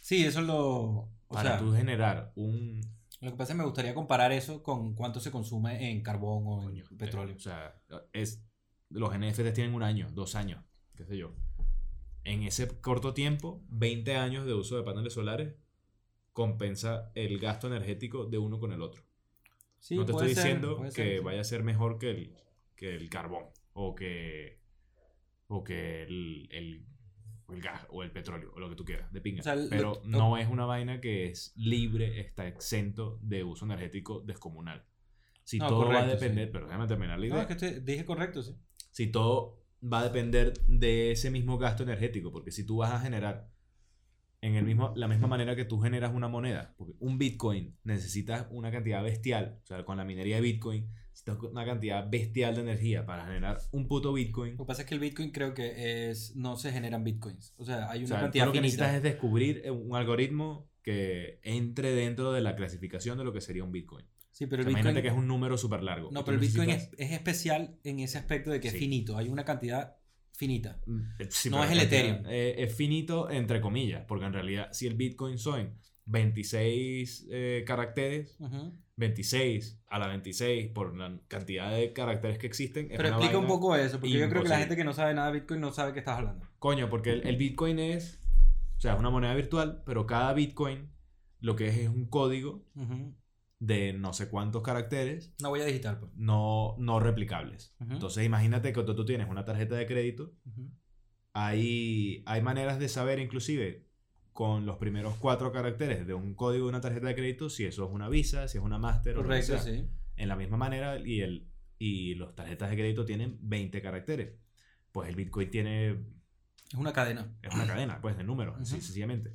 Sí, eso es lo. O Para sea, tú generar un Lo que pasa es que me gustaría comparar eso con cuánto se consume en carbón o en Coño, petróleo. eh, o sea, es, los NFTs tienen un año, dos años, qué sé yo. En ese corto tiempo, 20 años de uso de paneles solares compensa el gasto energético de uno con el otro. Sí, no te estoy diciendo que ser, vaya a ser mejor que el, que el carbón o que, o que el, el, gas o el petróleo o lo que tú quieras, de pinga. O sea, lo- Pero lo- no es una vaina que es libre, está exento de uso energético descomunal. Si No, todo va a depender, sí. pero déjame terminar la idea No, es que dije correcto, sí. si todo va a depender de ese mismo gasto energético, porque si tú vas a generar en el mismo, la misma manera que tú generas una moneda, porque un Bitcoin necesitas una cantidad bestial, o sea, con la minería de Bitcoin, necesitas una cantidad bestial de energía para generar un puto Bitcoin. Lo que pasa es que el Bitcoin creo que es no se generan Bitcoins. O sea, hay O una sea, tú cantidad lo que necesitas es descubrir eh, un algoritmo que entre dentro de la clasificación de lo que sería un Bitcoin. Sí, pero O sea, Bitcoin que es un número súper largo. No, pero el Bitcoin es, necesitas- es especial en ese aspecto de que es finito. Hay una cantidad finita. Mm, eh, sí, No es el Ethereum. eh, es finito entre comillas, porque en realidad si el Bitcoin son 26 eh, caracteres, Ujú. 26 a la 26 por la cantidad de caracteres que existen. es Pero explica un poco eso, porque yo creo que la gente que no sabe nada de Bitcoin no sabe qué estás hablando. Coño, porque el, el Bitcoin es, o sea, es una moneda virtual, pero cada Bitcoin lo que es es un código. De no sé cuántos caracteres Una huella digital, pues. no, no replicables. Entonces imagínate que tú, tú tienes una tarjeta de crédito hay, hay maneras de saber inclusive con los primeros cuatro caracteres de un código de una tarjeta de crédito si eso es una Visa, si es una Master Correcto, sí. En la misma manera y, el, y las tarjetas de crédito tienen 20 caracteres. Pues el Bitcoin tiene, Es una cadena. es una cadena pues, de números, así sencillamente.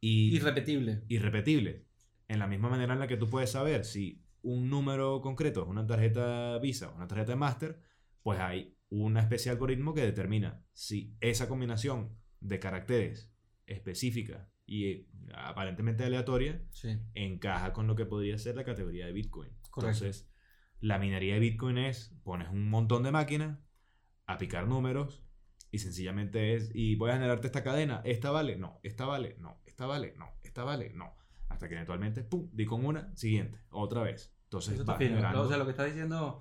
Y, Irrepetible. irrepetible. En la misma manera en la que tú puedes saber si un número concreto es una tarjeta Visa o una tarjeta de Master, pues hay una especie de algoritmo que determina si esa combinación de caracteres específica y eh, aparentemente aleatoria Sí. encaja con lo que podría ser la categoría de Bitcoin. Correcto. Entonces, la minería de Bitcoin es, pones un montón de máquinas a picar números y sencillamente es, y voy a generarte esta cadena, esta vale, no, esta vale, no, esta vale, no, esta vale, no. Hasta que eventualmente, pum, di con una, siguiente, otra vez. Entonces, Eso generando- O sea, lo que está diciendo.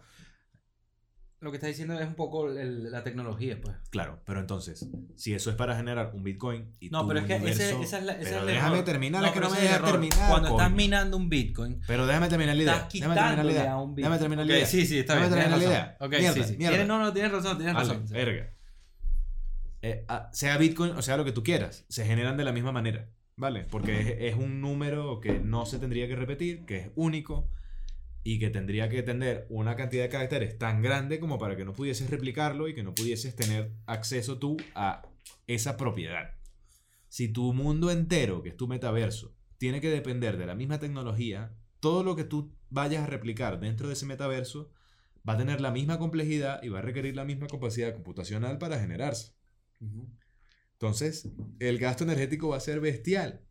Lo que está diciendo es un poco el- la tecnología, pues. Claro, pero entonces, si eso es para generar un Bitcoin y No, pero es que ese- universo- esa es la- ese Pero es déjame error. terminar, es que no me ese dejas terminar. Cuando estás minando un Bitcoin, Pero déjame terminar la idea. estás Déjame terminar la idea. a un Bitcoin. Déjame terminar la idea. Sí, sí, está Déjame bien. terminar Tienes la idea. Ok, Mierda, sí, sí. mierda. Tienes- no, no, tienes razón, tienes razón. verga. Eh, ah, sea Bitcoin o sea lo que tú quieras, se generan de la misma manera, ¿vale? Porque es, es un número que no se tendría que repetir, que es único y que tendría que tener una cantidad de caracteres tan grande como para que no pudieses replicarlo y que no pudieses tener acceso tú a esa propiedad. Si tu mundo entero, que es tu metaverso, tiene que depender de la misma tecnología, todo lo que tú vayas a replicar dentro de ese metaverso va a tener la misma complejidad y va a requerir la misma capacidad computacional para generarse. Ujú. Entonces, el gasto energético va a ser bestial.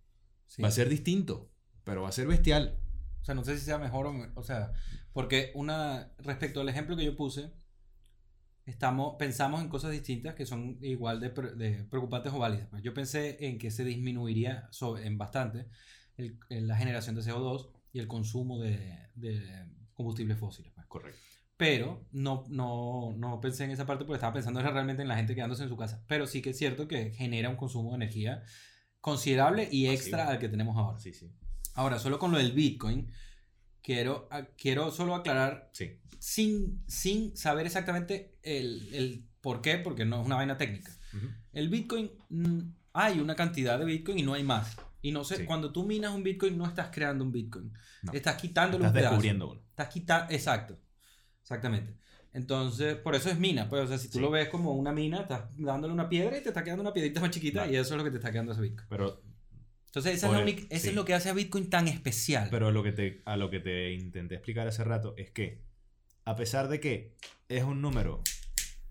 Sí. Va a ser distinto, pero va a ser bestial. O sea, no sé si sea mejor o... O sea, porque una... Respecto al ejemplo que yo puse, estamos, pensamos en cosas distintas que son igual de, de preocupantes o válidas. Pues yo pensé en que se disminuiría sobre, en bastante el- en la generación de CO2 y el consumo de, de combustibles fósiles. pues. Correcto. Pero no, no, no pensé en esa parte porque estaba pensando realmente en la gente quedándose en su casa. Pero sí que es cierto que genera un consumo de energía considerable y Masivo. extra al que tenemos ahora. Sí, sí. Ahora, solo con lo del Bitcoin, quiero, quiero solo aclarar, Sí. sin, sin saber exactamente el, el por qué, porque no es una vaina técnica. Ujú. El Bitcoin, mm, hay una cantidad de Bitcoin y no hay más. Y no sé, Sí. cuando tú minas un Bitcoin, no estás creando un Bitcoin. No. Estás quitándole Estás un pedazo. descubriendo uno. Estás quitando, exacto. Exactamente. Entonces, por eso es mina. Pues, o sea, si tú Sí. lo ves como una mina, estás dándole una piedra y te está quedando una piedrita más chiquita y eso es lo que te está quedando ese Bitcoin. Pero, Entonces, esa es, Oye, la única- eso sí. es lo que hace a Bitcoin tan especial. pero lo que te, a lo que te intenté explicar hace rato es que, a pesar de que es un número,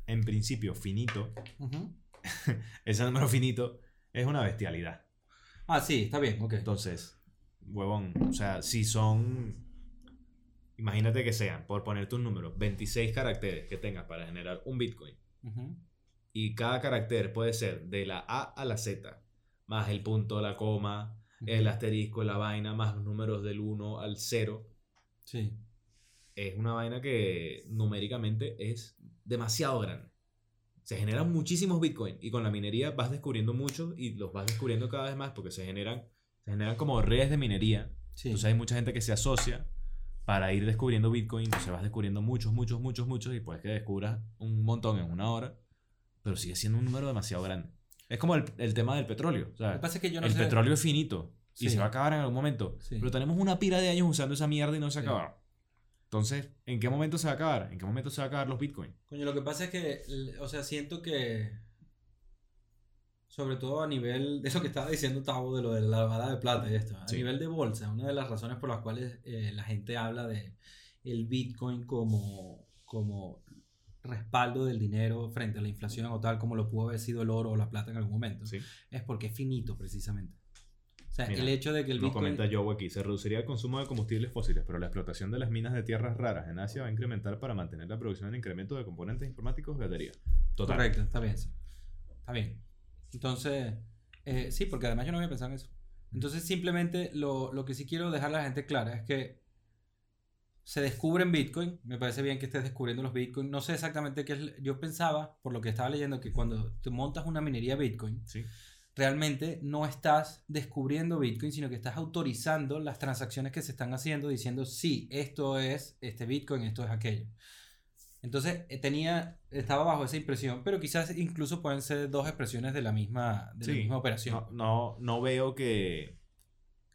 en principio, finito, Ujú. ese número finito es una bestialidad. Ah, sí, está bien, ok. Entonces, huevón, o sea, si son, imagínate que sean, por ponerte un número, 26 caracteres que tengas para generar un Bitcoin. Ujú. Y cada carácter puede ser de la A a la Z, más el punto, la coma, el asterisco, la vaina, más los números del 1 al 0. Sí. Es una vaina que numéricamente es demasiado grande. Se generan muchísimos Bitcoin y con la minería vas descubriendo muchos y los vas descubriendo cada vez más porque se generan, se generan como redes de minería. Sí. Entonces hay mucha gente que se asocia para ir descubriendo Bitcoin. Entonces vas descubriendo muchos, muchos, muchos, muchos y puedes que descubras un montón en una hora, pero sigue siendo un número demasiado grande. Es como el, el tema del petróleo. Lo que pasa es que yo no el sé. petróleo es finito y Sí. se va a acabar en algún momento. Sí. Pero tenemos una pila de años usando esa mierda y no se Sí. acabaron. Entonces, ¿en qué momento se va a acabar? ¿En qué momento se va a acabar los Bitcoin? Coño, lo que pasa es que, o sea, siento que. Sobre todo a nivel de eso que estaba diciendo Tavo, de lo de la lavada de plata y esto. A Sí. nivel de bolsa, una de las razones por las cuales eh, la gente habla de el Bitcoin como, como respaldo del dinero frente a la inflación o tal, como lo pudo haber sido el oro o la plata en algún momento, Sí. es porque es finito precisamente. O sea, Mira, el hecho de que el Nos Bitcoin... comenta Joe aquí, se reduciría el consumo de combustibles fósiles, pero la explotación de las minas de tierras raras en Asia va a incrementar para mantener la producción en incremento de componentes informáticos de batería. Total. Correcto, está bien. Está bien. Entonces, eh, sí, porque además yo no había pensado en eso. Entonces, simplemente lo, lo que sí quiero dejar a la gente clara es que se descubren Bitcoin. Me parece bien que estés descubriendo los Bitcoin. No sé exactamente qué es. Yo pensaba, por lo que estaba leyendo, que cuando te montas una minería Bitcoin, Sí. realmente no estás descubriendo Bitcoin, sino que estás autorizando las transacciones que se están haciendo, diciendo, sí, esto es este Bitcoin, esto es aquello. Entonces eh, tenía, estaba bajo esa impresión, pero quizás incluso pueden ser dos expresiones de la misma, de la misma operación. No, no, no veo que,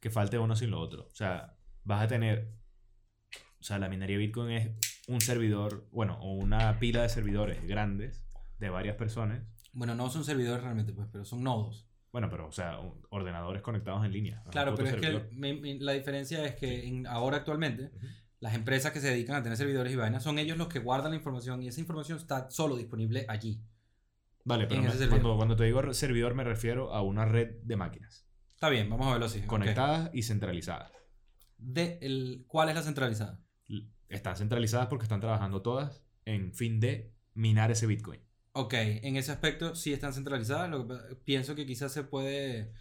que falte uno sin lo otro. O sea, vas a tener. O sea, la minería Bitcoin es un servidor, bueno, o una pila de servidores grandes de varias personas. Bueno, no son servidores realmente, pues, pero son nodos. Bueno, pero, o sea, ordenadores conectados en línea. Claro, pero es que servidor. la diferencia es que en- ahora actualmente. Las empresas que se dedican a tener servidores y vainas son ellos los que guardan la información y esa información está solo disponible allí. Vale, pero me- cuando, cuando te digo servidor me refiero a una red de máquinas Está bien, vamos a verlo así. conectadas y centralizadas. De el, ¿Cuál es la centralizada? Están centralizadas porque están trabajando todas en fin de minar ese Bitcoin. Ok, en ese aspecto sí están centralizadas. Lo que pa- pienso que quizás se puede.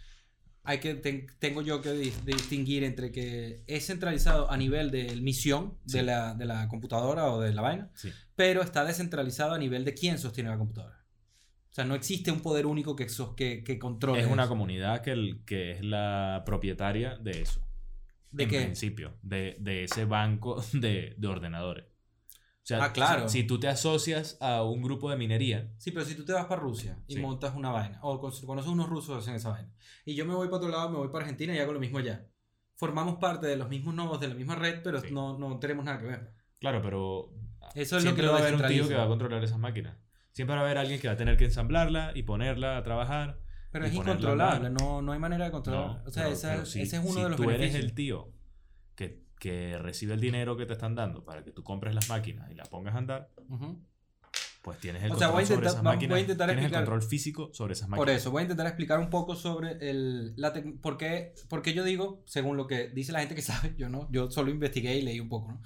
Hay que ten- tengo yo que dis- distinguir entre que es centralizado a nivel de misión Sí. de, la, de la computadora o de la vaina, Sí. pero está descentralizado a nivel de quién sostiene la computadora. O sea, no existe un poder único que, sos- que, que controle. Es una eso. comunidad que, el- que es la propietaria de eso. ¿De en qué? principio, de, de ese banco de, de ordenadores. O sea, Ah, claro. si, si tú te asocias a un grupo de minería, Sí, pero si tú te vas para Rusia y Sí. montas una vaina, o con- conoces unos rusos que hacen esa vaina, y yo me voy para otro lado, me voy para Argentina y hago lo mismo allá. Formamos parte de los mismos nodos de la misma red, pero Sí. no, no tenemos nada que ver. claro, pero Eso es lo siempre que lo va a haber un tío que va a controlar esas máquinas. Siempre va a haber alguien que va a tener que ensamblarla y ponerla a trabajar. Pero es incontrolable, no, no hay manera de controlar. No, o sea, pero- esa- pero si- ese es uno si de los tú beneficios. eres el tío que que recibe el dinero que te están dando para que tú compres las máquinas y las pongas a andar, pues tienes el O sea, control voy a sobre esas máquinas. voy a intentar tienes explicar- el control físico sobre esas máquinas. Por eso, voy a intentar explicar un poco sobre el, la por, qué, por qué yo digo, según lo que dice la gente que sabe, yo no, yo solo investigué y leí un poco, ¿no?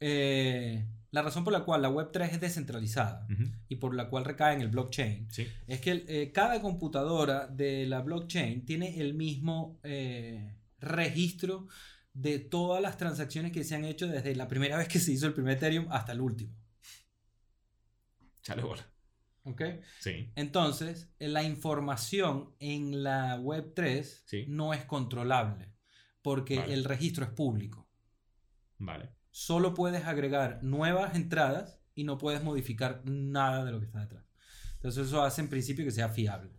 Eh, la razón por la cual la Web3 es descentralizada y por la cual recae en el blockchain Sí. es que eh, cada computadora de la blockchain tiene el mismo eh, registro de todas las transacciones que se han hecho desde la primera vez que se hizo el primer Ethereum hasta el último. Chale bola. ¿Ok? Sí. Entonces, la información en la Web3 Sí. no es controlable porque Vale. el registro es público. Vale. Solo puedes agregar nuevas entradas y no puedes modificar nada de lo que está detrás. Entonces, eso hace en principio que sea fiable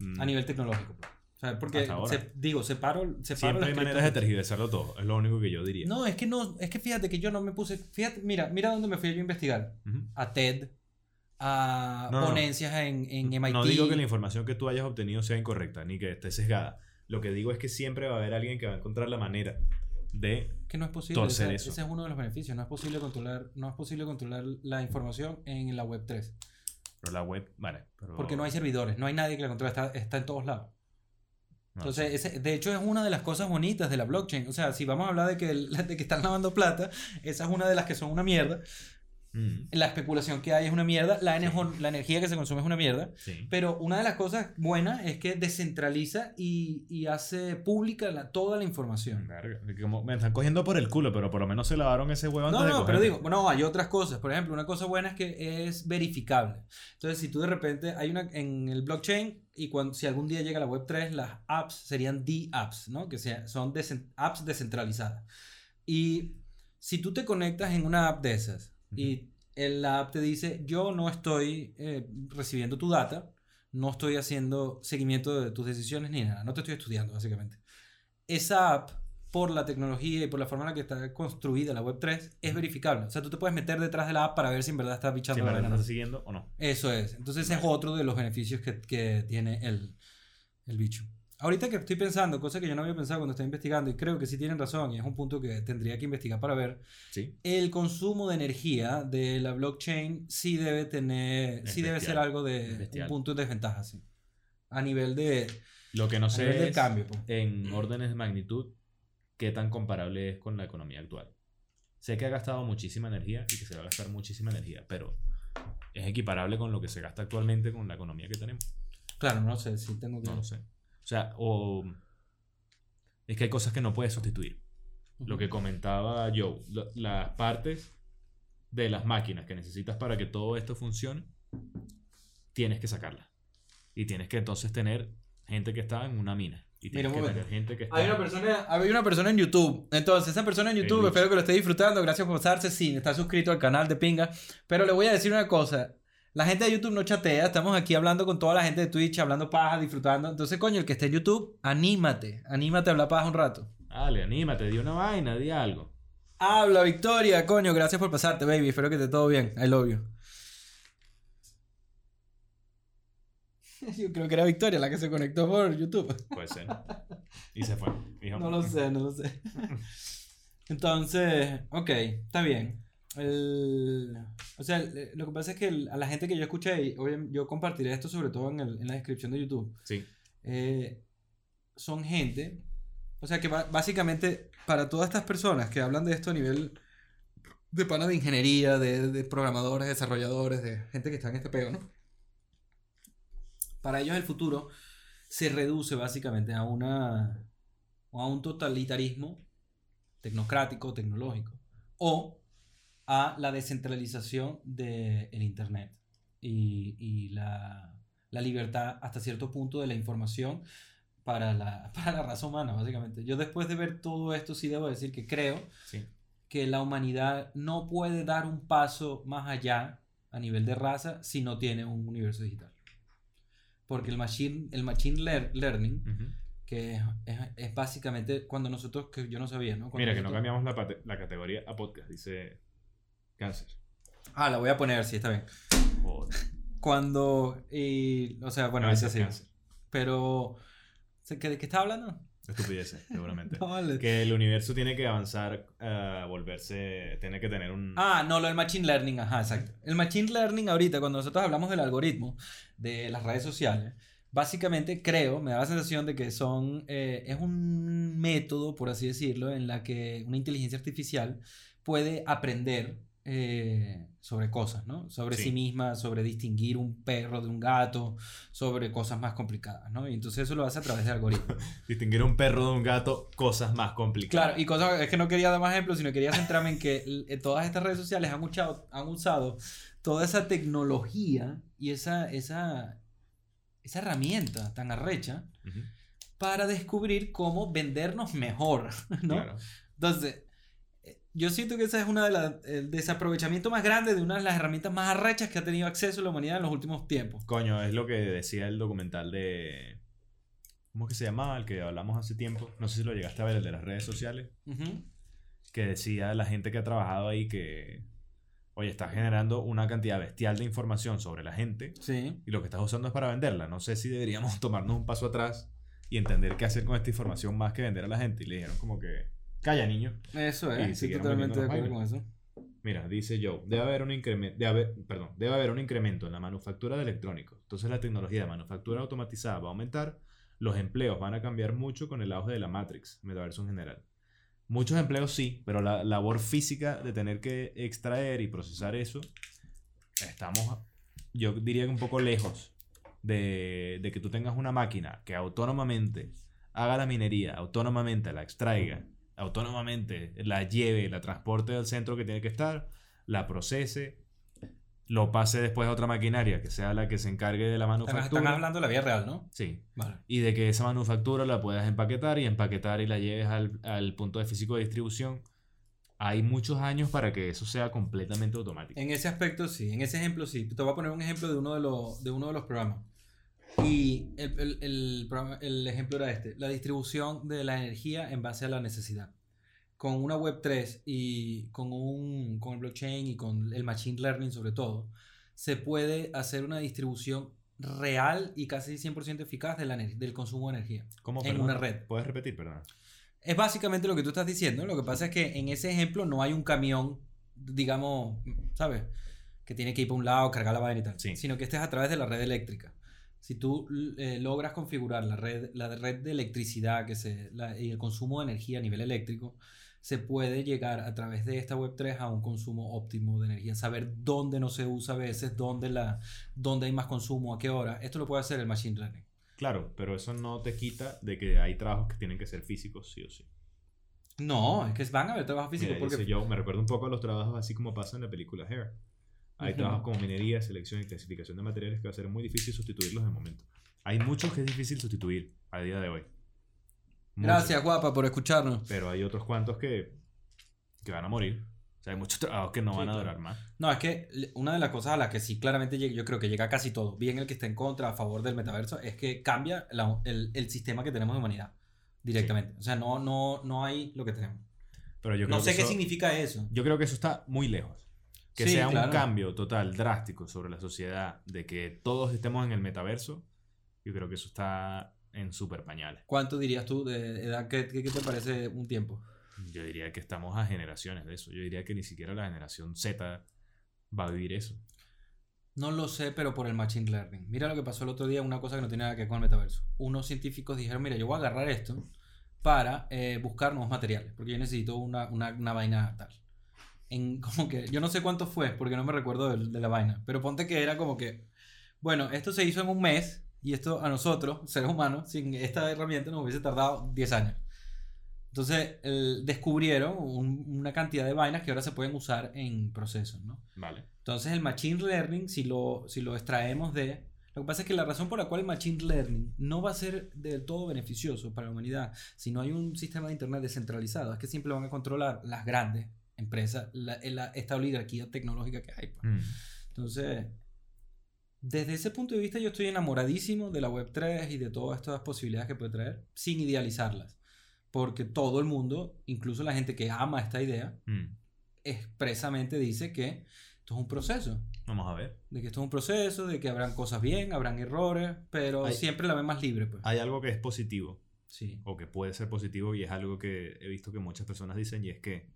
Mm, a nivel tecnológico. O sea, porque, se- digo, separo, separo Siempre las hay maneras de tergiversarlo todo. Es lo único que yo diría. No, es que no, es que fíjate que yo no me puse, fíjate, mira, mira dónde me fui yo a investigar. A TED, a No, no, no. ponencias en, en MIT. No digo que la información que tú hayas obtenido sea incorrecta ni que esté sesgada. Lo que digo es que siempre va a haber alguien que va a encontrar la manera de. que no es posible. torcer ese, eso. ese es uno de los beneficios. No es posible controlar, no es posible controlar la información en la web 3. Pero la web, vale. Pero, Porque no hay servidores, no hay nadie que la controle, está, está en todos lados. Entonces, ese- de hecho, es una de las cosas bonitas de la blockchain. O sea, si vamos a hablar de que, de que están lavando plata, esa es una de las que son una mierda. Mm, La especulación que hay es una mierda. La, enejo- la energía que se consume es una mierda. sí. Pero una de las cosas buenas es que descentraliza y, y hace pública la- toda la información. Como me están cogiendo por el culo, pero por lo menos se lavaron ese huevo antes No, de no, pero digo, no, hay otras cosas. Por ejemplo, una cosa buena es que es verificable. Entonces, si tú de repente hay una en el blockchain y cuando, si algún día llega la web 3, las apps serían D-apps, ¿no? Que sea, son desen- apps descentralizadas. Y si tú te conectas en una app de esas y el- la app te dice, yo no estoy eh, recibiendo tu data, no estoy haciendo seguimiento de tus decisiones ni nada, no te estoy estudiando, básicamente. Esa app, por la tecnología y por la forma en la que está construida la Web3, es verificable. O sea, tú te puedes meter detrás de la app para ver si en verdad está Si bichando me la estás siguiendo o no. Eso es. Entonces ese es otro de los beneficios que, que tiene el, el bicho. Ahorita que estoy pensando, cosa que yo no había pensado cuando estaba investigando, y creo que sí tienen razón, y es un punto que tendría que investigar para ver, Sí. el consumo de energía de la blockchain sí debe tener, Es sí debe ser algo de un punto de desventaja, sí. A nivel de, Lo que no sé del cambio. pues. en órdenes de magnitud, qué tan comparable es con la economía actual. Sé que ha gastado muchísima energía y que se va a gastar muchísima energía, pero es equiparable con lo que se gasta actualmente con la economía que tenemos. Claro, no sé, sí tengo que... No lo sé. O sea, o es que hay cosas que no puedes sustituir. Lo que comentaba Joe, lo- las partes de las máquinas que necesitas para que todo esto funcione, tienes que sacarlas. Y tienes que entonces tener gente que está en una mina. Y Mira, que tener gente que está... Hay una persona, hay una persona en YouTube. Entonces, esa persona en YouTube, espero que lo esté disfrutando. Gracias por pasarse. Sí, está suscrito al canal de Pinga. Pero le voy a decir una cosa. La gente de YouTube no chatea. Estamos aquí hablando con toda la gente de Twitch, hablando paja, disfrutando. Entonces, coño, el que esté en YouTube, anímate. Anímate a hablar paja un rato. Dale, anímate, di una vaina, di algo. Habla, Victoria, coño. Gracias por pasarte, baby. Espero que esté todo bien. I love you. Yo creo que era Victoria la que se conectó por YouTube. Puede ser. Y se fue. Dijo, No lo sé, no lo sé. Entonces, ok, está bien. El- o sea, el- lo que pasa es que el- a la gente que yo escuché, y yo compartiré esto sobre todo en, el- en la descripción de YouTube, Sí. eh, son gente, o sea, que básicamente para todas estas personas que hablan de esto a nivel de pana de ingeniería, de, de programadores, desarrolladores, de gente que está en este pego, ¿no? Para ellos el futuro se reduce básicamente a una o a un totalitarismo tecnocrático, tecnológico, o a la descentralización del Internet y, y la, la libertad hasta cierto punto de la información para la, para la raza humana, básicamente. Yo después de ver todo esto sí debo decir que creo Sí. que la humanidad no puede dar un paso más allá a nivel de raza si no tiene un universo digital. Porque el machine, el machine lear- learning, que es, es- es básicamente cuando nosotros, que yo no sabía, ¿no? Cuando Mira, que no cambiamos la, la categoría a podcast, dice cáncer. Ah, la voy a poner, sí, está bien. Joder. Cuando, y, o sea, bueno, ese sí. cáncer. Pero, ¿se- ¿qué- ¿de qué estaba hablando? Estupideces, seguramente. No, vale. Que el universo tiene que avanzar a volverse. Tiene que tener un. Ah, no, lo del Machine Learning, ajá, exacto. El Machine Learning ahorita, cuando nosotros hablamos del algoritmo de las redes sociales, básicamente creo, me da la sensación de que son, eh, es un método, por así decirlo, en la que una inteligencia artificial puede aprender eh, sobre cosas, ¿no? Sobre sí. Sí. misma, sobre distinguir un perro de un gato, sobre cosas más complicadas, ¿no? Y entonces eso lo hace a través de algoritmos. Distinguir un perro de un gato, cosas más complicadas. Claro, y cosas, es que no quería dar más ejemplos, sino quería centrarme en que eh, todas estas redes sociales han usado, han usado toda esa tecnología y esa, esa, esa herramienta tan arrecha para descubrir cómo vendernos mejor, ¿no? Claro. Entonces, yo siento que esa es una de las, el desaprovechamiento más grande de una de las herramientas más arrechas que ha tenido acceso la humanidad en los últimos tiempos. Coño, es lo que decía el documental de. ¿Cómo es que se llamaba? El que hablamos hace tiempo. No sé si lo llegaste a ver, el de las redes sociales. Que decía la gente que ha trabajado ahí que. Oye, estás generando una cantidad bestial de información sobre la gente Sí. y lo que estás usando es para venderla. No sé si deberíamos tomarnos un paso atrás y entender qué hacer con esta información más que vender a la gente. Y le dijeron como que. Calla, niño. Eso es, estoy totalmente de acuerdo con eso. Mira, dice Joe, debe haber un incremento, debe haber, perdón, debe haber un incremento en la manufactura de electrónicos. Entonces la tecnología de manufactura automatizada va a aumentar, los empleos van a cambiar mucho con el auge de la Matrix, metaverso en general. Muchos empleos sí, pero la labor física de tener que extraer y procesar eso, estamos, yo diría que un poco lejos de, de que tú tengas una máquina que autónomamente haga la minería, autónomamente la extraiga, autónomamente la lleve, la transporte del centro que tiene que estar, la procese, lo pase después a otra maquinaria que sea la que se encargue de la manufactura. están hablando de la vida real, ¿no? Sí. Vale. Y de que esa manufactura la puedas empaquetar y empaquetar y la lleves al, al punto de físico de distribución. Hay muchos años para que eso sea completamente automático. En ese aspecto sí, en ese ejemplo sí. Te voy a poner un ejemplo de uno de los, de uno de los programas. Y el, el, el ejemplo era este, la distribución de la energía en base a la necesidad. Con una Web3 y con, un, con el blockchain y con el machine learning sobre todo, se puede hacer una distribución real y casi 100% eficaz de la, del consumo de energía. ¿Cómo, en perdón? una red. ¿Puedes repetir, perdón? Es básicamente lo que tú estás diciendo. Lo que pasa es que en ese ejemplo no hay un camión, digamos, ¿sabes? Que tiene que ir para un lado, cargar la vaina y tal. Sí. Sino que este es a través de la red eléctrica. Si tú eh, logras configurar la red, la red de electricidad que se, la- y el consumo de energía a nivel eléctrico, se puede llegar a través de esta Web3 a un consumo óptimo de energía. Saber dónde no se usa a veces, dónde, la, dónde hay más consumo, a qué hora. Esto lo puede hacer el Machine Learning. Claro, pero eso no te quita de que hay trabajos que tienen que ser físicos, sí o sí. No, es que van a haber trabajos físicos. Mira, porque yo, me recuerdo un poco a los trabajos así como pasa en la película Hair. Hay trabajos como minería, selección y clasificación de materiales que va a ser muy difícil sustituirlos de momento. Hay muchos que es difícil sustituir a día de hoy. Muchos. Gracias, guapa, por escucharnos. Pero hay otros cuantos que, que van a morir. O sea, hay muchos trabajos que no Sí, van a claro. durar más. No, es que una de las cosas a las que sí claramente yo creo que llega casi todo, bien el que esté en contra, a favor del metaverso, es que cambia la- el, el sistema que tenemos de humanidad directamente. O sea, no, no, no hay lo que tenemos. Pero yo creo No que sé qué significa eso. Yo creo que eso está muy lejos. Que Sí, sea un cambio total, drástico sobre la sociedad, de que todos estemos en el metaverso, yo creo que eso está en super pañales. ¿Cuánto dirías tú de edad? ¿Qué, qué- qué te parece un tiempo? Yo diría que estamos a generaciones de eso. Yo diría que ni siquiera la generación Z va a vivir eso. No lo sé, pero por el Machine Learning. Mira lo que pasó el otro día, una cosa que no tiene nada que ver con el metaverso. Unos científicos dijeron, mira, yo voy a agarrar esto para eh, buscar nuevos materiales, porque yo necesito una, una, una vaina tal. En como que, yo no sé cuánto fue, porque no me recuerdo de, de la vaina, pero ponte que era como que, bueno, esto se hizo en un mes y esto a nosotros, seres humanos, sin esta herramienta nos hubiese tardado 10 años. Entonces el- descubrieron un- una cantidad de vainas que ahora se pueden usar en procesos, ¿no? Vale. Entonces el Machine Learning, si lo, si lo extraemos de... Lo que pasa es que la razón por la cual el Machine Learning no va a ser del todo beneficioso para la humanidad si no hay un sistema de Internet descentralizado es que siempre van a controlar las grandes empresas, la, la- esta oligarquía tecnológica que hay. pues. Mm. Entonces, desde ese punto de vista yo estoy enamoradísimo de la Web3 y de todas estas posibilidades que puede traer, sin idealizarlas. Porque todo el mundo, incluso la gente que ama esta idea, Mm. expresamente dice que esto es un proceso Vamos a ver. de que esto es un proceso, de que habrán cosas bien, habrán errores, pero Hay- siempre la ven más libre, pues. Hay algo que es positivo Sí. o que puede ser positivo y es algo que he visto que muchas personas dicen y es que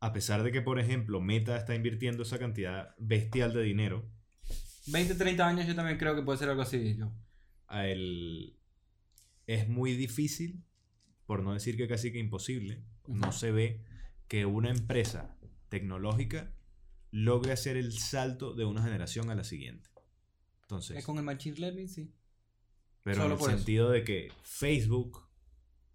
a pesar de que, por ejemplo, Meta está invirtiendo esa cantidad bestial de dinero, 20, 30 años yo también creo que puede ser algo así. Yo. a él es muy difícil, por no decir que casi que imposible, no se ve que una empresa tecnológica logre hacer el salto de una generación a la siguiente. Entonces, Es con el Machine Learning, sí. pero solo en el eso. sentido de que Facebook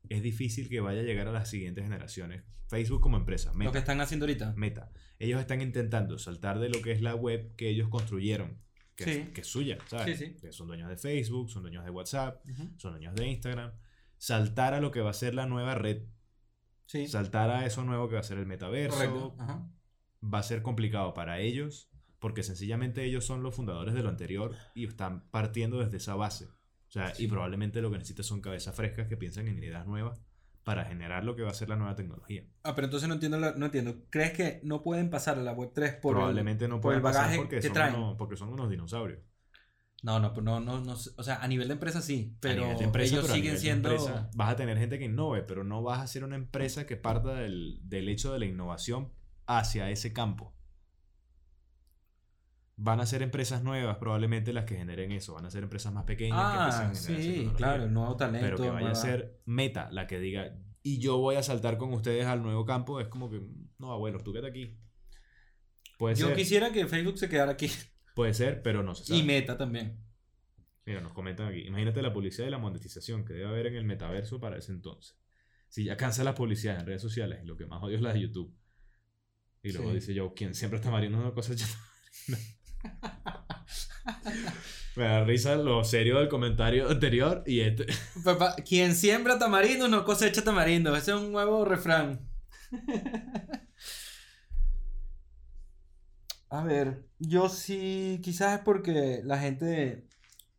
es difícil que vaya a llegar a las siguientes generaciones. Facebook como empresa, Lo que Meta, están haciendo ahorita. Meta. Ellos están intentando saltar de lo que es la web que ellos construyeron, que, Sí. es, que es suya, ¿sabes? Sí, sí. Que son dueños de Facebook, son dueños de WhatsApp, son dueños de Instagram. Saltar a lo que va a ser la nueva red, Sí. saltar a eso nuevo que va a ser el metaverso. Ajá. va a ser complicado para ellos porque sencillamente ellos son los fundadores de lo anterior y están partiendo desde esa base. O sea, y probablemente lo que necesitan son cabezas frescas que piensan en ideas nuevas para generar lo que va a ser la nueva tecnología. Ah, pero entonces no entiendo, la- no entiendo. ¿Crees que no pueden pasar a la web 3 por el- probablemente no por pueden el pasar bagaje porque que son, traen? unos, porque son unos dinosaurios. No, no, no, no, no, o sea, a nivel de empresa sí, pero a nivel de empresa, ellos pero siguen siendo... empresa, vas a tener gente que innove, pero no vas a ser una empresa que parta del, del hecho de la innovación hacia ese campo. Van a ser empresas nuevas, probablemente las que generen eso. Van a ser empresas más pequeñas que Ah, empiecen a generar esa sí, tecnología. claro, nuevo talento. Pero que vaya a ser Meta la que diga, y yo voy a saltar con ustedes al nuevo campo, es como que, no, abuelo, tú quédate aquí. Puede Yo ser, quisiera que Facebook se quedara aquí. puede ser, pero no se sabe. Y Meta también. Mira, nos comentan aquí. Imagínate la publicidad y la monetización que debe haber en el metaverso para ese entonces. Si ya cansa la publicidad en redes sociales, y lo que más odio es la de YouTube. Y luego Sí. dice yo, ¿quién siempre está mariendo una cosa Me da risa lo serio del comentario anterior y este. Papá, quien siembra tamarindo no cosecha tamarindo. Ese es un nuevo refrán. A ver, yo sí, quizás es porque la gente,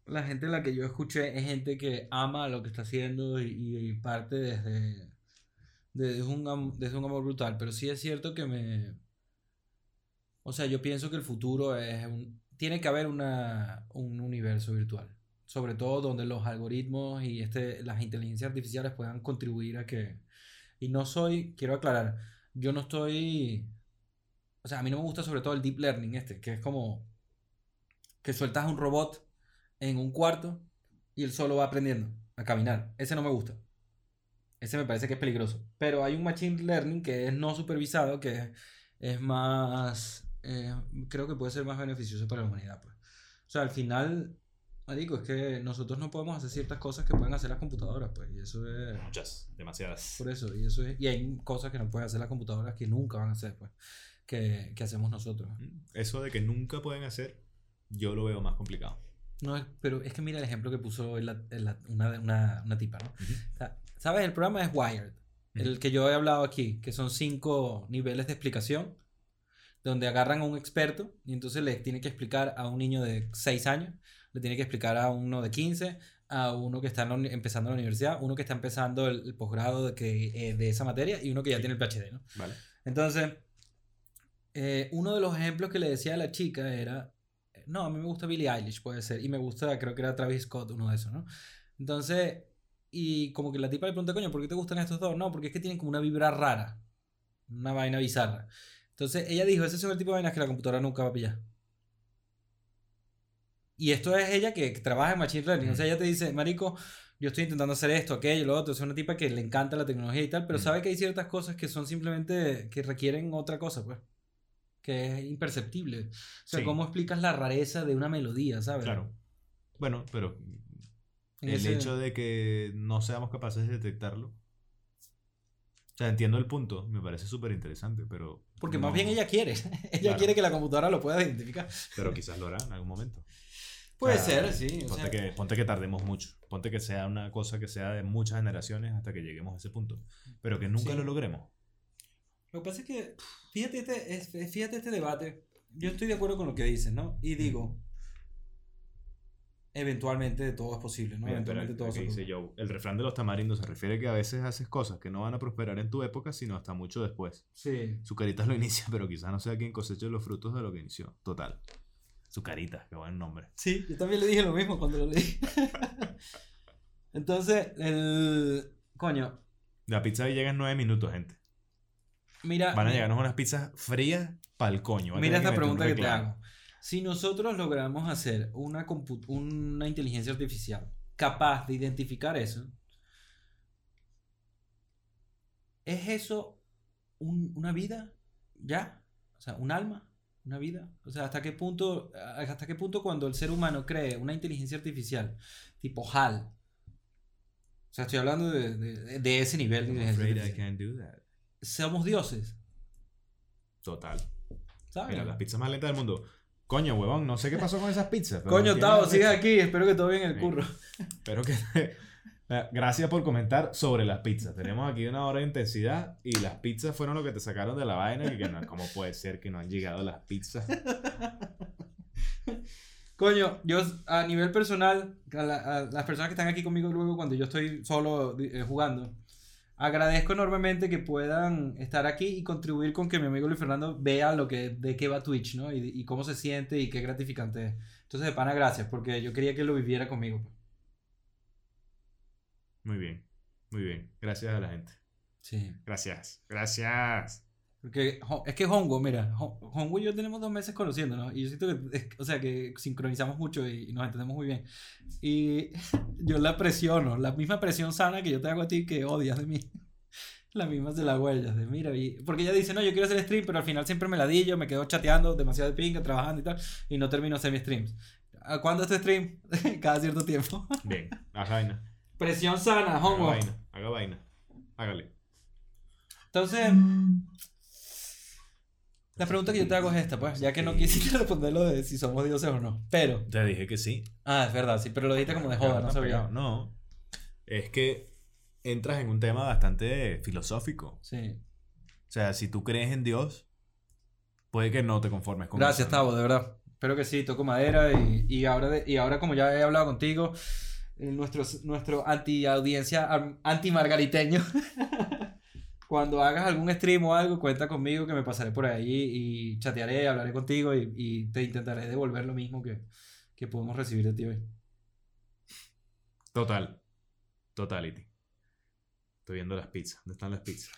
la gente en la que yo escuché es gente que ama lo que está haciendo y, y parte desde, desde, un, desde un amor brutal. Pero sí es cierto que me... O sea, yo pienso que el futuro es un... Tiene que haber una, un universo virtual. Sobre todo donde los algoritmos y este, las inteligencias artificiales puedan contribuir a que... Y no soy, quiero aclarar, yo no estoy... O sea, a mí no me gusta sobre todo el deep learning este, que es como que sueltas un robot en un cuarto y él solo va aprendiendo a caminar. Ese no me gusta. Ese me parece que es peligroso. Pero hay un machine learning que es no supervisado, que es más... eh, creo que puede ser más beneficioso para la humanidad. Pues. O sea, al final, digo, es que nosotros no podemos hacer ciertas cosas que pueden hacer las computadoras, pues. Y eso es... Muchas, demasiadas. Por eso, y eso es... Y hay cosas que no pueden hacer las computadoras que nunca van a hacer, pues. Que, que hacemos nosotros. Eso de que nunca pueden hacer, yo lo veo más complicado. No, pero es que mira el ejemplo que puso la- la- una, una, una tipa, ¿no? O sea, ¿Sabes? El programa es Wired. El que yo he hablado aquí, que son cinco niveles de explicación, donde agarran a un experto y entonces le tiene que explicar a un niño de 6 años, le tiene que explicar a uno de 15, a uno que está en la empezando la universidad, uno que está empezando el, el posgrado de, que, eh, de esa materia y uno que ya tiene el PhD, ¿no? ¿Vale? Entonces, eh, uno de los ejemplos que le decía a la chica era, no, a mí me gusta Billie Eilish, puede ser, y me gusta, creo que era Travis Scott, uno de esos, ¿no? Entonces, y como que la tipa le pregunta, coño, ¿por qué te gustan estos dos? No, porque es que tienen como una vibra rara, una vaina bizarra. Entonces, ella dijo, ese es el tipo de vainas que la computadora nunca va a pillar. Y esto es ella que, trabaja en Machine Learning. O sea, ella te dice, Marico, yo estoy intentando hacer esto, aquello, lo otro. Es una tipa que le encanta la tecnología y tal, pero Mm. sabe que hay ciertas cosas que son simplemente, que requieren otra cosa, pues. Que es imperceptible. O sea, Sí. ¿cómo explicas la rareza de una melodía, sabes? Claro. Bueno, pero el ese- hecho de que no seamos capaces de detectarlo. O sea, entiendo el punto, me parece súper interesante, pero. Porque más no- bien ella quiere. ella Claro. quiere que la computadora lo pueda identificar. Pero quizás lo hará en algún momento. Puede O ser, sí. o Ponte, sea, que, ponte que tardemos mucho. Ponte que sea una cosa que sea de muchas generaciones hasta que lleguemos a ese punto. Pero que nunca Sí. lo logremos. Lo que pasa es que, fíjate este, es- fíjate este debate. Yo estoy de acuerdo con lo que dices, ¿no? Y digo, eventualmente todo es posible, ¿no? Mira, eventualmente todo se dice Joe, el refrán de los tamarindos se refiere que a veces haces cosas que no van a prosperar en tu época, sino hasta mucho después. Sí. Su carita lo inicia, pero quizás no sea quien coseche los frutos de lo que inició. Total. Su carita, qué buen nombre. Sí, yo también le dije lo mismo cuando lo leí. Entonces, el. Coño, La pizza llega en 9 minutos, gente. mira. Van a mi- llegarnos unas pizzas frías pa'l coño. Mira esta pregunta que te hago. Si nosotros logramos hacer una, una inteligencia artificial capaz de identificar eso, ¿es eso un- una vida? ¿Ya? O sea, un alma, una vida. O sea, ¿hasta qué punto, hasta qué punto cuando el ser humano cree una inteligencia artificial tipo HAL? O sea, estoy hablando de, de- de ese nivel de inteligencia. Somos dioses, Total. ¿sabes? Mira, las pizzas más lentas del mundo. Coño, huevón, no sé qué pasó con esas pizzas. pero Coño, Tavo, pizzas. aquí. Espero que todo bien en el Sí. curro. Espero que. Eh, Gracias por comentar sobre las pizzas. Tenemos aquí una hora de intensidad y las pizzas fueron lo que te sacaron de la vaina. Y que no, ¿Cómo puede ser que no han llegado las pizzas? Coño, yo a nivel personal, a, la- a las personas que están aquí conmigo luego cuando yo estoy solo eh, jugando, agradezco enormemente que puedan estar aquí y contribuir con que mi amigo Luis Fernando vea lo que, de qué va Twitch, ¿no? Y, y cómo se siente y qué gratificante es. Entonces, de pana, gracias, porque yo quería que lo viviera conmigo. pues. Muy bien, muy bien. Gracias a la gente. Sí. Gracias, gracias. Porque es que Hongo, mira, Ho- Hongo y yo tenemos dos meses conociéndonos y yo siento que, o sea, que sincronizamos mucho y, y nos entendemos muy bien. Y yo la presiono, la misma presión sana que yo te hago a ti que odias de mí. La misma se la huellas de mira. Y, porque ella dice, no, yo quiero hacer stream, pero al final siempre me la di, yo me quedo chateando demasiado de pinga, trabajando y tal, y no termino hacer mis streams. ¿A ¿Cuándo es tu stream? Cada cierto tiempo. Bien, haz vaina. Presión sana, Haga Hongo. vaina, haga vaina. Hágale. Entonces, la pregunta que yo te hago es esta, pues, ya que no quisiste responder lo de si somos dioses o no. Pero, Te dije que sí. ah, es verdad, sí, pero lo dijiste como de joda, no sabía. No. Es que entras en un tema bastante filosófico. Sí. O sea, si tú crees en Dios, puede que no te conformes con Gracias. Tavo, de verdad. Espero que sí, toco madera y, y ahora, de- y ahora como ya he hablado contigo, eh, nuestro, nuestro anti-audiencia, anti-margariteño, cuando hagas algún stream o algo, cuenta conmigo que me pasaré por ahí y chatearé, hablaré contigo y, y te intentaré devolver lo mismo que, que podemos recibir de ti hoy. Total. Totality. Estoy viendo las pizzas. ¿Dónde están las pizzas?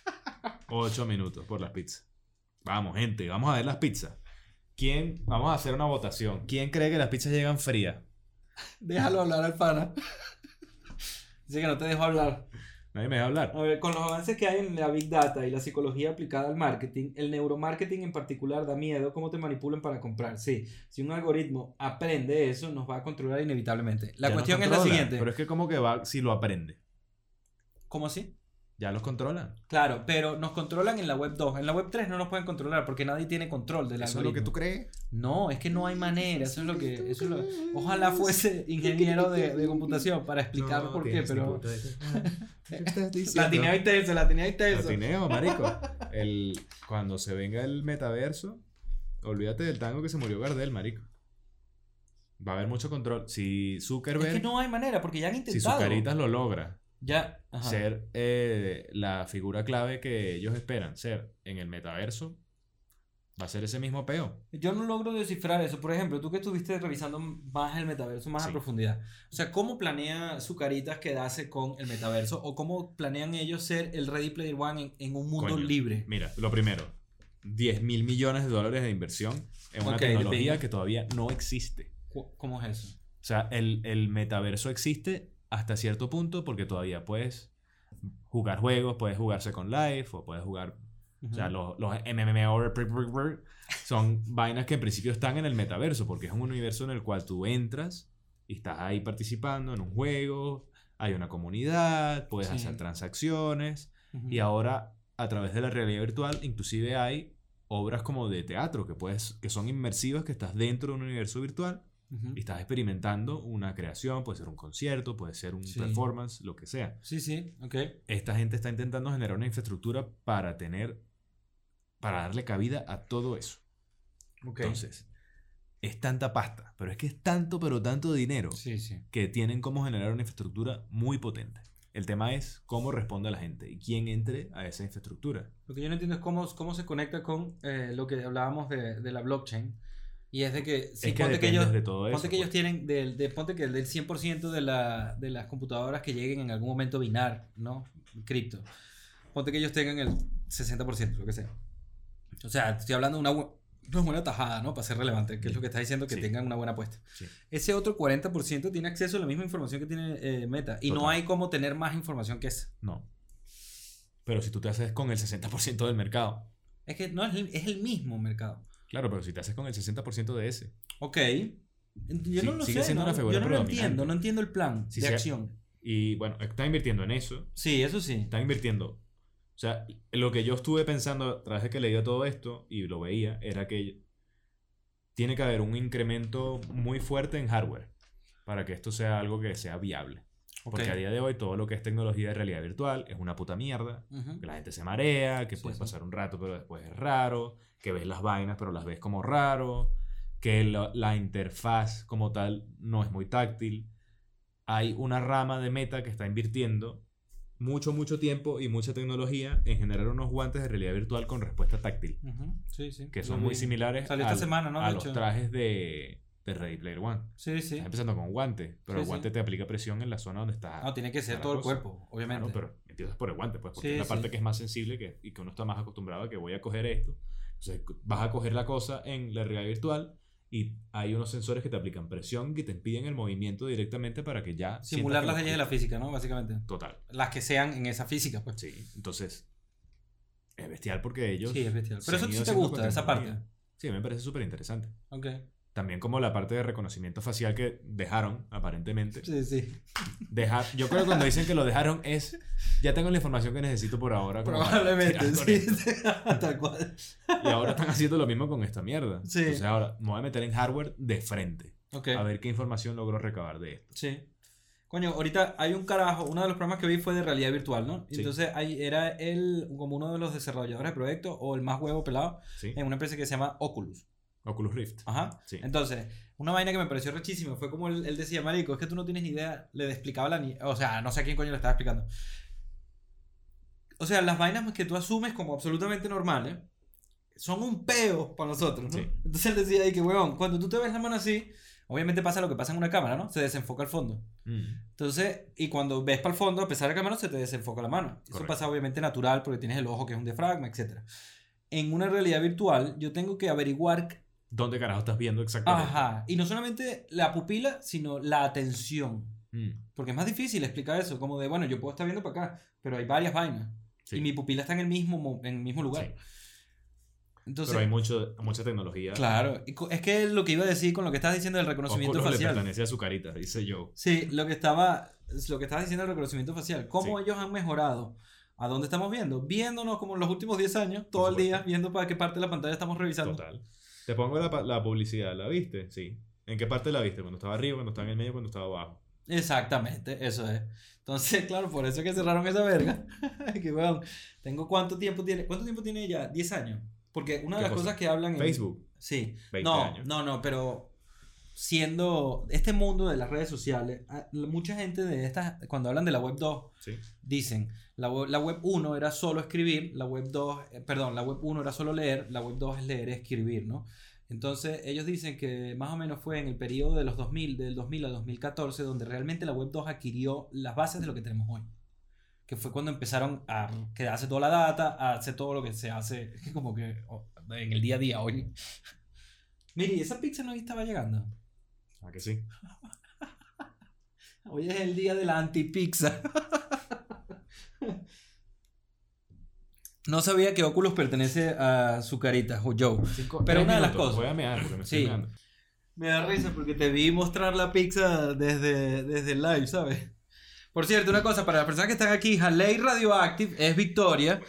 Ocho minutos por las pizzas. Vamos, gente, vamos a ver las pizzas. ¿Quién? Vamos a hacer una votación. ¿Quién cree que las pizzas llegan frías? Déjalo hablar al pana. Dice que no te dejo hablar. Nadie me deja hablar. A ver, con los avances que hay en la Big Data y la psicología aplicada al marketing, el neuromarketing en particular da miedo cómo te manipulan para comprar. Sí, si un algoritmo aprende eso, nos va a controlar inevitablemente. La Ya cuestión es la siguiente. Pero es que como que va si lo aprende. ¿Cómo así? Ya los controlan. Claro, pero nos controlan en la web 2. En la web 3 no nos pueden controlar porque nadie tiene control del ¿Eso es lo que tú crees? No, es que no hay manera. Eso es lo que. Eso es lo- Ojalá fuese ingeniero de, de computación para explicar por qué, pero. La tenía ahí tensa, la tenía ahí tensa. Latineo, marico. El, cuando se venga el metaverso, olvídate del tango que se murió Gardel, marico. Va a haber mucho control. Si Es Zuckerberg, que no hay manera porque ya han si intentado. Zucaritas lo logra, Ya. ajá. ser eh, la figura clave que ellos esperan ser en el metaverso, va a ser ese mismo peo. Yo no logro descifrar eso. Por ejemplo, tú que estuviste revisando más el metaverso, más a Sí. profundidad. O sea, ¿cómo planea Zucaritas quedarse con el metaverso? ¿O cómo planean ellos ser el Ready Player One en, en un mundo Coño. libre? Mira, lo primero, 10 mil millones de dólares de inversión en una Ok, de tecnología que todavía no existe. ¿Cómo es eso? O sea, el, el metaverso existe hasta cierto punto porque todavía puedes jugar juegos, puedes jugar Second Life o puedes jugar... O sea, los, los MMO son vainas que en principio están en el metaverso porque es un universo en el cual tú entras y estás ahí participando en un juego, hay una comunidad, puedes Sí. hacer transacciones y ahora a través de la realidad virtual inclusive hay obras como de teatro que, puedes, que son inmersivas, que estás dentro de un universo virtual Y estás experimentando una creación, puede ser un concierto, puede ser un Sí. performance, lo que sea. Sí, sí, ok. Esta gente está intentando generar una infraestructura para tener, para darle cabida a todo eso. Ok. Entonces, es tanta pasta, pero es que es tanto, pero tanto dinero Sí, sí. que tienen cómo generar una infraestructura muy potente. El tema es cómo responde la gente y quién entre a esa infraestructura. Lo que yo no entiendo es cómo, cómo se conecta con eh, lo que hablábamos de, de la blockchain. Y es de que, si es que ponte que ellos, de todo eso. ponte que ellos pues. tienen, del, de, ponte que del 100% de, la, de las computadoras que lleguen en algún momento binar, ¿no? Cripto. Ponte que ellos tengan el 60%, lo que sea. O sea, estoy hablando de una, una buena tajada, ¿no? Para ser relevante, que es lo que está diciendo, que Sí. tengan una buena apuesta. Sí. Ese otro 40% tiene acceso a la misma información que tiene eh, Meta. Y no hay cómo tener más información que esa. No. Pero si tú te haces con el 60% del mercado. Es que no es, el- es el mismo mercado. Claro, pero si te haces con el 60% de ese. Ok. Yo Sí, no lo sigue sé. siendo ¿no? una figura Yo no lo entiendo. No entiendo el plan de acción. Y bueno, está invirtiendo en eso. Sí, eso sí. Está invirtiendo. O sea, lo que yo estuve pensando a través de que leía todo esto y lo veía era que tiene que haber un incremento muy fuerte en hardware para que esto sea algo que sea viable. Porque a día de hoy todo lo que es tecnología de realidad virtual es una puta mierda. Que la gente se marea, que Sí, puedes sí. pasar un rato pero después es raro, que ves las vainas pero las ves como raro, que la, la interfaz como tal no es muy táctil. Hay una rama de meta que está invirtiendo mucho, mucho tiempo y mucha tecnología en generar unos guantes de realidad virtual con respuesta táctil, Ujú. Sí, sí. que son muy similares Salió al- esta semana, ¿no? a los trajes de, de Ready Player One. Sí, sí. Estás empezando con guante, pero Sí, el guante sí. te aplica presión en la zona donde está. No, tiene que ser todo el cuerpo, obviamente. Claro, pero empiezas por el guante, pues, porque Sí, es la parte que es más sensible que, y que uno está más acostumbrado a que voy a coger esto. Entonces, vas a coger la cosa en la realidad virtual y hay unos sensores que te aplican presión y te impiden el movimiento directamente para que ya. Simular que las leyes de la física, ¿no? Básicamente. Total. Las que sean en esa física, pues. Sí, entonces. Es bestial porque ellos. Sí, es bestial. Pero eso sí te gusta, esa parte. Sí, me parece súper interesante. Ok. También como la parte de reconocimiento facial que dejaron, aparentemente. Sí, sí. Dejar, yo creo que cuando dicen que lo dejaron es, ya tengo la información que necesito por ahora. Probablemente, sí. Tal cual. Y ahora están haciendo lo mismo con esta mierda. Sí. Entonces ahora me voy a meter en hardware de frente. Ok. A ver qué información logro recabar de esto. Sí. Coño, ahorita hay un carajo, uno de los programas que vi fue de realidad virtual, ¿no? Sí. Entonces ahí era él como uno de los desarrolladores de proyecto o el más huevo pelado ¿Sí? en una empresa que se llama Oculus. Oculus Rift. Ajá. Sí. Entonces, una vaina que me pareció rechísima fue como él, él decía, marico, es que tú no tienes ni idea, le explicaba la ni... O sea, no sé a quién coño le estaba explicando. O sea, las vainas que tú asumes como absolutamente normales son un peo para nosotros, ¿no? Sí. Entonces él decía ahí que, weón, cuando tú te ves la mano así, obviamente pasa lo que pasa en una cámara, ¿no? Se desenfoca el fondo. Mm. Entonces, y cuando ves para el fondo, a pesar de la mano se te desenfoca la mano. Eso pasa obviamente natural porque tienes el ojo que es un diafragma, etc. En una realidad virtual, yo tengo que averiguar ¿Dónde carajo estás viendo exactamente? Ajá. Y no solamente la pupila, sino la atención. Mm. Porque es más difícil explicar eso. Como de, bueno, yo puedo estar viendo para acá, pero hay varias vainas. Sí. Y mi pupila está en el mismo, mo- en el mismo lugar. Sí. Entonces, Pero hay mucho, mucha tecnología. claro. Es que lo que iba a decir con lo que estás diciendo del reconocimiento Oculus le facial. pertenece a su carita, dice yo. Sí, lo que estaba, lo que estabas diciendo del reconocimiento facial. ¿Cómo Sí. ellos han mejorado? ¿A dónde estamos viendo? Viéndonos como en los últimos 10 años, todo el día, viendo para qué parte de la pantalla estamos revisando. Total. Te pongo la, la publicidad, ¿la viste? Sí. ¿En qué parte la viste? ¿Cuando estaba arriba, cuando estaba en el medio, cuando estaba abajo? Exactamente, eso es. Entonces, claro, por eso es que cerraron esa verga. que weón, tengo cuánto tiempo tiene, ¿cuánto tiempo tiene ella? 10 años. Porque una de ¿Qué las cosa? cosas que hablan en Facebook, Sí. 20 no, años. no, no, pero siendo este mundo de las redes sociales, ah, mucha gente de estas cuando hablan de la web 2 Sí. dicen, la web, la web 1 era solo escribir, la web 2, eh, perdón, la web 1 era solo leer, la web 2 es leer y escribir, ¿no? Entonces ellos dicen que más o menos fue en el periodo de los 2000, del 2000 al 2014, donde realmente la web 2 adquirió las bases de lo que tenemos hoy. Que fue cuando empezaron a quedarse toda la data, a hacer todo lo que se hace, como que en el día a día hoy. Mire, esa pizza no estaba llegando. ¿A que sí? Hoy es el día de la antipizza. No sabía que Oculus pertenece a su carita, o Joe. Cinco- Pero una de las cosas- Voy a mear porque me Sí. estoy meando. Me da risa porque te vi mostrar la pizza desde, desde el live, ¿sabes? Por cierto, una cosa, para las personas que están aquí, Haley Radioactive es Victoria.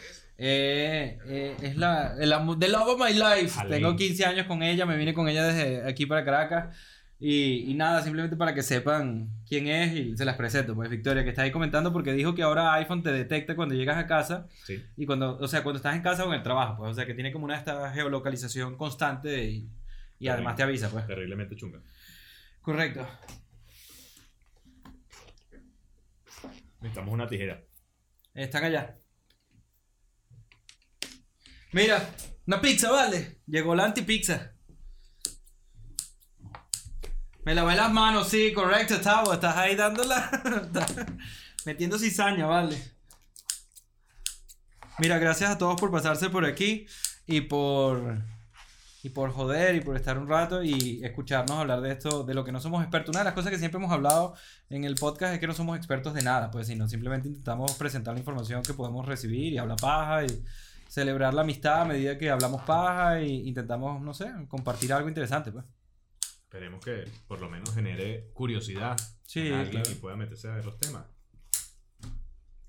eh, eh, es la, the love of my life. Tengo 15 años con ella, me vine con ella desde aquí para Caracas. Y, y nada, simplemente para que sepan quién es y se las presento. Pues Victoria, que está ahí comentando porque dijo que ahora iPhone te detecta cuando llegas a casa Sí. y cuando, o sea, cuando estás en casa o en el trabajo, pues, o sea, que tiene como una esta geolocalización constante y, y además te avisa, pues. Terriblemente chunga. Correcto. Necesitamos una tijera. Están allá. Mira, una pizza, vale. Llegó la antipizza. Me lavé las manos, sí, correcto, Tavo. Estás ahí dándola. Metiendo cizaña, vale. Mira, gracias a todos por pasarse por aquí y por. Y por joder y por estar un rato y escucharnos hablar de esto, de lo que no somos expertos. Una de las cosas que siempre hemos hablado en el podcast es que no somos expertos de nada, pues, sino simplemente intentamos presentar la información que podemos recibir y hablar paja y celebrar la amistad a medida que hablamos paja e intentamos, no sé, compartir algo interesante, pues. Esperemos que por lo menos genere curiosidad Sí, en alguien claro. y pueda meterse a ver los temas.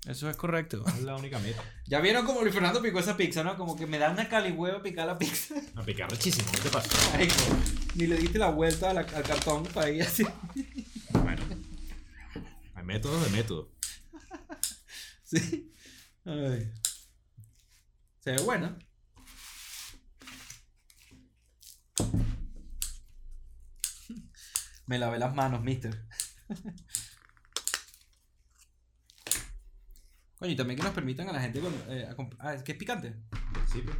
Eso es correcto. Es la única meta. Ya vieron como Luis Fernando picó esa pizza, ¿no? Como que me da una calihueva picar la pizza. A picar rechísimo, ¿qué te pasa? Ni le diste la vuelta a la- al cartón para ir así. Bueno. Hay métodos de métodos. Sí. Ay. Se ve buena. Me lavé las manos, mister. Coño, y también que nos permitan a la gente con, eh, a comp- ah, es que es picante. Sí, pues.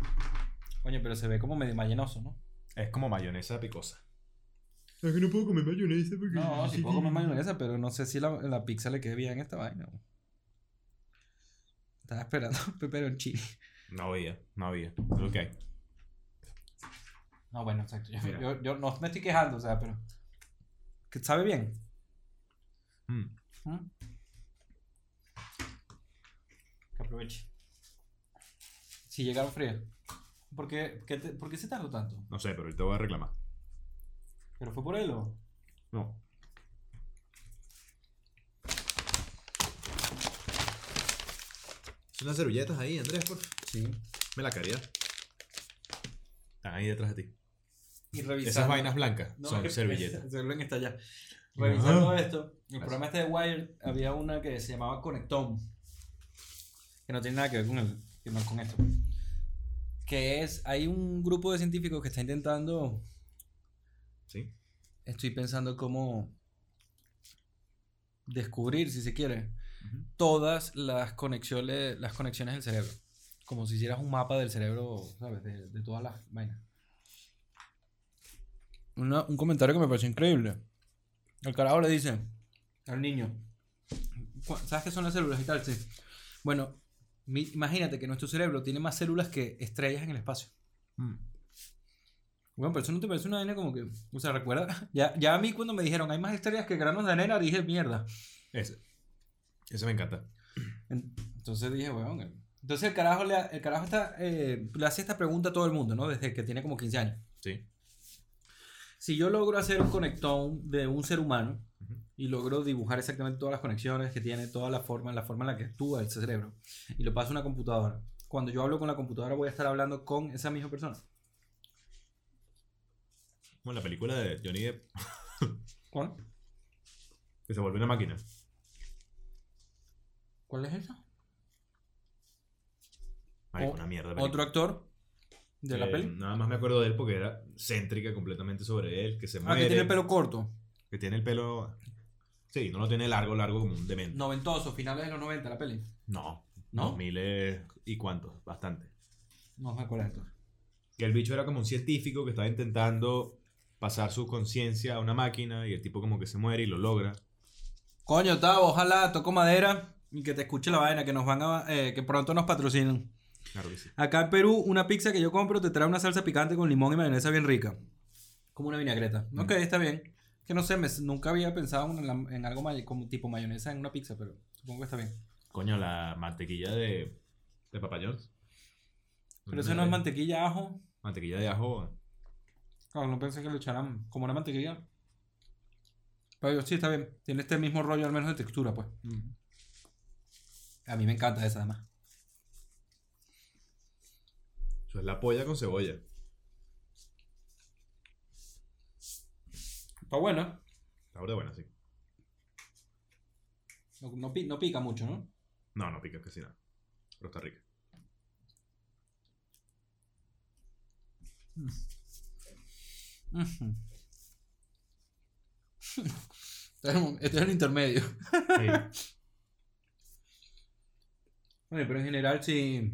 Coño, pero se ve como medio mayenoso, ¿no? Es como mayonesa picosa. Es que no puedo comer mayonesa porque... No, sí puedo comer mayonesa, pero no sé si la, la pizza le quede bien esta vaina. Estaba esperando pepperoncini. No había, no había. Es lo que hay. No, bueno, exacto. Yo, Mira. yo, yo no me estoy quejando, o sea, pero. Que sabe bien. Mm. ¿Mm? Que aproveche. Si llegaron frías. ¿Por qué, qué te- ¿Por qué se tardó tanto? No sé, pero ahorita voy a reclamar. ¿Pero fue por él o.? No. Son unas servilletas ahí, Andrés, por Sí. Me la caridad. Están ahí detrás de ti. Y revisando. Esas vainas blancas No, son servilletas. Se ven está allá. Revisando esto, el programa este de Wire había una que se llamaba Conectón. Que no tiene nada que ver con, el, con esto. Que es, hay un grupo de científicos que está intentando, Sí. estoy pensando cómo descubrir, si se quiere, todas las conexiones, las conexiones del cerebro. Como si hicieras un mapa del cerebro, ¿sabes? De, de todas las vainas. Una- un comentario que me pareció increíble. El carajo le dice al niño, "¿Cu- ¿sabes qué son las células y tal? Sí. Bueno, mi- imagínate que nuestro cerebro tiene más células que estrellas en el espacio. Mm. Bueno, pero eso no te parece una vaina como que, o sea, recuerda, ya, ya a mí cuando me dijeron hay más estrellas que granos de arena, dije mierda. Ese. Ese me encanta. En- Entonces dije, weón. eh. Entonces el carajo, le, el carajo está, eh, le hace esta pregunta a todo el mundo, ¿no? Desde que tiene como 15 años. Sí. Si yo logro hacer un conectón de un ser humano y logro dibujar exactamente todas las conexiones que tiene, toda la forma, la forma en la que actúa el cerebro, y lo paso a una computadora, cuando yo hablo con la computadora voy a estar hablando con esa misma persona. Como en la película de Johnny Depp, ¿Cuál? que se vuelve una máquina. ¿Cuál es esa? Marico, una mierda. película. Otro actor de la Eh, peli. Nada más me acuerdo de él porque era céntrica completamente sobre él, que se Ah, muere. que tiene el pelo corto, que tiene el pelo... Sí, no lo tiene largo, largo como un demente. noventoso, finales de los 90 la peli. No. ¿No? 2000 es- y cuántos, bastante. No me acuerdo entonces. Que el bicho era como un científico que estaba intentando pasar su conciencia a una máquina y el tipo como que se muere y lo logra. Coño, Tavo, ojalá toco madera y que te escuche la vaina, que nos van a, eh, que pronto nos patrocinen. Claro que sí. Acá en Perú, una pizza que yo compro te trae una salsa picante con limón y mayonesa bien rica. Como una vinagreta. Mm. Ok, está bien. Que no sé, me- nunca había pensado en, la- en algo may- como tipo mayonesa en una pizza, pero supongo que está bien. Coño, la mantequilla de, de Papa John's. Pero eso no es mantequilla, ajo. Mantequilla de ajo. Claro, no pensé que le echaran como una mantequilla. Pero sí, está bien. Tiene este mismo rollo, al menos de textura, pues. A mí me encanta esa, además. Eso es la polla con cebolla. Está bueno. Está de buena, sí. No, no pi- no pica mucho, ¿no? No, no pica casi nada. Pero está rica. Ujú. Este es un- intermedio. Sí. Oye, pero en general sí.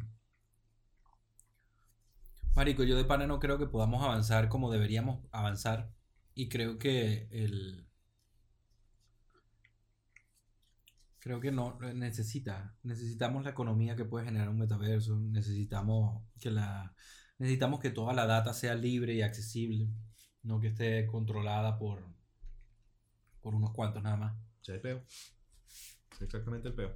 Marico, yo de pana no creo que podamos avanzar como deberíamos avanzar Y creo que el. Creo que no necesita. Necesitamos la economía que puede generar un metaverso. Necesitamos que la. Necesitamos que toda la data sea libre y accesible. No que esté controlada por. por unos cuantos nada más. Exactamente el peo.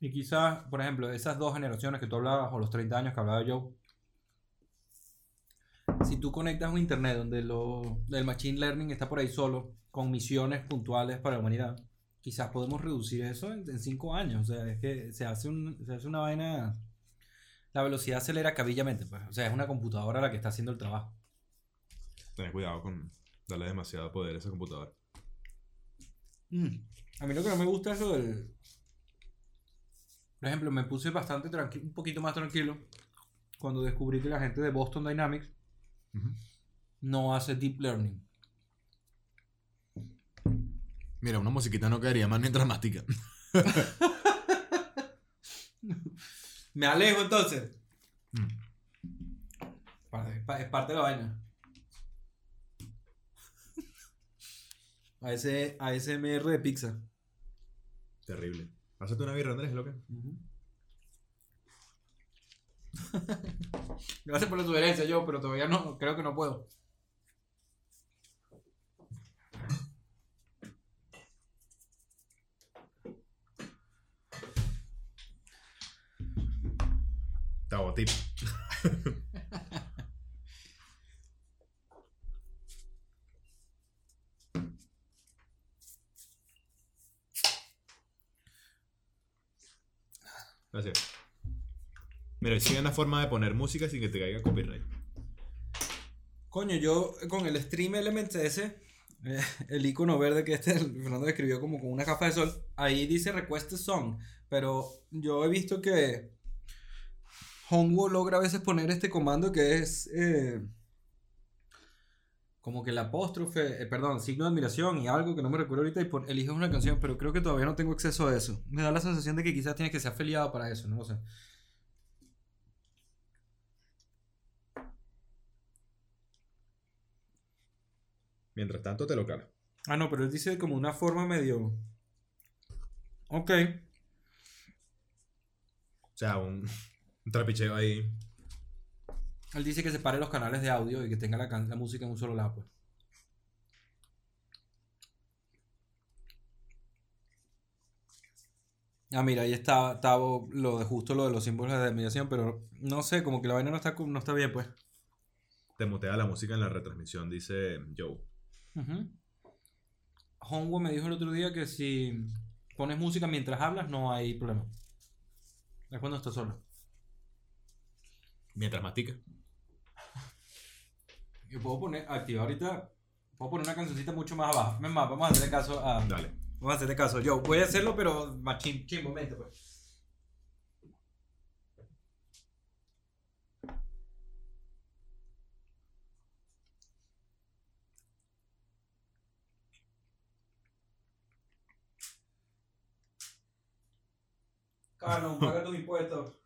Y quizás, por ejemplo, esas dos generaciones que tú hablabas, o los 30 años que hablaba yo, si tú conectas un internet donde lo, el machine learning está por ahí solo, con misiones puntuales para la humanidad, quizás podemos reducir eso en 5 años. O sea, es que se hace, un, se hace una vaina... La velocidad acelera cabillamente, pues. O sea, es una computadora la que está haciendo el trabajo. Tener cuidado con darle demasiado poder a esa computadora. Mm. A mí lo que no me gusta es lo del... Por ejemplo, me puse bastante tranquilo, un poquito más tranquilo cuando descubrí que la gente de Boston Dynamics no hace deep learning. Mira, una musiquita no quedaría más ni dramática. Me alejo entonces. Mm. Es parte de la vaina. A ese ASMR de pizza. Terrible. Pásate una birra, Andrés, lo que. Gracias por la sugerencia, yo, pero todavía no, creo que no puedo. Tabotip. Gracias. Mira, sigue una forma de poner música sin que te caiga copyright. Coño, yo con el Stream Elements ese, eh, el icono verde que este Fernando describió como con una capa de sol, ahí dice Request Song, pero yo he visto que Hongo logra a veces poner este comando que es eh, como que el apóstrofe, eh, perdón, signo de admiración y algo que no me recuerdo ahorita y pon- eliges una canción, pero creo que todavía no tengo acceso a eso. Me da la sensación de que quizás tienes que ser afiliado para eso, no lo sé. Mientras tanto, te lo cala. Ah, no, pero él dice como una forma medio... Ok. O sea, un, un trapicheo ahí. Él dice que separe los canales de audio y que tenga la, música en un solo lado, pues. Ah, mira, ahí está, está lo de justo lo de los símbolos de admiración, pero no sé, como que la vaina no está, no está bien, pues. Te mutea la música en la retransmisión, dice Joe. Ujú. Hongo me dijo el otro día que si pones música mientras hablas no hay problema. Es cuando estás solo. Mientras mastica. Yo puedo poner, activar ahorita, puedo poner una cancioncita mucho más abajo. Es más, vamos a hacerle caso a... Dale. Vamos a hacerle caso. Yo voy a hacerlo, pero más chim, chimbamente, pues. Carlos, paga tus impuestos.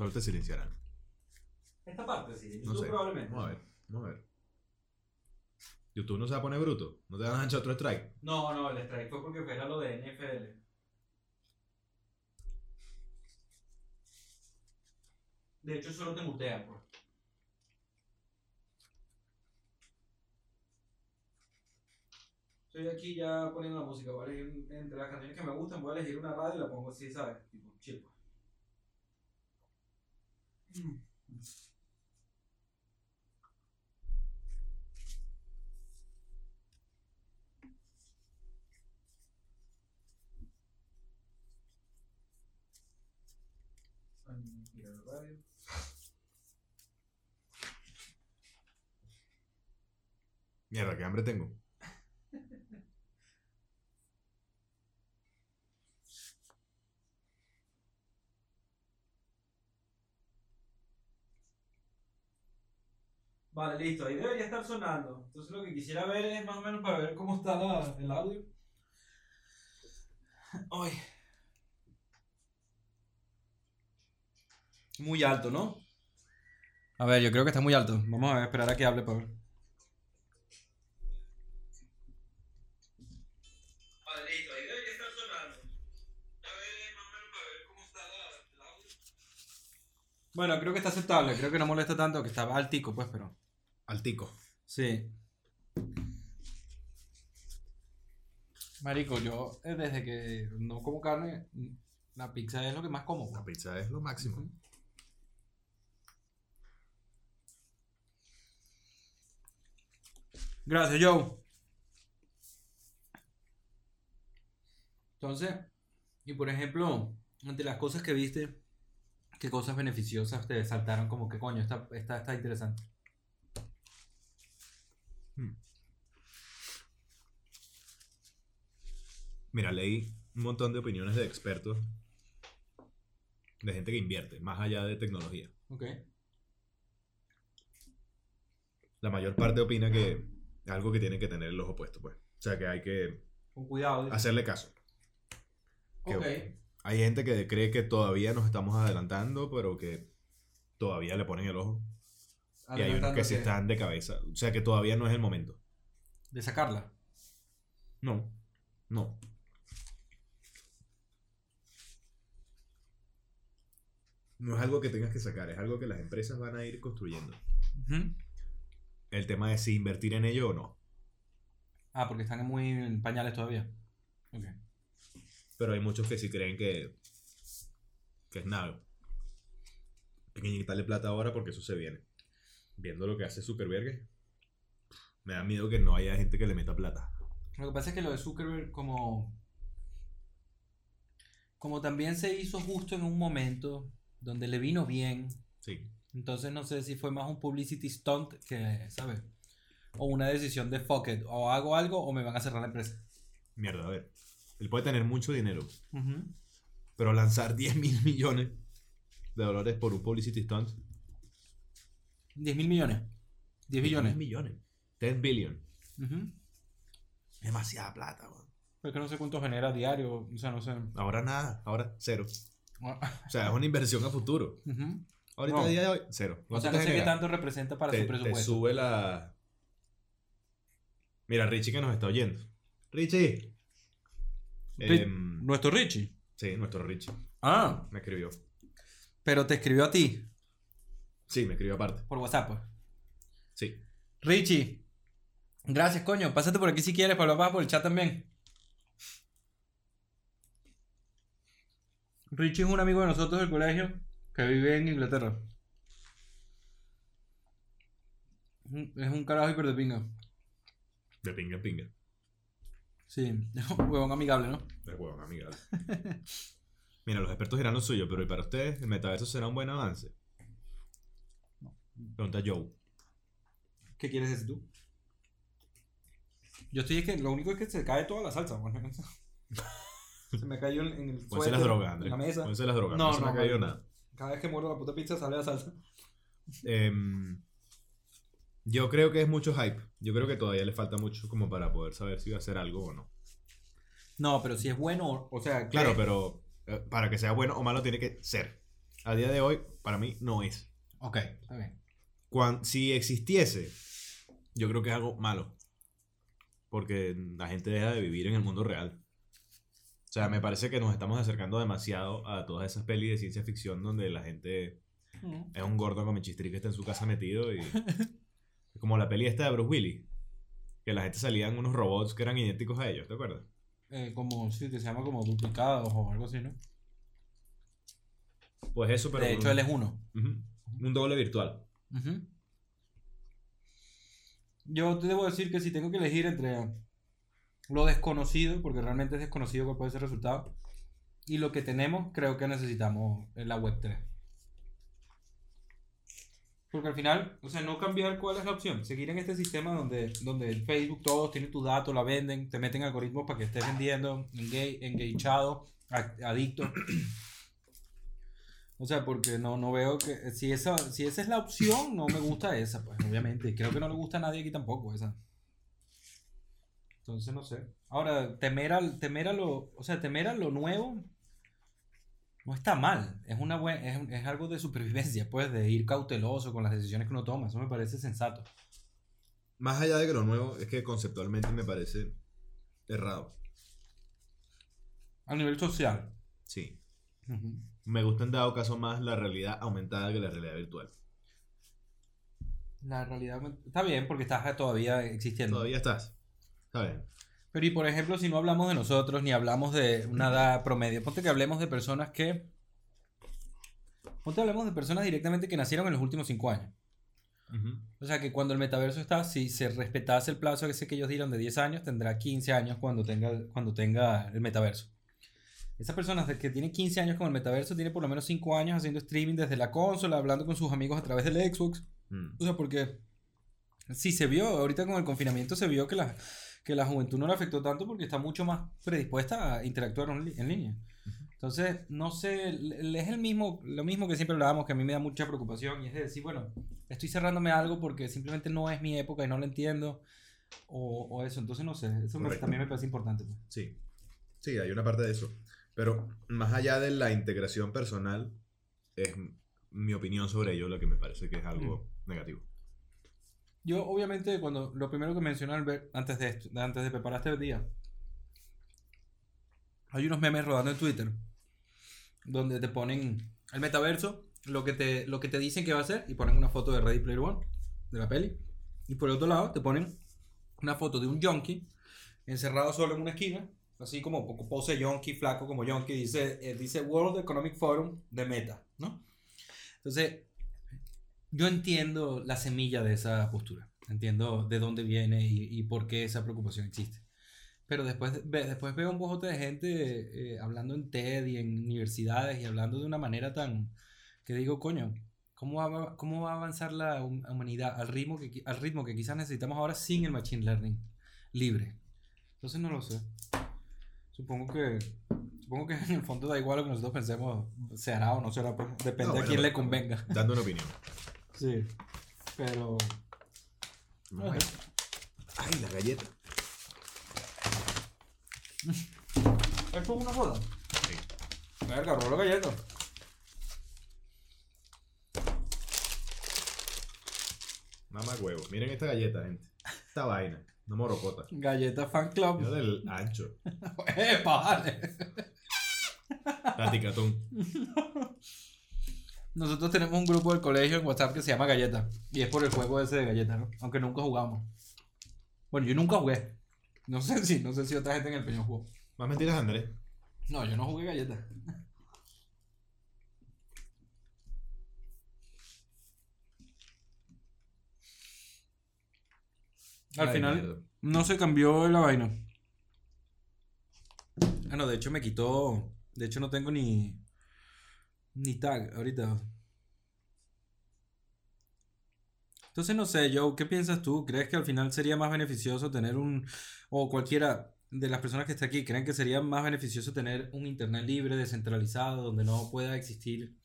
Solo te silenciarán. Esta parte, sí. No YouTube sé. probablemente. Vamos a ver. Vamos a ver. YouTube no se va a poner bruto. No te van a echar otro strike. No, no, el strike fue porque era lo de NFL. De hecho, solo te mutea, pues. Estoy aquí ya poniendo la música, voy a elegir entre las canciones que me gustan, voy a elegir una radio y la pongo así, ¿sabes? Tipo, chill. pues. Mira la radio. Mierda, qué hambre tengo. Vale, listo, ahí debería estar sonando. Entonces lo que quisiera ver es más o menos para ver cómo está la- el audio. Ay. Muy alto, ¿no? A ver, yo creo que está muy alto. Vamos a esperar a que hable para ver. Vale, listo, ahí debería estar sonando. A ver, más o menos para ver cómo está el audio. Bueno, creo que está aceptable. Creo que no molesta tanto, que estaba altico, pues, pero. Altico. Sí. Marico, yo eh, desde que no como carne, la pizza es lo que más como. La pizza es lo máximo. Gracias, Joe. Entonces, y por ejemplo, ante las cosas que viste, ¿qué cosas beneficiosas te saltaron como que coño, está, está, está interesante? Mira, leí un montón de opiniones de expertos, de gente que invierte, más allá de tecnología. Ok. La mayor parte opina que es algo que tiene que tener el ojo puesto, pues. O sea, que hay que Con cuidado. hacerle caso. que- Ok. Hay gente que cree que todavía nos estamos adelantando, pero que todavía le ponen el ojo. Y hay unos que sí están de cabeza. O sea, que todavía no es el momento. De sacarla. No, no. No es algo que tengas que sacar, es algo que las empresas van a ir construyendo. El tema es si invertir en ello o no. Ah, porque están muy en pañales todavía. Ok. Pero hay muchos que sí creen que, que es nada. Hay que inyectarle plata ahora porque eso se viene. Viendo lo que hace Zuckerberg, me da miedo que no haya gente que le meta plata. Lo que pasa es que lo de Zuckerberg como... Como también se hizo justo en un momento donde le vino bien, Sí. entonces no sé si fue más un publicity stunt que, ¿sabes? O una decisión de fuck it, o hago algo o me van a cerrar la empresa. Mierda, a ver. Él puede tener mucho dinero, pero lanzar 10 mil millones de dólares por un publicity stunt. 10 mil millones. 10 billones. millones. 10 billion. Demasiada plata, weón. Pero es que no sé cuánto genera diario, o sea, no sé. Ahora nada, ahora cero. Ujú. O sea, es una inversión a futuro. Ahorita, No. a día de hoy, cero. O ¿Cuánto sea, te no sé qué tanto representa para te, su te presupuesto. sube la. Mira, Richie que nos está oyendo. Richie. Ri- Em, Nuestro Richie. sí, nuestro Richie. Ah, Me escribió. pero te escribió a ti Sí, me escribió aparte. por WhatsApp. pues. Sí. Richie, gracias, coño. Pásate por aquí si quieres para hablar por el chat también. Richie es un amigo de nosotros del colegio que vive en Inglaterra. Es un carajo hiper de pinga. De pinga pinga. Sí, un huevón amigable, ¿no? De huevón, amigable. Mira, los expertos dirán lo suyo, pero ¿y para ustedes el metaverso será un buen avance? Pregunta Joe. ¿Qué quieres decir tú? Yo estoy es que lo único es que se cae toda la salsa. bueno. Se me cayó en, en el suéter, las drogas, en Andrés. la mesa. Las drogas. No, No, se me no, ha caído no. nada. Cada vez que muerdo la puta pizza sale la salsa. Em, yo creo que es mucho hype. Yo creo que todavía le falta mucho como para poder saber si va a hacer algo o no. No, pero si es bueno, o sea, ¿qué? Claro, pero eh, para que sea bueno o malo tiene que ser. A día de hoy, para mí, no es. Ok, está bien. Cuan- si existiese, yo creo que es algo malo. Porque la gente deja de vivir en el mundo real. O sea, me parece que nos estamos acercando demasiado a todas esas pelis de ciencia ficción donde la gente es un gordo con chistri que está en su casa metido y... Como la peli esta de Bruce Willis. Que la gente salían unos robots que eran idénticos a ellos, ¿te acuerdas? Eh, como, sí, que se llama como duplicados o algo así, ¿no? Pues eso, pero... de hecho, un- él es uno. Un doble virtual. Ujú. Yo te debo decir que si tengo que elegir entre lo desconocido, porque realmente es desconocido cuál puede ser el resultado, y lo que tenemos, creo que necesitamos en la web 3. Porque al final, o sea, no cambiar cuál es la opción, seguir en este sistema donde, donde Facebook todos tienen tus datos, la venden, te meten algoritmos para que estés vendiendo, engage, engagado, adicto. O sea, porque no, no veo que. Si esa, si esa es la opción, no me gusta esa, pues, obviamente. Creo que no le gusta a nadie aquí tampoco, esa. Entonces, no sé. Ahora, temer, al, temer a lo. O sea, temer a lo nuevo. No está mal. Es, una buen, es, es algo de supervivencia, pues, de ir cauteloso con las decisiones que uno toma. Eso me parece sensato. Más allá de que lo nuevo, es que conceptualmente me parece errado. A nivel social. Sí. Me gusta en dado caso más la realidad aumentada que la realidad virtual. La realidad está bien porque estás todavía existiendo. Todavía estás. Está bien. Pero y por ejemplo, si no hablamos de nosotros ni hablamos de una edad promedio, ponte que hablemos de personas que... Ponte que hablemos de personas directamente que nacieron en los últimos cinco años. O sea que cuando el metaverso está, si se respetase el plazo que sé que ellos dieron de 10 años, tendrá 15 años cuando tenga, cuando tenga el metaverso. Esa persona que tiene 15 años con el metaverso tiene por lo menos 5 años haciendo streaming desde la consola, hablando con sus amigos a través del Xbox. Mm. O sea, porque sí se vio, ahorita con el confinamiento se vio que la, que la juventud no le afectó tanto porque está mucho más predispuesta a interactuar en, línea. Entonces, no sé, es el mismo, lo mismo que siempre hablábamos, que a mí me da mucha preocupación, y es de decir, bueno, estoy cerrándome algo porque simplemente no es mi época y no lo entiendo, o, o eso, entonces no sé, eso me- también me parece importante. pues. Sí. Sí, hay una parte de eso. Pero más allá de la integración personal, es mi opinión sobre ello lo que me parece que es algo negativo. Yo, obviamente, cuando lo primero que mencioné Albert, antes de esto, antes de preparar este día, hay unos memes rodando en Twitter donde te ponen el metaverso, lo que te, lo que te dicen que va a ser, y ponen una foto de Ready Player One, de la peli, y por el otro lado te ponen una foto de un yonki encerrado solo en una esquina, así como poco pose yonki, flaco como yonki, dice, eh, dice World Economic Forum de Meta, ¿no? Entonces, yo entiendo la semilla de esa postura. Entiendo de dónde viene y, y por qué esa preocupación existe. Pero después, después veo un bojote de gente eh, hablando en TED y en universidades y hablando de una manera tan que digo, coño, ¿cómo va, cómo va a avanzar la hum- humanidad al ritmo, que, al ritmo que quizás necesitamos ahora sin el Machine Learning libre? Entonces no lo sé. Supongo que, supongo que en el fondo da igual lo que nosotros pensemos, se hará o no se hará, pues, depende No, a bueno, quién le convenga. Dando una opinión. Sí, pero... Ay, ay, la galleta. ¿Esto es una joda? Sí. Verga, rolo galleta. Mamá huevo. Miren esta galleta, gente. Esta vaina. Una morocota. Galleta Fan Club. Mira del ancho. ¡Epa, vale! Platicatón. Nosotros tenemos un grupo del colegio en WhatsApp que se llama Galleta. Y es por el juego ese de Galleta, ¿no? Aunque nunca jugamos. Bueno, yo nunca jugué. No sé si, no sé si otra gente en el peñón jugó. Más mentiras, Andrés. No, yo no jugué Galleta. Al Ay, final, mierda. No se cambió la vaina. Ah, no, de hecho me quitó. De hecho no tengo ni. Ni tag ahorita. Entonces no sé, Joe, ¿qué piensas tú? ¿Crees que al final sería más beneficioso tener un. o cualquiera de las personas que está aquí, creen que sería más beneficioso tener un internet libre, descentralizado, donde no pueda existir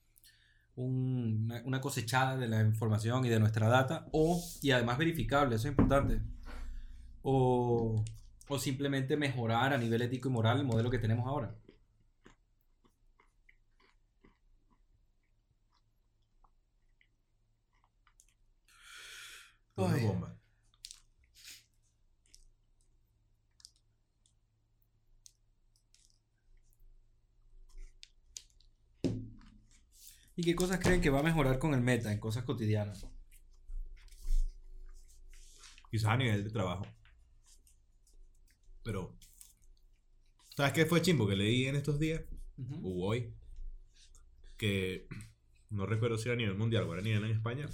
un- una, una cosechada de la información y de nuestra data? O, y además verificable, eso es importante o, o simplemente mejorar a nivel ético y moral el modelo que tenemos ahora. Una bomba. ¿Y qué cosas creen que va a mejorar con el meta en cosas cotidianas? Quizás a nivel de trabajo. Pero. ¿Sabes qué fue chimbo que leí en estos días? O hoy. Que. No recuerdo si era a nivel mundial o era a nivel en España.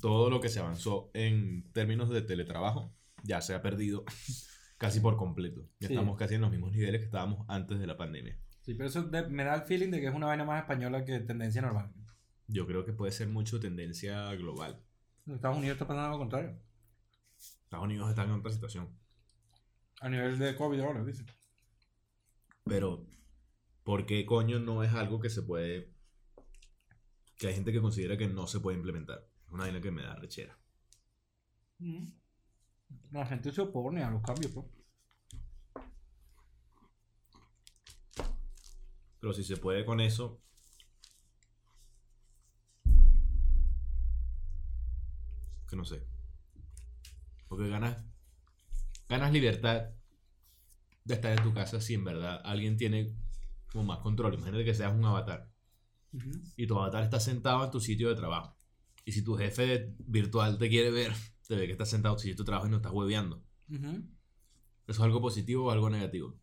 Todo lo que se avanzó en términos de teletrabajo ya se ha perdido casi por completo. Ya Sí. estamos casi en los mismos niveles que estábamos antes de la pandemia. Sí, pero eso de- me da el feeling de que es una vaina más española que tendencia normal. Yo creo que puede ser mucho tendencia global. En Estados Unidos está pasando lo contrario. Estados Unidos está en otra situación. A nivel de COVID ahora, dice. Pero ¿por qué coño no es algo que se puede... que hay gente que considera que no se puede implementar? Es una vaina que me da rechera. La gente se opone a los cambios, pues. Pero si se puede con eso... Que no sé. Porque ganas... Ganas libertad de estar en tu casa si en verdad alguien tiene como más control. Imagínate que seas un avatar. y tu avatar está sentado en tu sitio de trabajo. Y si tu jefe virtual te quiere ver, te ve que estás sentado en tu sitio de trabajo y no estás hueveando. ¿Eso es algo positivo o algo negativo?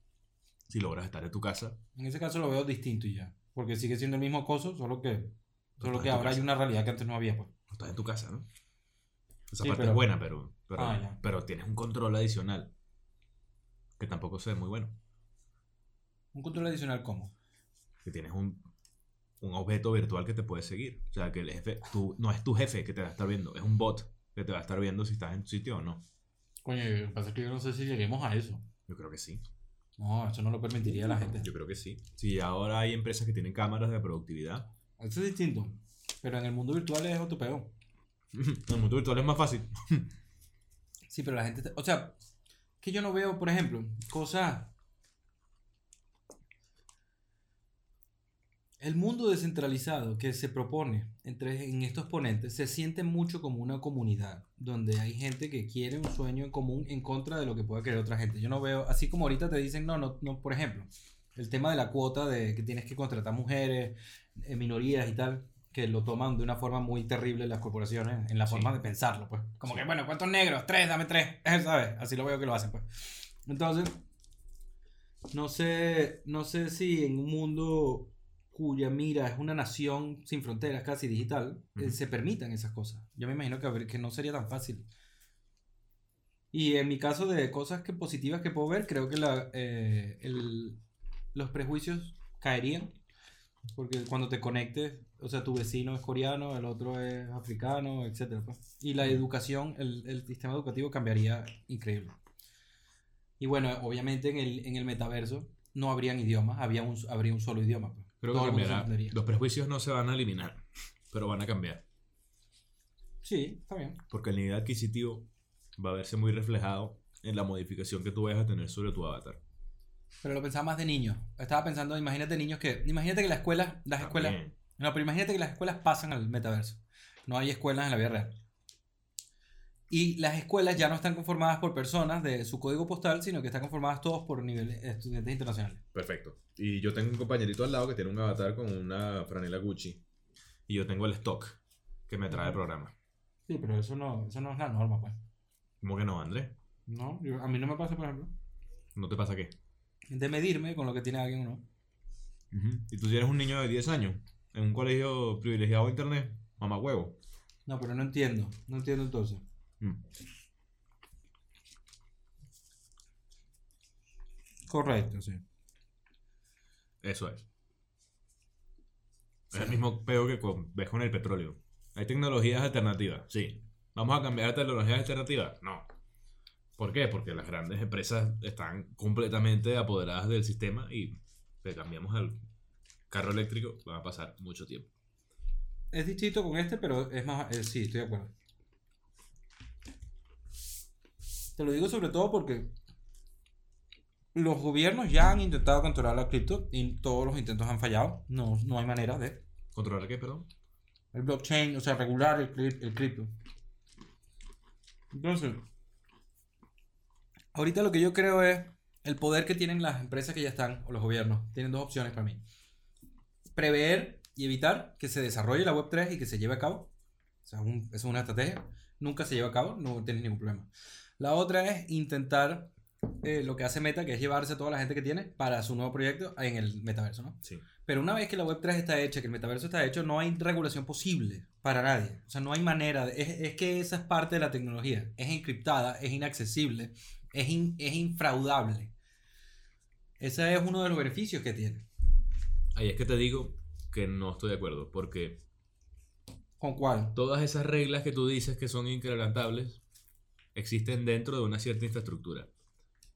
Si logras estar en tu casa, En ese caso lo veo distinto y ya. Porque sigue siendo el mismo coso, solo que, solo que ahora hay una realidad que antes no había, pues. no estás en tu casa, ¿no? Esa Sí, parte pero- es buena, pero, pero, Ah, pero tienes un control adicional. Que tampoco se ve muy bueno. Un control adicional, ¿cómo? Que tienes un, un objeto virtual que te puede seguir. O sea, que el jefe, tú, no es tu jefe que te va a estar viendo, es un bot que te va a estar viendo si estás en tu sitio o no. Coño, lo que pasa es que yo no sé si lleguemos a eso. Yo creo que sí. No, eso no lo permitiría la gente. Yo creo que sí. Si ahora hay empresas que tienen cámaras de productividad, Eso es distinto. Pero en el mundo virtual es otro peo. en el mundo virtual es más fácil. Sí, pero la gente... te- O sea, que yo no veo, por ejemplo, cosas... El mundo descentralizado que se propone entre, en estos ponentes se siente mucho como una comunidad, donde hay gente que quiere un sueño en común en contra de lo que pueda querer otra gente. Yo no veo, así como ahorita te dicen, no, no, no, por ejemplo, el tema de la cuota de que tienes que contratar mujeres, eh, minorías y tal, que lo toman de una forma muy terrible las corporaciones, en la Sí. forma de pensarlo, pues. Como Sí. que, bueno, ¿cuántos negros? Tres, dame tres, ¿sabes? Así lo veo que lo hacen, pues. Entonces, no sé, no sé si en un mundo cuya mira es una nación sin fronteras, casi digital, eh, se permitan esas cosas. Yo me imagino que, que no sería tan fácil. Y en mi caso de cosas que positivas que puedo ver, creo que la, eh, el- los prejuicios caerían. Porque cuando te conectes, o sea, tu vecino es coreano, el otro es africano, etc. Y la educación, el, el sistema educativo cambiaría increíble. Y bueno, obviamente en el, en el metaverso no habrían idiomas, había un, habría un solo idioma. pues. Creo Todo que cambiará. Los prejuicios no se van a eliminar, pero van a cambiar. Sí, está bien. Porque el nivel adquisitivo va a verse muy reflejado en la modificación que tú vayas a tener sobre tu avatar. Pero lo pensaba más de niños. Estaba pensando, imagínate niños que... Imagínate que las escuelas, las escuelas... También. No, pero imagínate que las escuelas pasan al metaverso. No hay escuelas en la vida real. Y las escuelas ya no están conformadas por personas de su código postal, sino que están conformadas todos por niveles estudiantes internacionales. Perfecto. Y yo tengo un compañerito al lado que tiene un avatar con una franela Gucci. Y yo tengo el stock que me trae el programa. Sí, pero eso no, eso no es la norma, pues. ¿Cómo que no, Andrés? No, yo- a mí no me pasa, por ejemplo, ¿No te pasa qué? De medirme con lo que tiene alguien o no. Y tú tienes un niño de 10 años en un colegio privilegiado de internet, mamá huevo. No, pero no entiendo. No entiendo entonces. Mm. Correcto, sí. Eso es. Es el mismo peo que con- ves con el petróleo. Hay tecnologías alternativas, sí. ¿Vamos a cambiar a tecnologías alternativas? No. ¿Por qué? Porque las grandes empresas están completamente apoderadas del sistema y le cambiamos al carro eléctrico, va a pasar mucho tiempo. Es distinto con este, pero es más... eh, sí, estoy de acuerdo. Te lo digo sobre todo porque los gobiernos ya han intentado controlar la cripto y todos los intentos han fallado. No, no hay manera de... ¿Controlar qué, perdón? El blockchain, o sea, regular el, cri- el cripto. Entonces, ahorita lo que yo creo es el poder que tienen las empresas que ya están, o los gobiernos. Tienen dos opciones para mí. Prever y evitar que se desarrolle la Web3 y que se lleve a cabo. O sea, un- es una estrategia. Nunca se lleva a cabo, no tienes ningún problema. La otra es intentar eh, lo que hace Meta, que es llevarse a toda la gente que tiene para su nuevo proyecto en el metaverso, ¿no? Sí. Pero una vez que la Web3 está hecha, que el metaverso está hecho, no hay regulación posible para nadie. O sea, no hay manera. de- es, es que esa es parte de la tecnología. Es encriptada, es inaccesible, es, in- es infraudable. Ese es uno de los beneficios que tiene. Ahí es que te digo que no estoy de acuerdo, porque ¿Con cuál? todas esas reglas que tú dices que son inquebrantables existen dentro de una cierta infraestructura.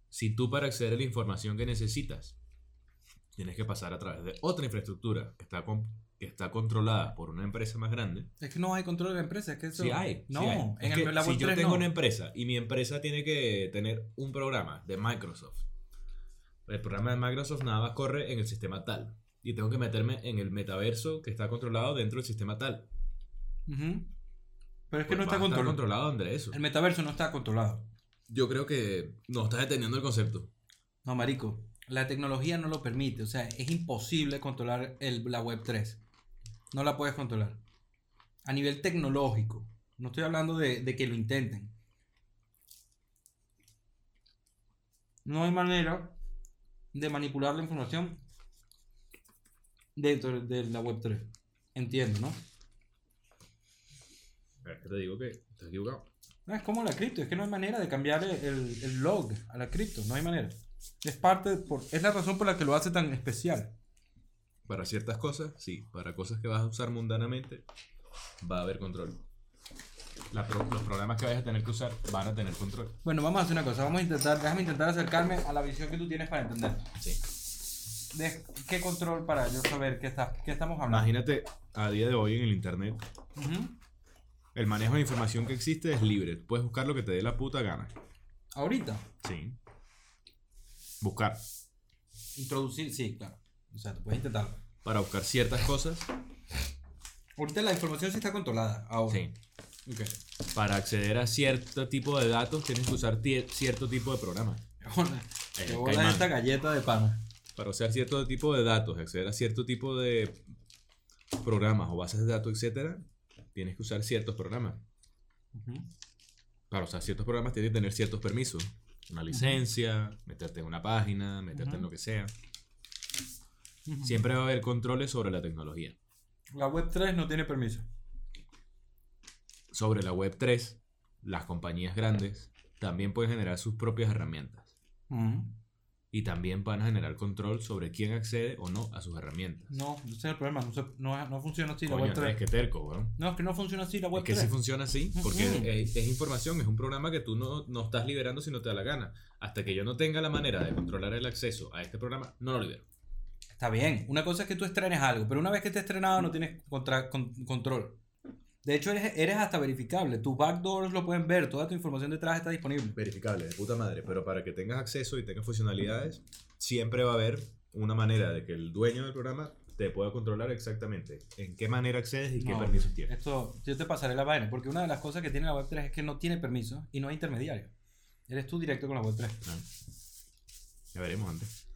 Si tú para acceder a la información que necesitas tienes que pasar a través de otra infraestructura que está, está controlada por una empresa más grande. Es que no hay control de la empresa, es que eso... Sí hay. No, sí hay. en Es el, que la si yo 3 tengo no. una empresa y mi empresa tiene que tener un programa de Microsoft, el programa de Microsoft nada más corre en el sistema tal. Y tengo que meterme en el metaverso que está controlado dentro del sistema tal. Pero es que Pues no está controlado. controlado donde eso. El metaverso no está controlado. Yo creo que no estás entendiendo el concepto. No, marico. La tecnología no lo permite. O sea, es imposible controlar el- la web 3. No la puedes controlar. A nivel tecnológico. No estoy hablando de, de que lo intenten. No hay manera de manipular la información dentro de la web 3. Entiendo, ¿no? Es que te digo que estás equivocado. No, es como la cripto, es que no hay manera de cambiar el, el log a la cripto, no hay manera. Es parte, por, es la razón por la que lo hace tan especial. Para ciertas cosas, sí. Para cosas que vas a usar mundanamente, va a haber control. La pro- los programas que vayas a tener que usar van a tener control. Bueno, vamos a hacer una cosa, vamos a intentar, déjame intentar acercarme a la visión que tú tienes para entender. Sí. De, ¿Qué control para yo saber qué, está, qué estamos hablando? Imagínate a día de hoy en el internet, el manejo de información que existe es libre. Puedes buscar lo que te dé la puta gana. Ahorita, Sí. Buscar. introducir, sí, claro. O sea, tú puedes intentarlo. Para buscar ciertas cosas. Ahorita la información sí está controlada, ahora. Sí. Ok. Para acceder a cierto tipo de datos tienes que usar cierto tipo de programa. Hola, Eh, esta galleta de pan. Para usar cierto tipo de datos, acceder a cierto tipo de programas o bases de datos, etcétera, tienes que usar ciertos programas. Para usar ciertos programas tienes que tener ciertos permisos. Una licencia, meterte en una página, meterte en lo que sea. Siempre va a haber controles sobre la tecnología. La web 3 no tiene permiso. Sobre la web 3, las compañías grandes también pueden generar sus propias herramientas. Y también van a generar control sobre quién accede o no a sus herramientas. No, ese es el problema. No, se- no, no funciona así la web 3. Andrés, qué terco, weón. No, es que no funciona así la web Es que 3. sí funciona así, porque es, es información, es un programa que tú no, no estás liberando si no te da la gana. Hasta que yo no tenga la manera de controlar el acceso a este programa, no lo libero. Está bien. Una cosa es que tú estrenes algo, pero una vez que esté estrenado no tienes contra- con- control. De hecho, eres, eres hasta verificable. Tus backdoors lo pueden ver. Toda tu información detrás está disponible. Verificable, de puta madre. Pero para que tengas acceso y tengas funcionalidades, siempre va a haber una manera de que el dueño del programa te pueda controlar exactamente en qué manera accedes y qué No, permisos tienes. Esto, yo te pasaré la vaina, porque una de las cosas que tiene la web 3 es que no tiene permiso y no hay intermediario. Eres tú directo con la web 3. ¿no? Ya veremos antes.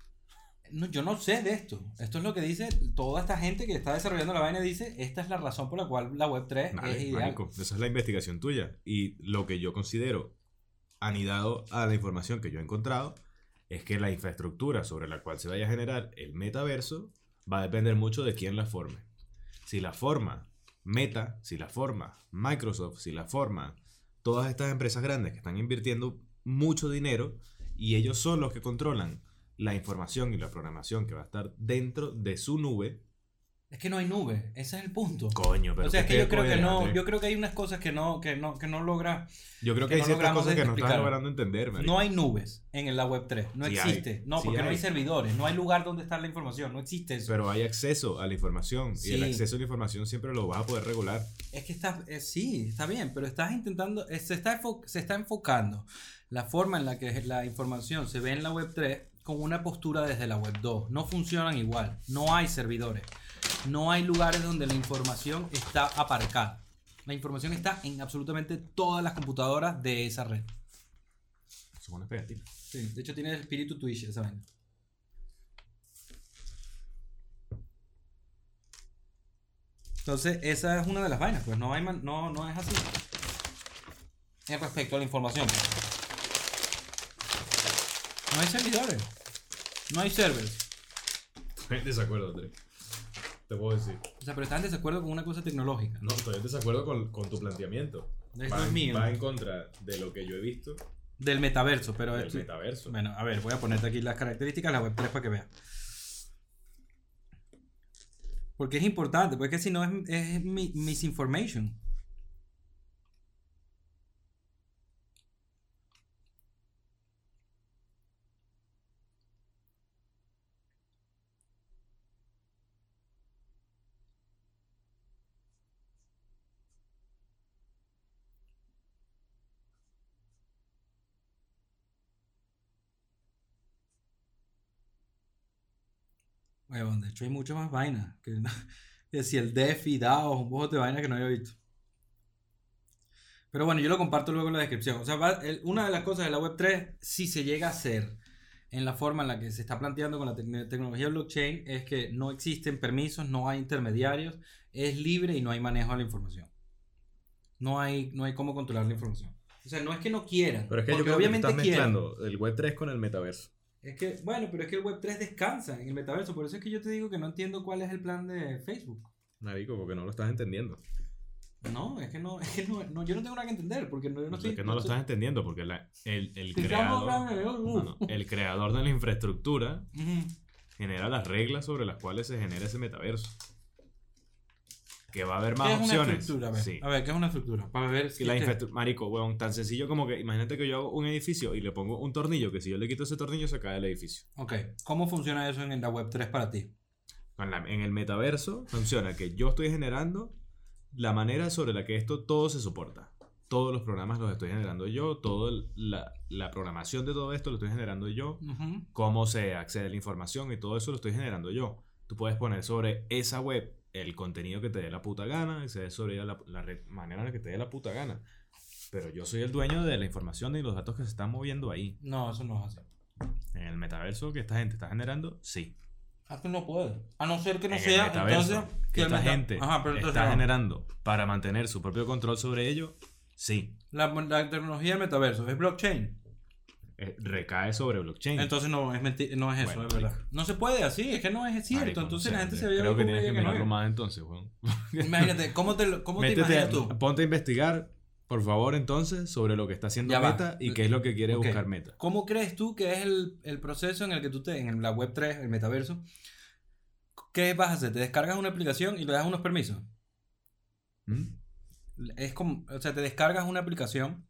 No, yo no sé de esto. Esto es lo que dice toda esta gente que está desarrollando la vaina. Dice, esta es la razón por la cual la web 3 es ideal. marico, esa es la investigación tuya. Y lo que yo considero anidado a la información que yo he encontrado es que la infraestructura sobre la cual se vaya a generar el metaverso va a depender mucho de quién la forme. Si la forma Meta, si la forma Microsoft, si la forma todas estas empresas grandes que están invirtiendo mucho dinero y ellos son los que controlan la información y la programación que va a estar dentro de su nube. Es que no hay nube. Ese es el punto. Coño, pero o sea, es ¿qué que yo creo que no, yo creo que hay unas cosas que no, que no, que no logra. Yo creo que, que hay no ciertas cosas que no estás logrando entender. No hay nubes en la web 3. No Sí hay. existe. No, Sí porque no hay hay. servidores. No hay lugar donde está la información. No existe eso. Pero hay acceso a la información. Y el acceso a la información siempre lo vas a poder regular. Es que estás, eh, sí, está bien, pero estás intentando, eh, se, está se está enfocando la forma en la que la información se ve en la web 3 con una postura desde la web 2. No funcionan igual, no hay servidores, no hay lugares donde la información está aparcada. La información está en absolutamente todas las computadoras de esa red. Son unas pegatinas. Sí, de hecho tiene el espíritu Twitch esa vaina. Entonces, esa es una de las vainas, pues no hay man- no, no es así. En respecto a la información. No hay servidores. No hay servers. Estoy en desacuerdo, Andrés. Te puedo decir. O sea, pero estás en desacuerdo con una cosa tecnológica. No, estoy en desacuerdo con, con tu planteamiento. Esto va, es mío. va en contra de lo que yo he visto Del metaverso, pero del metaverso. Bueno, a ver, voy a ponerte aquí las características de la web 3 para que veas. Porque es importante, porque si no es, es mi- misinformation. Weón, de hecho hay muchas más vainas. Que, que si el DeFi, DAO, un poco de vainas que no había visto. Pero bueno, yo lo comparto luego en la descripción. O sea, va- el- una de las cosas de la Web3, si se llega a hacer en la forma en la que se está planteando con la tec- tecnología blockchain, es que no existen permisos, no hay intermediarios, es libre y no hay manejo de la información. No hay, no hay cómo controlar la información. O sea, no es que no quieran, Pero es que yo creo que obviamente estás quieren. mezclando el Web3 con el metaverso. Es que, bueno, pero es que el Web3 descansa en el metaverso. Por eso es que yo te digo que no entiendo cuál es el plan de Facebook. Marico, porque no lo estás entendiendo. No, es que no, es que no, no, yo no tengo nada que entender, porque no, yo no estoy... es que no lo estás entendiendo, porque la- el, el Si creador... hablando no, el creador de la infraestructura genera las reglas sobre las cuales se genera ese metaverso. Que va a haber ¿Qué más es una opciones. estructura? A ver, Sí. a ver, ¿qué es una estructura? Para ver si la es Marico, weón, tan sencillo como que imagínate que yo hago un edificio y le pongo un tornillo, que si yo le quito ese tornillo se cae el edificio. Ok, ¿cómo funciona eso en la Web3 para ti? La- en el metaverso funciona que yo estoy generando la manera sobre la que esto todo se soporta. Todos los programas los estoy generando yo, toda la, la programación de todo esto lo estoy generando yo, cómo se accede a la información y todo eso lo estoy generando yo. Tú puedes poner sobre esa web el contenido que te dé la puta gana, y se dé sobre ella la, la manera en la que te dé la puta gana. Pero yo soy el dueño de la información y los datos que se están moviendo ahí. No, eso no es así. En el metaverso que esta gente está generando, sí. Ah, que no puede. A no ser que no en sea, el entonces... que esta meta- gente Ajá, pero está no. generando para mantener su propio control sobre ello, sí. La, la tecnología del metaverso es blockchain. Eh, recae sobre blockchain. Entonces no es no es eso, Bueno, es verdad. No se puede así, es que no es cierto. Marico, entonces la gente se ve Creo que tienes que que mirarlo más entonces, weón. Imagínate, ¿cómo te, cómo te Métete, imaginas tú? ponte a investigar, por favor, entonces, sobre lo que está haciendo Ya va. Meta y qué es lo que quiere buscar Meta. ¿Cómo crees tú que es el, el proceso en el que tú te, en la web 3, el metaverso, qué vas a hacer? ¿Te descargas una aplicación y le das unos permisos? ¿Mm? Es como, o sea, te descargas una aplicación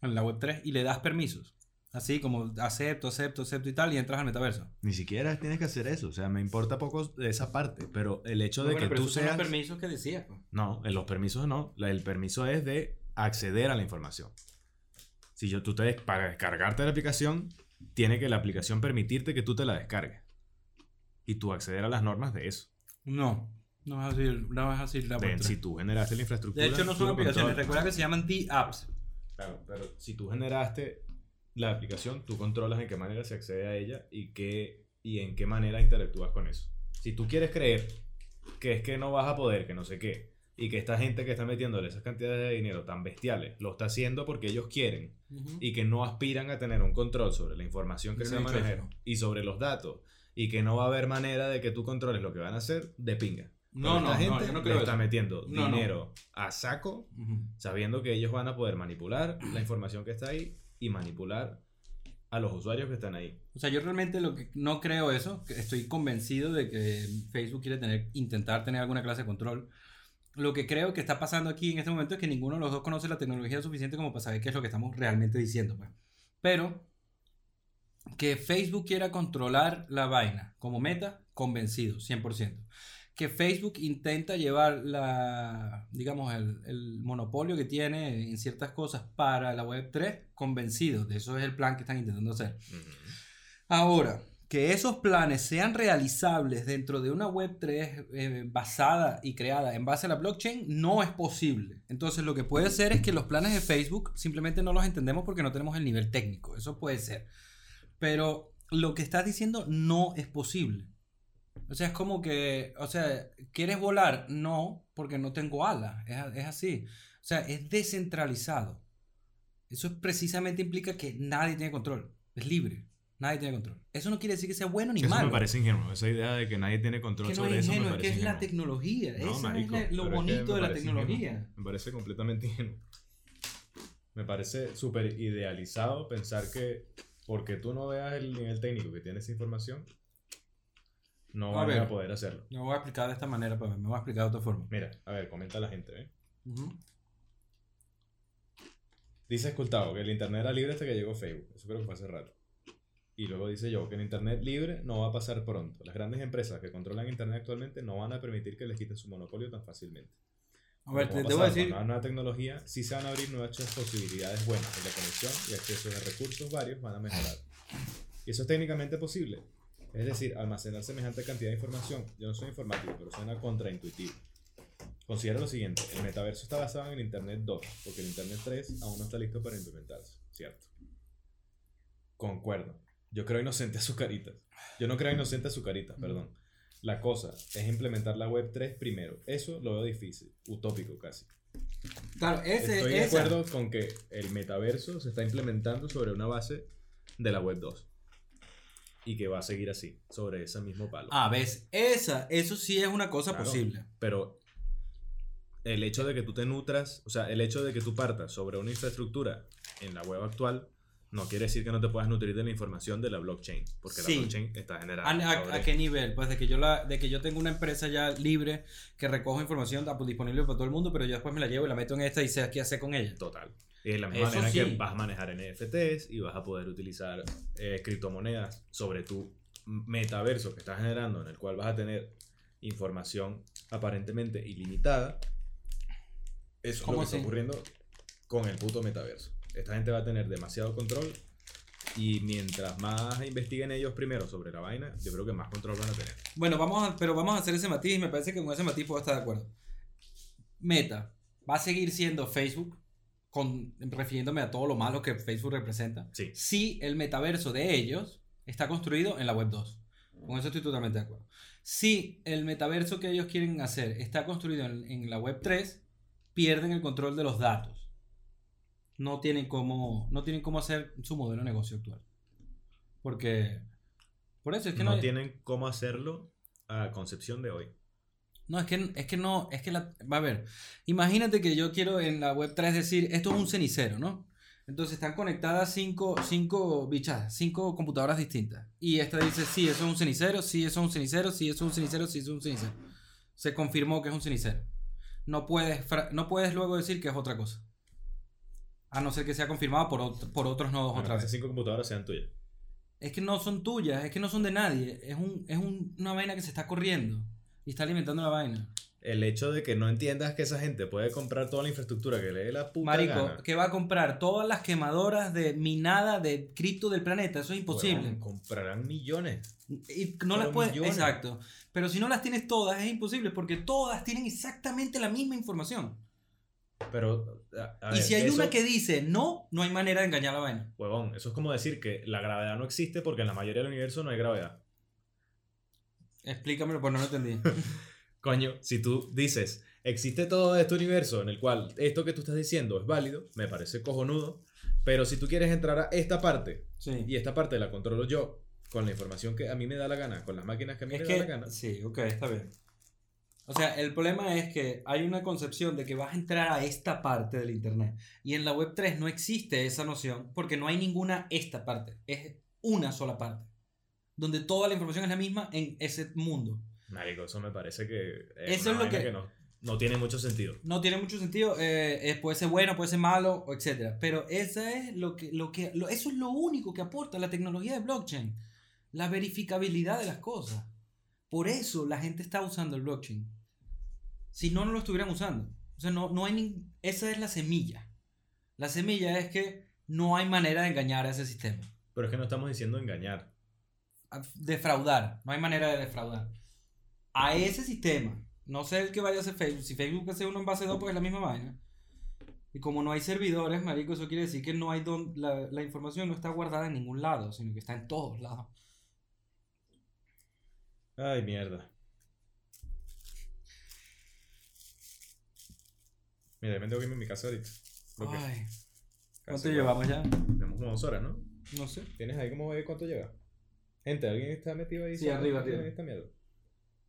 en la web 3 y le das permisos. Así como acepto, acepto, acepto y tal, y entras al metaverso. Ni siquiera tienes que hacer eso. O sea, me importa poco de esa parte. Pero el hecho de Bueno, que pero tú esos son los seas. permisos que decías. pues. No, en los permisos no. El permiso es de acceder a la información. Si yo, tú te, para descargarte la aplicación, tiene que la aplicación permitirte que tú te la descargues. Y tú acceder a las normas de eso. No, no es así, no es así la 3. si tú generaste la infraestructura. De hecho, no son aplicaciones, recuerda que se llaman D-Apps. Claro, pero si tú generaste la aplicación, tú controlas en qué manera se accede a ella y, qué, y en qué manera interactúas con eso. Si tú quieres creer que es que no vas a poder, que no sé qué, y que esta gente que está metiéndole esas cantidades de dinero tan bestiales lo está haciendo porque ellos quieren y que no aspiran a tener un control sobre la información que Yo se no va a manejar y sobre los datos y que no va a haber manera de que tú controles lo que van a hacer de pinga. No, no, esta no, gente yo no le está eso. metiendo No, no. dinero a saco sabiendo que ellos van a poder manipular la información que está ahí y manipular a los usuarios que están ahí. O sea, yo realmente lo que no creo eso, estoy convencido de que Facebook quiere tener, intentar tener alguna clase de control. Lo que creo que está pasando aquí en este momento es que ninguno de los dos conoce la tecnología suficiente como para saber qué es lo que estamos realmente diciendo. pues. Pero que Facebook quiera controlar la vaina como meta, convencido, 100%. Que Facebook intenta llevar la, digamos, el, el monopolio que tiene en ciertas cosas para la Web3, convencido. De eso es el plan que están intentando hacer. Ahora, que esos planes sean realizables dentro de una Web3 eh, basada y creada en base a la blockchain no es posible. Entonces lo que puede ser es que los planes de Facebook simplemente no los entendemos porque no tenemos el nivel técnico. Eso puede ser. Pero lo que estás diciendo no es posible. O sea, es como que, o sea, ¿quieres volar? No, porque no tengo alas. Es, es así. O sea, es descentralizado. Eso precisamente implica que nadie tiene control. Es libre. Nadie tiene control. Eso no quiere decir que sea bueno ni Eso malo. me parece ingenuo. Esa idea de que nadie tiene control que no sobre es eso me ingenuo, es que parece es la ingenuo. tecnología. No, Eso marico, es lo pero es que bonito de la parece tecnología. ingenuo. Me parece completamente ingenuo. Me parece súper idealizado pensar que porque tú no veas el nivel técnico que tiene esa información, no van a ver. poder hacerlo. Me voy a explicar de esta manera, pero me voy a explicar de otra forma. Mira, a ver, comenta la gente, ¿eh? Dice Escultado que el internet era libre hasta que llegó Facebook. Eso creo que fue hace rato. Y luego dice yo que el internet libre no va a pasar pronto. Las grandes empresas que controlan internet actualmente no van a permitir que les quiten su monopolio tan fácilmente. A ver, te debo decir. Con la nueva tecnología sí se van a abrir nuevas posibilidades buenas. La conexión y acceso a recursos varios van a mejorar. Y eso es técnicamente posible. Es decir, almacenar semejante cantidad de información. Yo no soy informático, pero suena contraintuitivo. Considera lo siguiente, el metaverso está basado en el Internet 2, porque el Internet 3 aún no está listo para implementarse, ¿cierto? Concuerdo. Yo creo inocente a azucaritas. Yo no creo inocente a azucaritas, perdón. La cosa es implementar la web 3 primero. Eso lo veo difícil, utópico casi. Claro, ese, Estoy de esa- acuerdo con que el metaverso se está implementando sobre una base de la web 2. Y que va a seguir así, sobre ese mismo palo. Ah, ves, esa, eso sí es una cosa Claro. posible. Pero el hecho de que tú te nutras, o sea, el hecho de que tú partas sobre una infraestructura en la web actual, no quiere decir que no te puedas nutrir de la información de la blockchain. Porque Sí. la blockchain está generada. ¿A, a- sobre- a qué nivel? Pues de que yo la, de que yo tengo una empresa ya libre que recojo información pues, disponible para todo el mundo, pero yo después me la llevo y la meto en esta y sé qué hacer con ella. Total. Y de la misma Eso manera sí. que vas a manejar NFTs y vas a poder utilizar eh, criptomonedas sobre tu metaverso que estás generando, en el cual vas a tener información aparentemente ilimitada. Eso es ¿Cómo lo que está así? ocurriendo con el puto metaverso. Esta gente va a tener demasiado control y mientras más investiguen ellos primero sobre la vaina, yo creo que más control van a tener. Bueno, vamos a, pero vamos a hacer ese matiz y me parece que con ese matiz puedo estar de acuerdo. Meta va a seguir siendo Facebook, con, refiriéndome a todo lo malo que Facebook representa. Sí. Si el metaverso de ellos está construido en la web 2. Con eso estoy totalmente de acuerdo. Si el metaverso que ellos quieren hacer está construido en, en la web 3, pierden el control de los datos. No tienen cómo, no tienen cómo hacer su modelo de negocio actual. Porque... Por eso es que no no, hay- tienen cómo hacerlo a concepción de hoy. No, es que, es que no, es que la, va a ver, imagínate que yo quiero en la web 3 decir, esto es un cenicero, ¿no? Entonces están conectadas cinco, cinco bichas, cinco computadoras distintas. Y esta dice, sí, eso es un cenicero, sí, eso es un cenicero, sí, eso es un cenicero, sí, eso es un cenicero. Se confirmó que es un cenicero. No puedes, no puedes luego decir que es otra cosa. A no ser que sea confirmado por, por otros nodos Bueno, otra esas vez. cinco computadoras sean tuyas. Es que no son tuyas, es que no son de nadie. Es, un, es un- una vaina que se está corriendo y está alimentando la vaina. El hecho de que no entiendas que esa gente puede comprar toda la infraestructura que le dé la puta Marico, gana. que va a comprar todas las quemadoras de minada de cripto del planeta. Eso es imposible. Comprarán millones. Y no las puedes. millones. Exacto. Pero si no las tienes todas, es imposible porque todas tienen exactamente la misma información. Pero, a- a y ver, si hay eso- una que dice no, no hay manera de engañar la vaina. Huevón, eso es como decir que la gravedad no existe porque en la mayoría del universo no hay gravedad. Explícamelo, pues no lo entendí. Coño, si tú dices, existe todo este universo en el cual esto que tú estás diciendo es válido, me parece cojonudo, pero si tú quieres entrar a esta parte Sí. y esta parte la controlo yo con la información que a mí me da la gana, con las máquinas que a mí Es me que, da la gana, sí, ok, está bien. O sea, el problema es que hay una concepción de que vas a entrar a esta parte del Internet. Y en la web 3 no existe esa noción porque no hay ninguna esta parte. Es una sola parte. Donde toda la información es la misma en ese mundo. marico, eso me parece que Eso una es lo vaina que- no, no tiene mucho sentido. No tiene mucho sentido. eh, eh, puede ser bueno, puede ser malo, etc. Pero esa es lo que, lo que, lo- eso es lo único que aporta la tecnología de blockchain. La verificabilidad de las cosas. Por eso la gente está usando el blockchain. Si no, no lo estuvieran usando. O sea, no, no hay ni- esa es la semilla. La semilla es que no hay manera de engañar a ese sistema. Pero es que no estamos diciendo engañar. Defraudar. No hay manera de defraudar. A ese sistema. No sé el que vaya a hacer Facebook. Si Facebook hace uno en base 2, pues es la misma vaina. Y como no hay servidores, marico, eso quiere decir que no hay don, la, la información no está guardada en ningún lado, sino que está en todos lados. Ay, mierda. Mira, me tengo que irme a mi casa ahorita. Ay, ¿cuánto llevamos ya? Tenemos como dos horas, ¿no? No sé. ¿Tienes ahí cómo ve cuánto llega? Gente, ¿alguien está metido ahí? Sí, ¿Sabe arriba, arriba. esta mierda?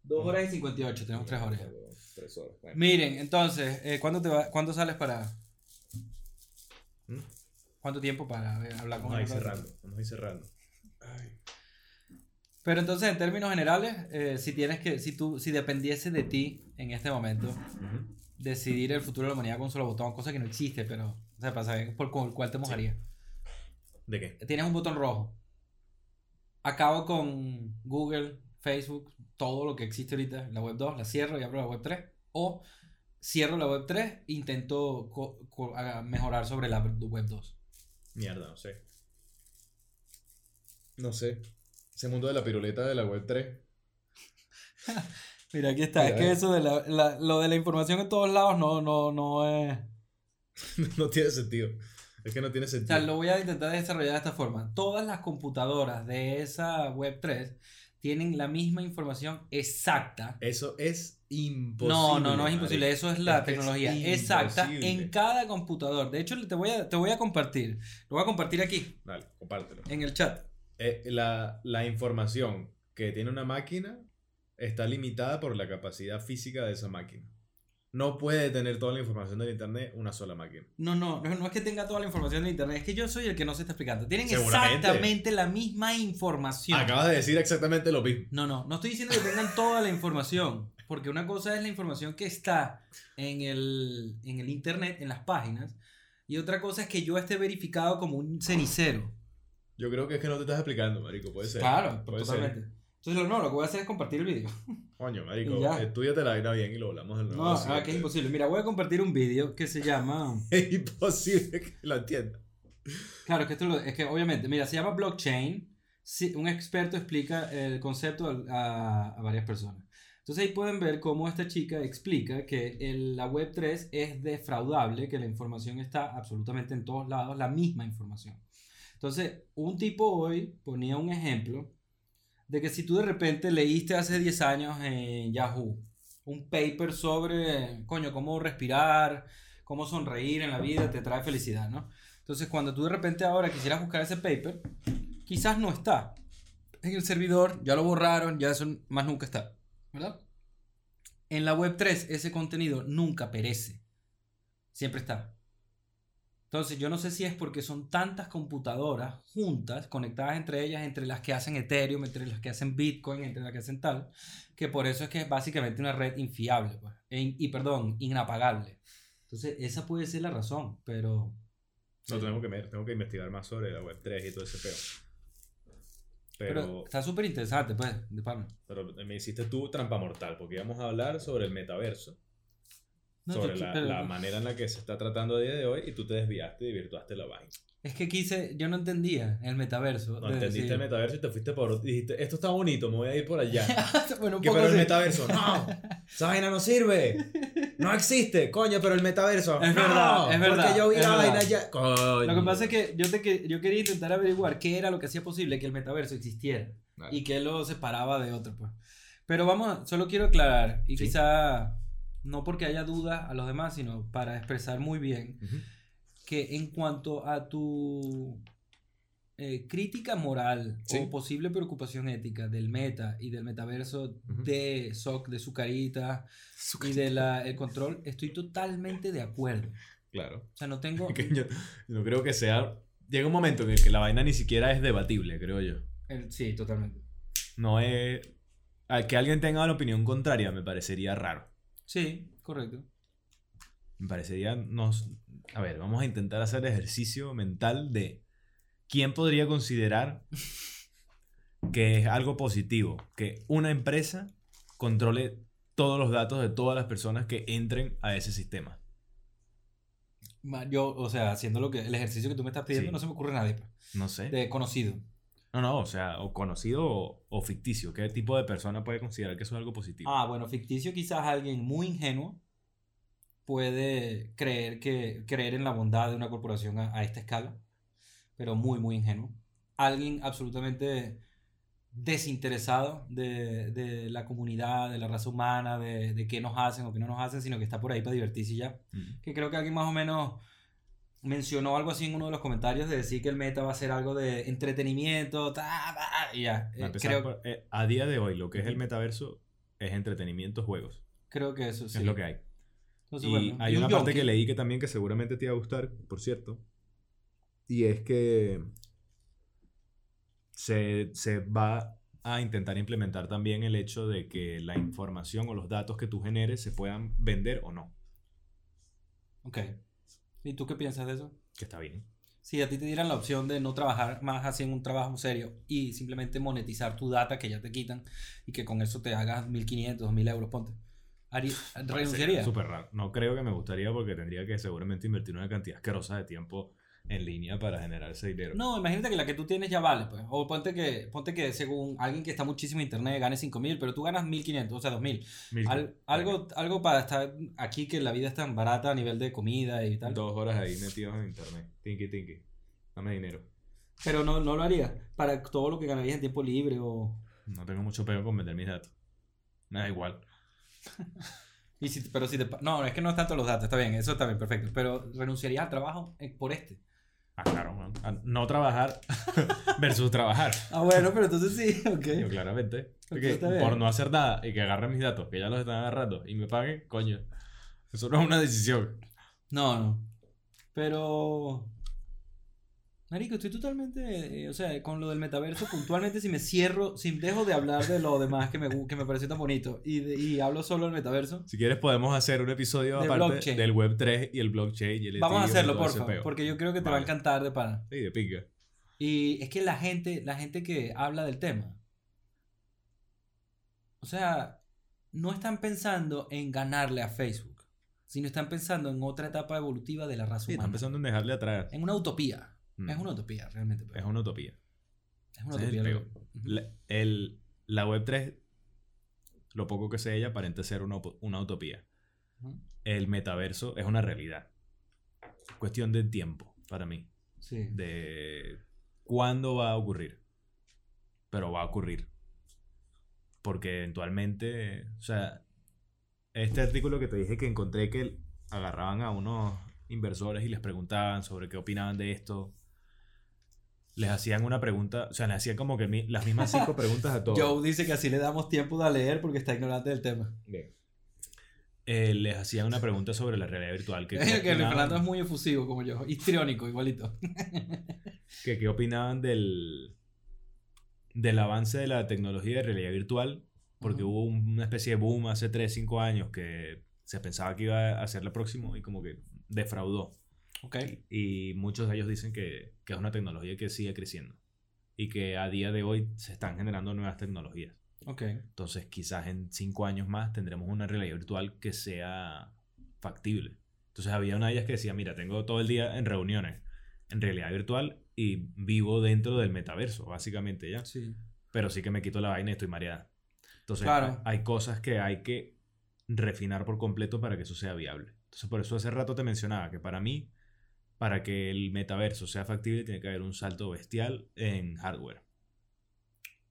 2 horas y 58, tenemos 3 horas. Tres horas. Bueno. Miren, entonces, eh, ¿cuándo, te va, ¿cuándo sales para...? ¿Mm? ¿Cuánto tiempo para ver, hablar con Vamos a ir cerrando. Vamos a ir cerrando. Ay. Pero entonces, en términos generales, eh, si tienes que, si tú, si dependiese de ti en este momento, decidir el futuro de la humanidad con un solo botón, cosa que no existe, pero, o sea, para saber por cual te mojaría. ¿De qué? Tienes un botón rojo. Acabo con Google, Facebook, todo lo que existe ahorita, la web 2, la cierro y abro la web 3. O cierro la web 3 e intento mejorar sobre la web 2. Mierda, no sé. No sé. Ese mundo de la piruleta de la web 3. Mira, aquí está. Mira, es que eh. eso de la, la- lo de la información en todos lados no, no, no es. no tiene sentido. Es que no tiene O sentido. sea, lo voy a intentar desarrollar de esta forma. Todas las computadoras de esa Web3 tienen la misma información exacta. Eso es imposible. No, no, no es imposible. Eso es la Es que es tecnología exacta en cada computador. De hecho, te voy a, te voy a compartir. Lo voy a compartir aquí, Dale, compártelo. en el chat. Eh, la, la información que tiene una máquina está limitada por la capacidad física de esa máquina. No puede tener toda la información del internet una sola máquina. No, no, no, no es que tenga toda la información de internet, es que yo soy el que no se está explicando. Tienen exactamente la misma información. Acabas de decir exactamente lo mismo. No, no, no estoy diciendo que tengan toda la información, porque una cosa es la información que está en el, en el internet, en las páginas, y otra cosa es que yo esté verificado como un cenicero. Yo creo que es que no te estás explicando, marico. Puede ser. Claro, puede totalmente. ser. Entonces, lo- no, lo que voy a hacer es compartir el video. Coño, marico, estudiate la vaina bien y lo hablamos de nuevo. No, ah, que es imposible. Mira, voy a compartir un video que se llama... Es imposible que lo entienda. Claro, es que esto lo- es que obviamente, mira, se llama blockchain. Sí, un experto explica el concepto a, a varias personas. Entonces ahí pueden ver cómo esta chica explica que el- la Web3 es defraudable, que la información está absolutamente en todos lados, la misma información. Entonces, un tipo hoy ponía un ejemplo de que si tú de repente leíste hace 10 años en Yahoo un paper sobre, coño, cómo respirar, cómo sonreír en la vida te trae felicidad, ¿no? Entonces, cuando tú de repente ahora quisieras buscar ese paper, quizás no está en el servidor, ya lo borraron, ya eso más nunca está, ¿verdad? En la web 3 ese contenido nunca perece, siempre está. Entonces, yo no sé si es porque son tantas computadoras juntas, conectadas entre ellas, entre las que hacen Ethereum, entre las que hacen Bitcoin, entre las que hacen tal, que por eso es que es básicamente una red infiable, pues, e in- y perdón, inapagable. Entonces, esa puede ser la razón, pero... No, tengo que, ver, tengo que investigar más sobre la web 3 y todo ese peo. Pero, Pero, está súper interesante, pues, de pana. pero me hiciste tú trampa mortal, porque íbamos a hablar sobre el metaverso. No, sobre yo- la, pero- la manera en la que se está tratando a día de hoy y tú te desviaste y virtuaste la vaina. Es que quise, yo no entendía el metaverso. No de entendiste decir- el metaverso y te fuiste por dijiste, esto está bonito, me voy a ir por allá. bueno, un ¿Qué, poco pero el sí. metaverso, no, esa vaina no sirve, no existe, coño, pero el metaverso, Es no, verdad, es verdad, porque yo vi la vaina ya, coño. Lo que pasa es que yo, te, yo quería intentar averiguar qué era lo que hacía posible que el metaverso existiera Vale. y qué lo separaba de otro. Pues. Pero vamos, solo quiero aclarar, y Sí. quizá no porque haya dudas a los demás, sino para expresar muy bien que en cuanto a tu eh, crítica moral Sí. o posible preocupación ética del meta y del metaverso de SOC, de su carita y del el control, estoy totalmente de acuerdo. Claro, O sea, no tengo... yo no creo que sea, llega un momento en el que la vaina ni siquiera es debatible, creo yo. el- sí, totalmente. No es, que alguien tenga una opinión contraria me parecería raro. Sí, correcto. Me parecería, nos, a ver, vamos a intentar hacer ejercicio mental de quién podría considerar que es algo positivo, que una empresa controle todos los datos de todas las personas que entren a ese sistema. Ma- Yo, o sea, haciendo lo que el ejercicio que tú me estás pidiendo, Sí. no se me ocurre nadie pues, No sé. de conocido. No, no, o sea, o conocido o, o ficticio. ¿Qué tipo de persona puede considerar que eso es algo positivo? Ah, bueno, ficticio quizás alguien muy ingenuo puede creer que creer en la bondad de una corporación a, a esta escala, pero muy muy ingenuo. Alguien absolutamente desinteresado de, de la comunidad, de la raza humana, de, de qué nos hacen o qué no nos hacen, sino que está por ahí para divertirse y ya. Mm. que creo que alguien más o menos mencionó algo así en uno de los comentarios de decir que el meta va a ser algo de entretenimiento, ta, ta, y ya. Eh, empezar creo, por- eh, a día de hoy, lo que es el metaverso es entretenimiento, juegos. creo que eso sí. Es lo que hay. Entonces, y bueno, hay y una parte que leí que también que seguramente te iba a gustar, por cierto. Y es que se, se va a intentar implementar también el hecho de que la información o los datos que tú generes se puedan vender o no. Ok. ¿Y tú qué piensas de eso? Que está bien. Si a ti te dieran la opción de no trabajar más así en un trabajo serio y simplemente monetizar tu data que ya te quitan y que con eso te hagas 1500, 2000 euros, ponte. ¿Renunciaría? Súper raro. No creo que me gustaría porque tendría que seguramente invertir una cantidad asquerosa de tiempo en línea para generar ese dinero. No, imagínate que la que tú tienes ya vale, pues. O ponte que, ponte que según alguien que está muchísimo en internet gane 5 mil, pero tú ganas 1500, o sea, 2000. Mil- Al- algo, algo para estar aquí que la vida es tan barata a nivel de comida y tal. Dos horas ahí metidos en internet. Tinky, tinky. Dame dinero. Pero no, no lo haría. Para todo lo que ganarías en tiempo libre o. No tengo mucho pego con vender mis datos. Me da igual. Y si, pero si te. No, es que no es tanto los datos, está bien, eso está bien, perfecto. Pero renunciarías al trabajo eh, por este. Ah, claro, man. A no trabajar versus trabajar. Ah, bueno, pero entonces sí, ok. Yo, claramente. Bien. por no hacer nada y que agarren mis datos, que ya los están agarrando, y me paguen, coño. Eso no es una decisión. No, no. Pero. Marico, estoy totalmente. eh, o sea, con lo del metaverso, puntualmente, si me cierro, si dejo de hablar de lo demás que me, que me pareció tan bonito y, de- y hablo solo del metaverso, Si quieres, podemos hacer un episodio De aparte blockchain. del Web3 y el blockchain. Y el vamos a hacerlo, porfa, peo. porque yo creo que te va a encantar de pana. Sí, de pica. Y es que la gente, la gente que habla del tema, o sea, no están pensando en ganarle a Facebook, sino están pensando en otra etapa evolutiva de la raza Sí, humana. están pensando en dejarle atrás. En una utopía. Mm. Es una utopía, realmente. Es una utopía. Es una el utopía. La, el, la Web3, lo poco que sé ella, aparenta ser una, una utopía. El metaverso es una realidad. Cuestión de tiempo para mí. Sí. De cuándo va a ocurrir. Pero va a ocurrir. Porque eventualmente, o sea, este artículo que te dije que encontré que agarraban a unos inversores y les preguntaban sobre qué opinaban de esto. Les hacían una pregunta, o sea, les hacían como que mi- las mismas cinco preguntas a todos. Joe dice que así le damos tiempo de leer porque está ignorante del tema. Eh, les hacían una pregunta sobre la realidad virtual. Que, que el Fernando es muy efusivo como yo, histriónico igualito. que qué opinaban del, del avance de la tecnología de realidad virtual, porque hubo un- una especie de boom hace 3, 5 años que se pensaba que iba a ser la próxima y como que defraudó. Ok. Y muchos de ellos dicen que, que es una tecnología que sigue creciendo y que a día de hoy se están generando nuevas tecnologías. Ok. Entonces quizás en 5 años más tendremos una realidad virtual que sea factible. Entonces había una de ellas que decía, mira, tengo todo el día en reuniones en realidad virtual y vivo dentro del metaverso, básicamente ya. Sí. Pero sí que me quito la vaina y estoy mareada. Entonces Claro. hay cosas que hay que refinar por completo para que eso sea viable. Entonces por eso hace rato te mencionaba que para mí, para que el metaverso sea factible, tiene que haber un salto bestial en hardware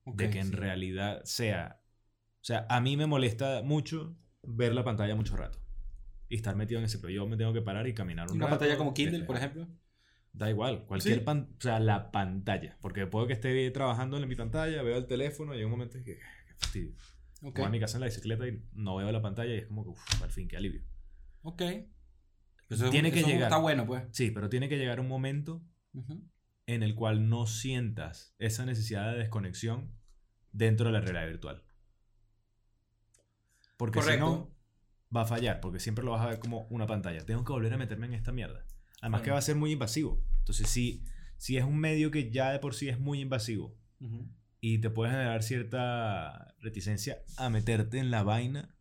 Ok, de que en sí. realidad sea. O sea, a mí me molesta mucho ver la pantalla mucho rato. Y estar metido en ese. Pero yo me tengo que parar y caminar un Una rato, pantalla como Kindle, por ejemplo. Da igual, cualquier Sí. pan, o sea, la pantalla. Porque puedo que esté trabajando en mi pantalla, veo el teléfono y hay un momento en que. Qué fastidio. Ok. Voy a mi casa en la bicicleta y no veo la pantalla y es como que, uff, al fin, qué alivio. Ok. Eso Tiene que llegar. Está bueno, pues. Sí, pero tiene que llegar un momento en el cual no sientas esa necesidad de desconexión dentro de la realidad virtual. Porque si no, va a fallar, porque siempre lo vas a ver como una pantalla. Tengo que volver a meterme en esta mierda. Además que va a ser muy invasivo. Entonces, si, si es un medio que ya de por sí es muy invasivo y te puede generar cierta reticencia a meterte en la vaina,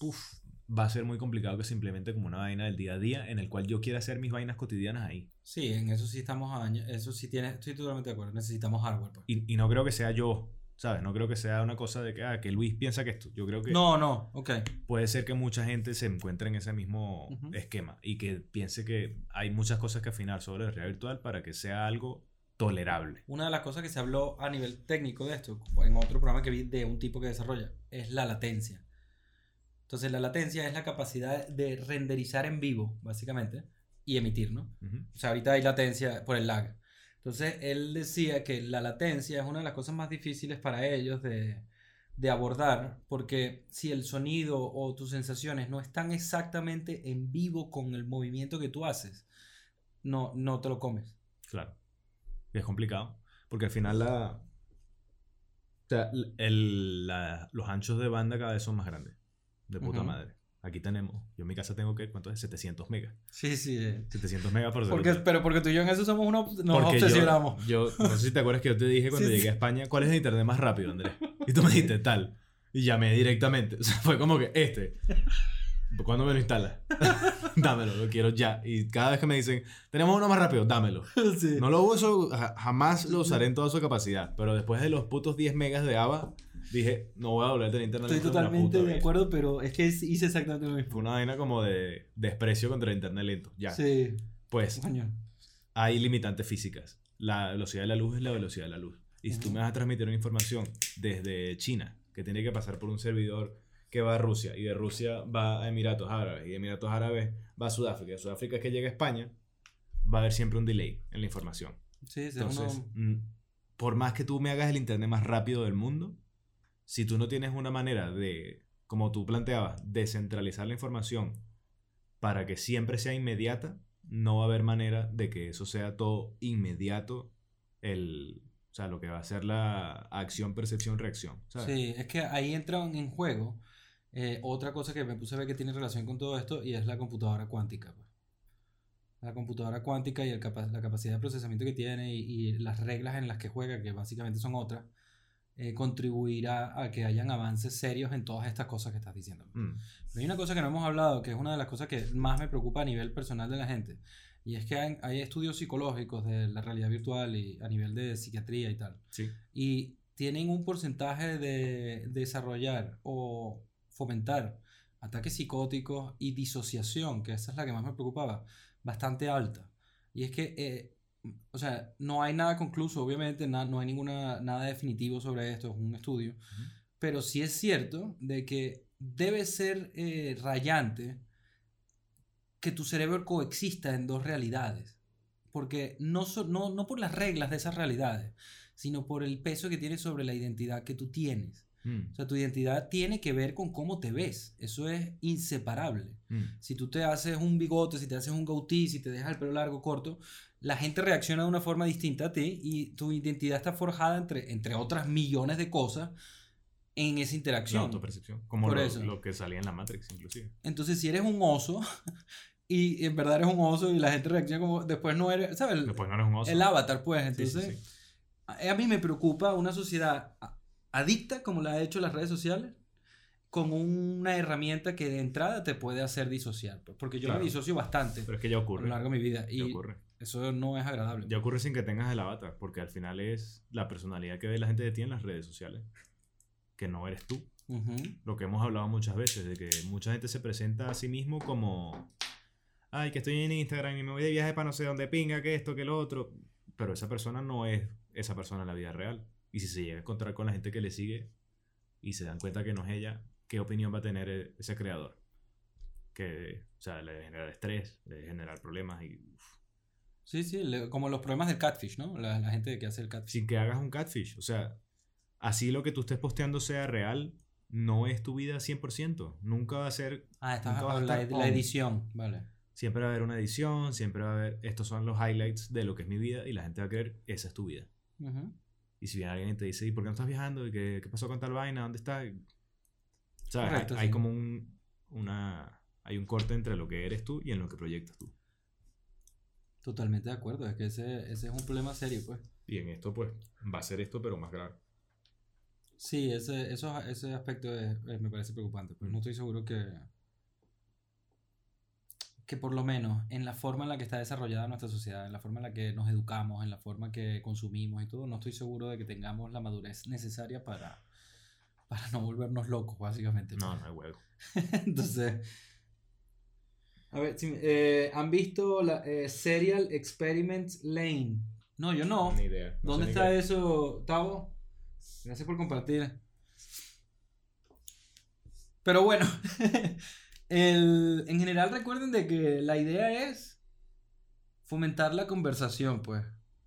uf, va a ser muy complicado que se implemente como una vaina del día a día en el cual yo quiera hacer mis vainas cotidianas ahí. Sí, en eso sí estamos a año- Eso sí tiene, estoy totalmente de acuerdo. Necesitamos hardware, pues. Y, y no creo que sea yo, ¿sabes? No creo que sea una cosa de que, ah, que Luis piensa que esto. Yo creo que No, no, ok. puede ser que mucha gente se encuentre en ese mismo esquema y que piense que hay muchas cosas que afinar sobre la realidad virtual para que sea algo tolerable. Una de las cosas que se habló a nivel técnico de esto, en otro programa que vi de un tipo que desarrolla, es la latencia. Entonces, la latencia es la capacidad de renderizar en vivo, básicamente, y emitir, ¿no? Ujú. O sea, ahorita hay latencia por el lag. Entonces, él decía que la latencia es una de las cosas más difíciles para ellos de, de abordar, porque si el sonido o tus sensaciones no están exactamente en vivo con el movimiento que tú haces, no, no te lo comes. Claro. Y es complicado. Porque al final la. O sea, el- la- los anchos de banda cada vez son más grandes. De puta madre. Aquí tenemos. Yo en mi casa tengo que. ¿Cuánto es? 700 megas. Sí, sí. eh. 700 megas por Porque, segundo. pero porque tú y yo en eso somos unos, nos Porque obsesionamos. Yo, no sé si te acuerdas que yo te dije cuando Sí, llegué sí. a España, ¿cuál es el internet más rápido, Andrés? Y tú me dijiste tal. Y llamé directamente. O sea, fue como que este. ¿Cuándo me lo instalas? dámelo, lo quiero ya. Y cada vez que me dicen, tenemos uno más rápido, dámelo. Sí. No lo uso, ja- jamás lo usaré en toda su capacidad. Pero después de los putos 10 megas de AVA, dije, no voy a volver a tener internet. Estoy totalmente de acuerdo, pero es que hice exactamente lo Fue mismo. una vaina como de desprecio contra el internet lento. Ya. Sí, Pues coño. hay limitantes físicas. La velocidad de la luz es la velocidad de la luz. Y si tú me vas a transmitir una información desde China, que tiene que pasar por un servidor que va a Rusia, y de Rusia va a Emiratos Árabes, y de Emiratos Árabes va a Sudáfrica, y de Sudáfrica es que llega a España, va a haber siempre un delay en la información. Sí, sí, Entonces, uno- mm, por más que tú me hagas el internet más rápido del mundo, si tú no tienes una manera de, como tú planteabas, descentralizar la información para que siempre sea inmediata, no va a haber manera de que eso sea todo inmediato, el, o sea, lo que va a ser la acción, percepción, reacción. Sí, es que ahí entran en juego eh, otra cosa que me puse a ver que tiene relación con todo esto y es la computadora cuántica. pues. La computadora cuántica y la capacidad de procesamiento que tiene y las reglas en las que juega, que básicamente son otras, eh, contribuirá a que hayan avances serios en todas estas cosas que estás diciendo. Mm, Pero hay una cosa que no hemos hablado, que es una de las cosas que más me preocupa a nivel personal de la gente, y es que hay, hay estudios psicológicos de la realidad virtual y a nivel de psiquiatría y tal sí. y tienen un porcentaje de desarrollar o fomentar ataques psicóticos y disociación, que esa es la que más me preocupaba, bastante alta. Y es que, eh, o sea, no hay nada concluso, obviamente, na- no hay ninguna, nada definitivo sobre esto, es un estudio, pero sí es cierto de que debe ser eh, rayante que tu cerebro coexista en dos realidades. Porque no, so- no, no por las reglas de esas realidades, sino por el peso que tiene sobre la identidad que tú tienes. Mm, O sea, tu identidad tiene que ver con cómo te ves. Eso es inseparable. mm, Si tú te haces un bigote, si te haces un goatee, si te dejas el pelo largo, corto, la gente reacciona de una forma distinta a ti y tu identidad está forjada entre, entre otras millones de cosas en esa La interacción. autopercepción. Como Por lo, eso. lo que salía en la Matrix, inclusive. Entonces, si eres un oso y en verdad eres un oso y la gente reacciona como después no eres, ¿sabes? Después no eres un oso. el avatar, pues. Sí, sí, Entonces, sí. A, a mí me preocupa una sociedad adicta, como la ha hecho las redes sociales, con una herramienta que de entrada te puede hacer disociar. pues, porque yo Claro. me disocio bastante Pero es que ya a lo ocurre. largo de mi vida Ya y ocurre. Eso no es agradable. Ya ocurre sin que tengas el avatar, porque al final es la personalidad que ve la gente de ti en las redes sociales, que no eres tú. Lo que hemos hablado muchas veces, de que mucha gente se presenta a sí mismo como, ay, que estoy en Instagram y me voy de viaje para no sé dónde pinga, que esto, que lo otro. Pero esa persona no es esa persona en la vida real. Y si se llega a encontrar con la gente que le sigue y se dan cuenta que no es ella, ¿qué opinión va a tener ese creador? Que, o sea, le debe generar estrés, le debe generar problemas y uf, Sí, sí, le- como los problemas del catfish, ¿no? La, la gente que hace el catfish. sin que hagas un catfish. O sea, así lo que tú estés posteando sea real, no es tu vida 100%. Nunca va a ser. Ah, estás a la, la edición, vale. Siempre va a haber una edición, siempre va a haber. Estos son los highlights de lo que es mi vida y la gente va a creer, esa es tu vida. Y si viene alguien y te dice, ¿y por qué no estás viajando? ¿Y qué, qué pasó con tal vaina? ¿Dónde estás? Sea, hay- hay, como un. Una, hay un corte entre lo que eres tú y en lo que proyectas tú. Totalmente de acuerdo, es que ese, ese es un problema serio, pues. Y en esto, pues, va a ser esto, pero más grave. Sí, ese, eso, ese aspecto es- eh, me parece preocupante. Pues no estoy seguro que, que por lo menos en la forma en la que está desarrollada nuestra sociedad, en la forma en la que nos educamos, en la forma que consumimos y todo, no estoy seguro de que tengamos la madurez necesaria para, para no volvernos locos, básicamente. pues. No, no hay huevo. Entonces, a ver, si- eh, ¿han visto la eh, Serial Experiments Lane? No, yo no. Ni idea. no ¿Dónde sé ni está eso, Tavo? Gracias por compartir. Pero bueno, el- en general recuerden de que la idea es fomentar la conversación, pues.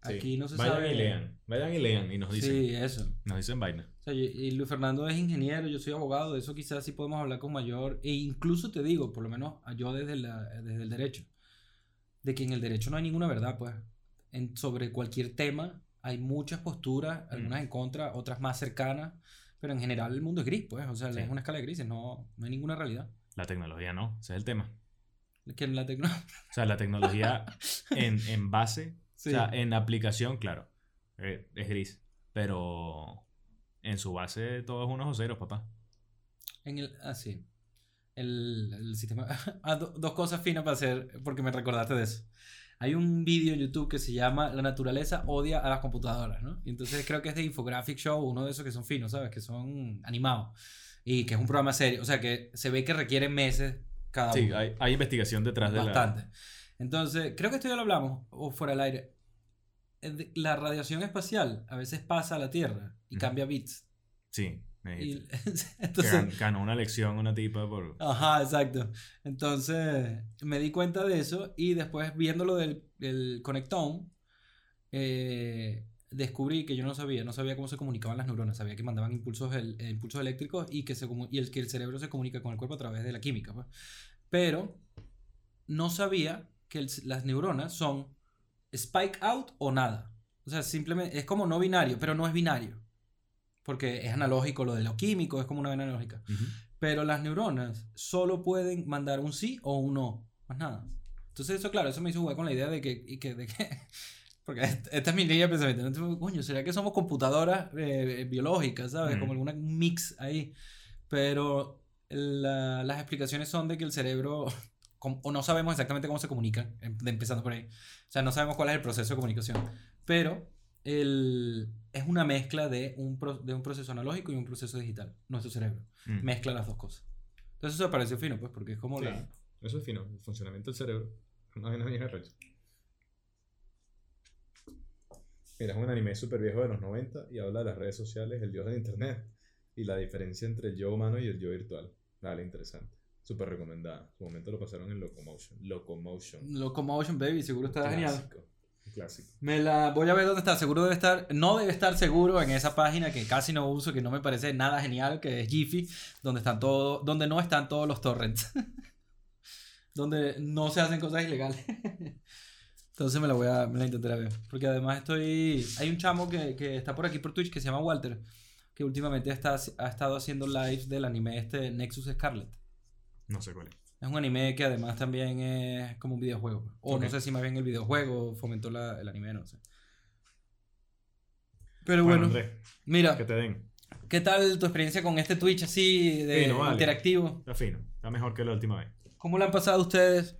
Sí. Aquí no se Vayan sabe. y lean. Vayan y lean y nos dicen. Sí, eso. Nos dicen vaina. O sea, y, Luis Fernando es ingeniero, yo soy abogado, de eso quizás sí podemos hablar con mayor, e incluso te digo, por lo menos yo desde, la- desde el derecho, de que en el derecho no hay ninguna verdad, pues, en, sobre cualquier tema hay muchas posturas, algunas en contra, otras más cercanas, pero en general el mundo es gris, pues, o sea, Sí. es una escala de grises, no, no hay ninguna realidad. La tecnología no. Ese es el tema. Que en la tecnología... O sea, la tecnología en, en base, Sí. o sea, en aplicación, claro, eh, es gris. Pero en su base todo es unos o ceros, papá. En el, ah, sí. el, el sistema... Ah, do- dos cosas finas para hacer, porque me recordaste de eso. Hay un vídeo en YouTube que se llama La naturaleza odia a las computadoras, ¿no? Y entonces creo que es de Infographic Show, uno de esos que son finos, ¿sabes? Que son animados. Y que es un programa serio. O sea, que se ve que requiere meses cada Sí, uno. hay, hay investigación detrás de la... Bastante. Entonces, creo que esto ya lo hablamos, o fuera del aire. La radiación espacial a veces pasa a la Tierra y cambia bits. Sí. Y, entonces, ganó una lección una tipa por... Ajá, exacto. Entonces me di cuenta de eso y después viéndolo del, del conectón, eh, descubrí que yo no sabía, no sabía cómo se comunicaban las neuronas, sabía que mandaban impulsos, el, eh, impulsos eléctricos y que, se, y el, que el cerebro se comunica con el cuerpo a través de la química. pues. Pero no sabía que el- las neuronas son spike out o nada. O sea, simplemente es como no binario, pero no es binario. Porque es analógico lo de lo químico, es como una vaina analógica. Pero las neuronas solo pueden mandar un sí o un no, más nada. Entonces eso, claro, eso me hizo jugar con la idea de que, y que, de que porque est- esta es mi línea de pensamiento. Entonces, coño, ¿será que somos computadoras eh, biológicas, sabes? Mm. Como alguna mix ahí. Pero la- las explicaciones son de que el cerebro, o no sabemos exactamente cómo se comunican, em- empezando por ahí. O sea, no sabemos cuál es el proceso de comunicación. Pero el, es una mezcla de un, pro- de un proceso analógico y un proceso digital, nuestro cerebro Mm. mezcla las dos cosas. Entonces eso me pareció fino, pues, porque es como Sí, la... Eso es fino, el funcionamiento del cerebro. Vaina bien arrecha. Mira, es un anime súper viejo de los 90 y habla de las redes sociales, el dios del internet y la diferencia entre el yo humano y el yo virtual. Dale, interesante. Súper recomendada. En su momento lo pasaron en Locomotion. Locomotion. Locomotion Baby, seguro está genial. Clásico. un Clásico. Me la voy a ver dónde está. Seguro debe estar, no debe estar seguro en esa página que casi no uso, que no me parece nada genial, que es Jiffy, donde están todo, donde no están todos los torrents. donde no se hacen cosas ilegales. Entonces me la voy a, me la intentaré ver. Porque además estoy, hay un chamo que, que está por aquí por Twitch que se llama Walter, que últimamente está, ha estado haciendo lives del anime este Nexus Scarlet. No sé cuál es. Es un anime que además también es como un videojuego. O no sé si más bien el videojuego fomentó la- el anime, no sé. Pero Bueno, bueno, Andrés, mira, que te den. ¿qué tal tu experiencia con este Twitch así de Fino, vale. interactivo? Está fino. Está mejor que la última vez. ¿Cómo lo han pasado ustedes?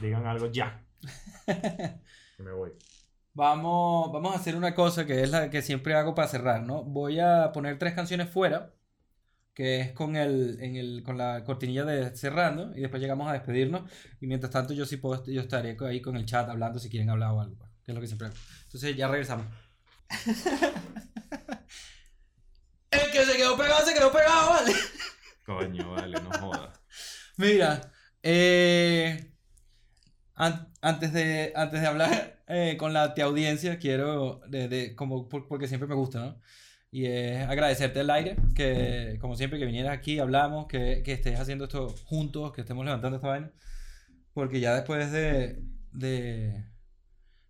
Digan algo ya. me voy. Vamos, vamos a hacer una cosa que es la que siempre hago para cerrar, ¿no? Voy a poner tres canciones fuera, que es con, el, en el, con la cortinilla de cerrando, y después llegamos a despedirnos. Y mientras tanto, yo sí puedo, yo estaré ahí con el chat hablando si quieren hablar o algo, pues, que es lo que siempre hago. Entonces ya regresamos. el que se quedó pegado, se quedó pegado, ¿vale? Coño, vale, no jodas. Mira, eh, an- antes, de, antes de hablar eh, con la te audiencia, quiero, de, de- como, por- porque siempre me gusta, ¿no? Y es agradecerte al aire, que como siempre que vinieras aquí, hablamos, que, que estés haciendo esto juntos, que estemos levantando esta vaina. Porque ya después de, de...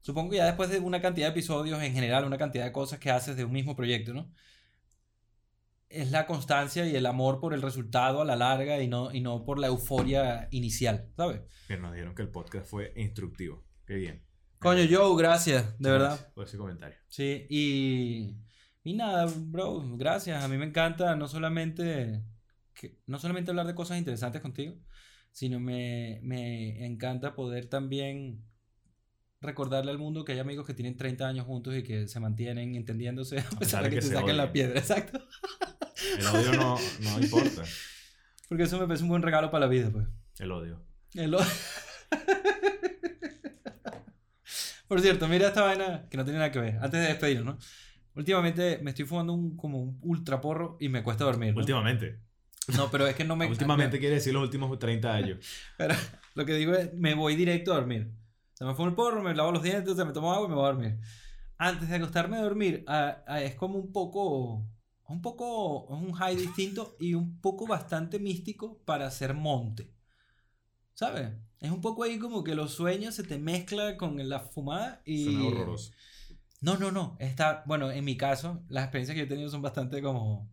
Supongo que ya después de una cantidad de episodios, en general, una cantidad de cosas que haces de un mismo proyecto, ¿no? es la constancia y el amor por el resultado a la larga y no, y no por la euforia inicial, ¿sabes? Bien, nos dijeron que el podcast fue instructivo. Qué bien. Coño, Joe, gracias, de verdad. Gracias Por ese comentario. Sí, y, y nada, bro, gracias. A mí me encanta no solamente, que, no solamente hablar de cosas interesantes contigo, sino me, me encanta poder también recordarle al mundo que hay amigos que tienen 30 años juntos y que se mantienen entendiéndose a pesar de que, te se saquen la piedra, exacto. El odio no, no importa. Porque eso me parece un buen regalo para la vida, pues. El odio. El o- Por cierto, mira esta vaina que no tiene nada que ver. Antes de despedirnos, ¿no? Últimamente me estoy fumando un, como un ultra porro y me cuesta dormir. ¿no? Últimamente. No, pero es que no me. Últimamente quiere decir los últimos 30 años. Pero lo que digo es, me voy directo a dormir. O sea, me fumo el porro, me lavo los dientes, o sea, me tomo agua y me voy a dormir. Antes de acostarme a dormir, ah, ah, es como un poco. Un poco. Es un high distinto y un poco bastante místico para hacer monte. ¿Sabes? Es un poco ahí como que los sueños se te mezclan con la fumada y. Suena horroroso. No, no, no. Está, bueno, en mi caso, las experiencias que yo he tenido son bastante como.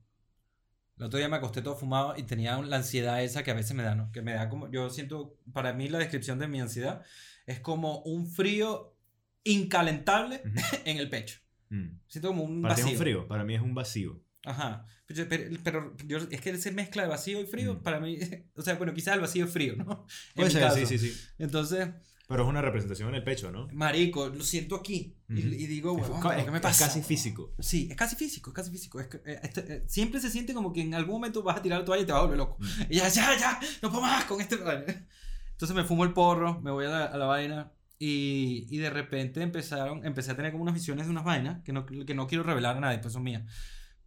El otro día me acosté todo fumado y tenía la ansiedad esa que a veces me da, ¿no? Que me da como. Yo siento. Para mí, la descripción de mi ansiedad es como un frío incalentable Ujú. en el pecho. Mm. Siento como un Para ti es vacío. un frío, para mí es un vacío. Ajá. Pero, pero- pero yo, es que ese mezcla de vacío y frío, Mm. para mí, o sea, bueno, quizás el vacío es frío, ¿no? En Puede mi ser, caso. sí, sí, sí. Entonces, Pero es una representación en el pecho, ¿no? marico, lo siento aquí. y, Ujú. y digo, Es, huevón, ca- ¿pero es- ¿qué me es pasa? casi físico. Sí, es casi físico, es casi físico. Es que, eh, este, eh, siempre se siente como que en algún momento vas a tirar la toalla y te vas a volver loco. Mm. Y ya, ya, ya, no puedo más con este. Entonces me fumo el porro, me voy a la, a la vaina y, y de repente empezaron, empecé a tener como unas visiones de unas vainas que no, que no quiero revelar a nadie, pues son mías.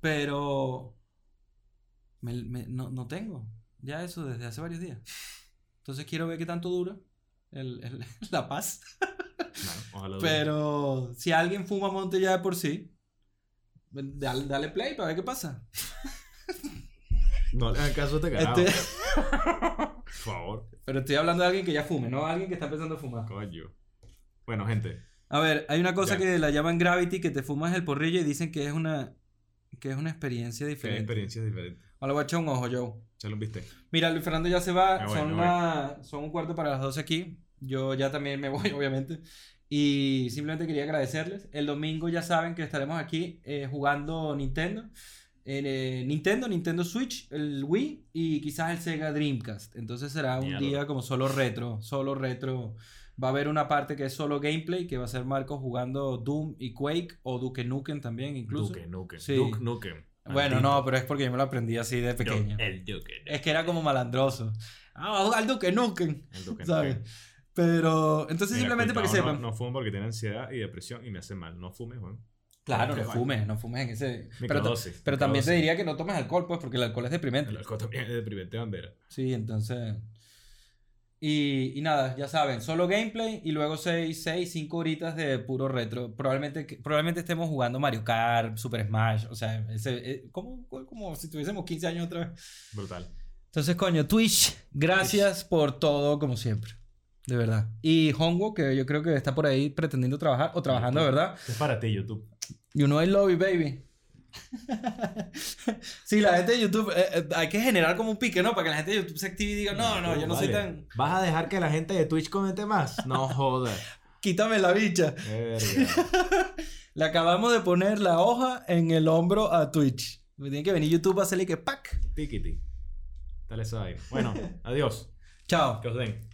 Pero me- me- no, no tengo ya eso desde hace varios días. Entonces quiero ver qué tanto dura el- el- la paz. Pero si alguien fuma monte ya de por sí, dale, dale play para ver qué pasa. No le hagan caso a este. Este- Por favor. pero estoy hablando de alguien que ya fume, no alguien que está empezando a fumar. Coño. Bueno, gente. A ver, hay una cosa Ya. que la llaman gravity, que te fumas el porrillo y dicen que es una, que es una experiencia Que diferente. experiencias diferentes. Ahora voy a echar un ojo, Joe. Ya lo viste. Mira, Luis Fernando ya se va, Ah, son, un cuarto para las 12 aquí. Yo ya también me voy, obviamente. Y simplemente quería agradecerles. El domingo ya saben que estaremos aquí eh, jugando Nintendo. En, eh, Nintendo, Nintendo Switch, el Wii y quizás el Sega Dreamcast. Entonces será un Mierda. día como solo retro, solo retro. Va a haber una parte que es solo gameplay, que va a ser Marco jugando Doom y Quake o Duke Nukem también incluso. Duke Nukem. Sí. Duke Nukem. Bueno, no, pero es porque yo me lo aprendí así de pequeño. Duke- El Duke. Es que era como malandroso. Ah, va a jugar Duke Nukem. El Duke ¿Sabes? Pero, entonces Mira, simplemente para que sepan. No, no fumo porque tiene ansiedad y depresión y me hace mal. No fumes, Juan. claro, no fumes, no fumes en ese. Pero, Microdosis, pero también te microdosis. diría que no tomes alcohol, pues, porque el alcohol es deprimente. El alcohol también es deprimente bandera. Sí, entonces. Y, y nada, ya saben, solo gameplay y luego 6, 6, 5 horitas de puro retro. Probablemente, probablemente estemos jugando Mario Kart, Super Smash, o sea, ese, eh, como, como si tuviésemos 15 años otra vez. Brutal. Entonces, coño, Twitch, gracias por todo, como siempre. De verdad. Y Hongo, que yo creo que está por ahí pretendiendo trabajar, o trabajando de verdad. Es para ti, YouTube. You know I love you, baby. sí, la gente de YouTube, eh, eh, hay que generar como un pique, ¿no? Para que la gente de YouTube se active y diga, no, no, yo no soy tan... ¿Vas a dejar que la gente de Twitch comente más? No jodas. Quítame la bicha. Le acabamos de poner la hoja en el hombro a Twitch. Me tiene que venir YouTube a hacerle que ¡pac! Tikiti. Dale ahí. Bueno, adiós. Chao. Que os den.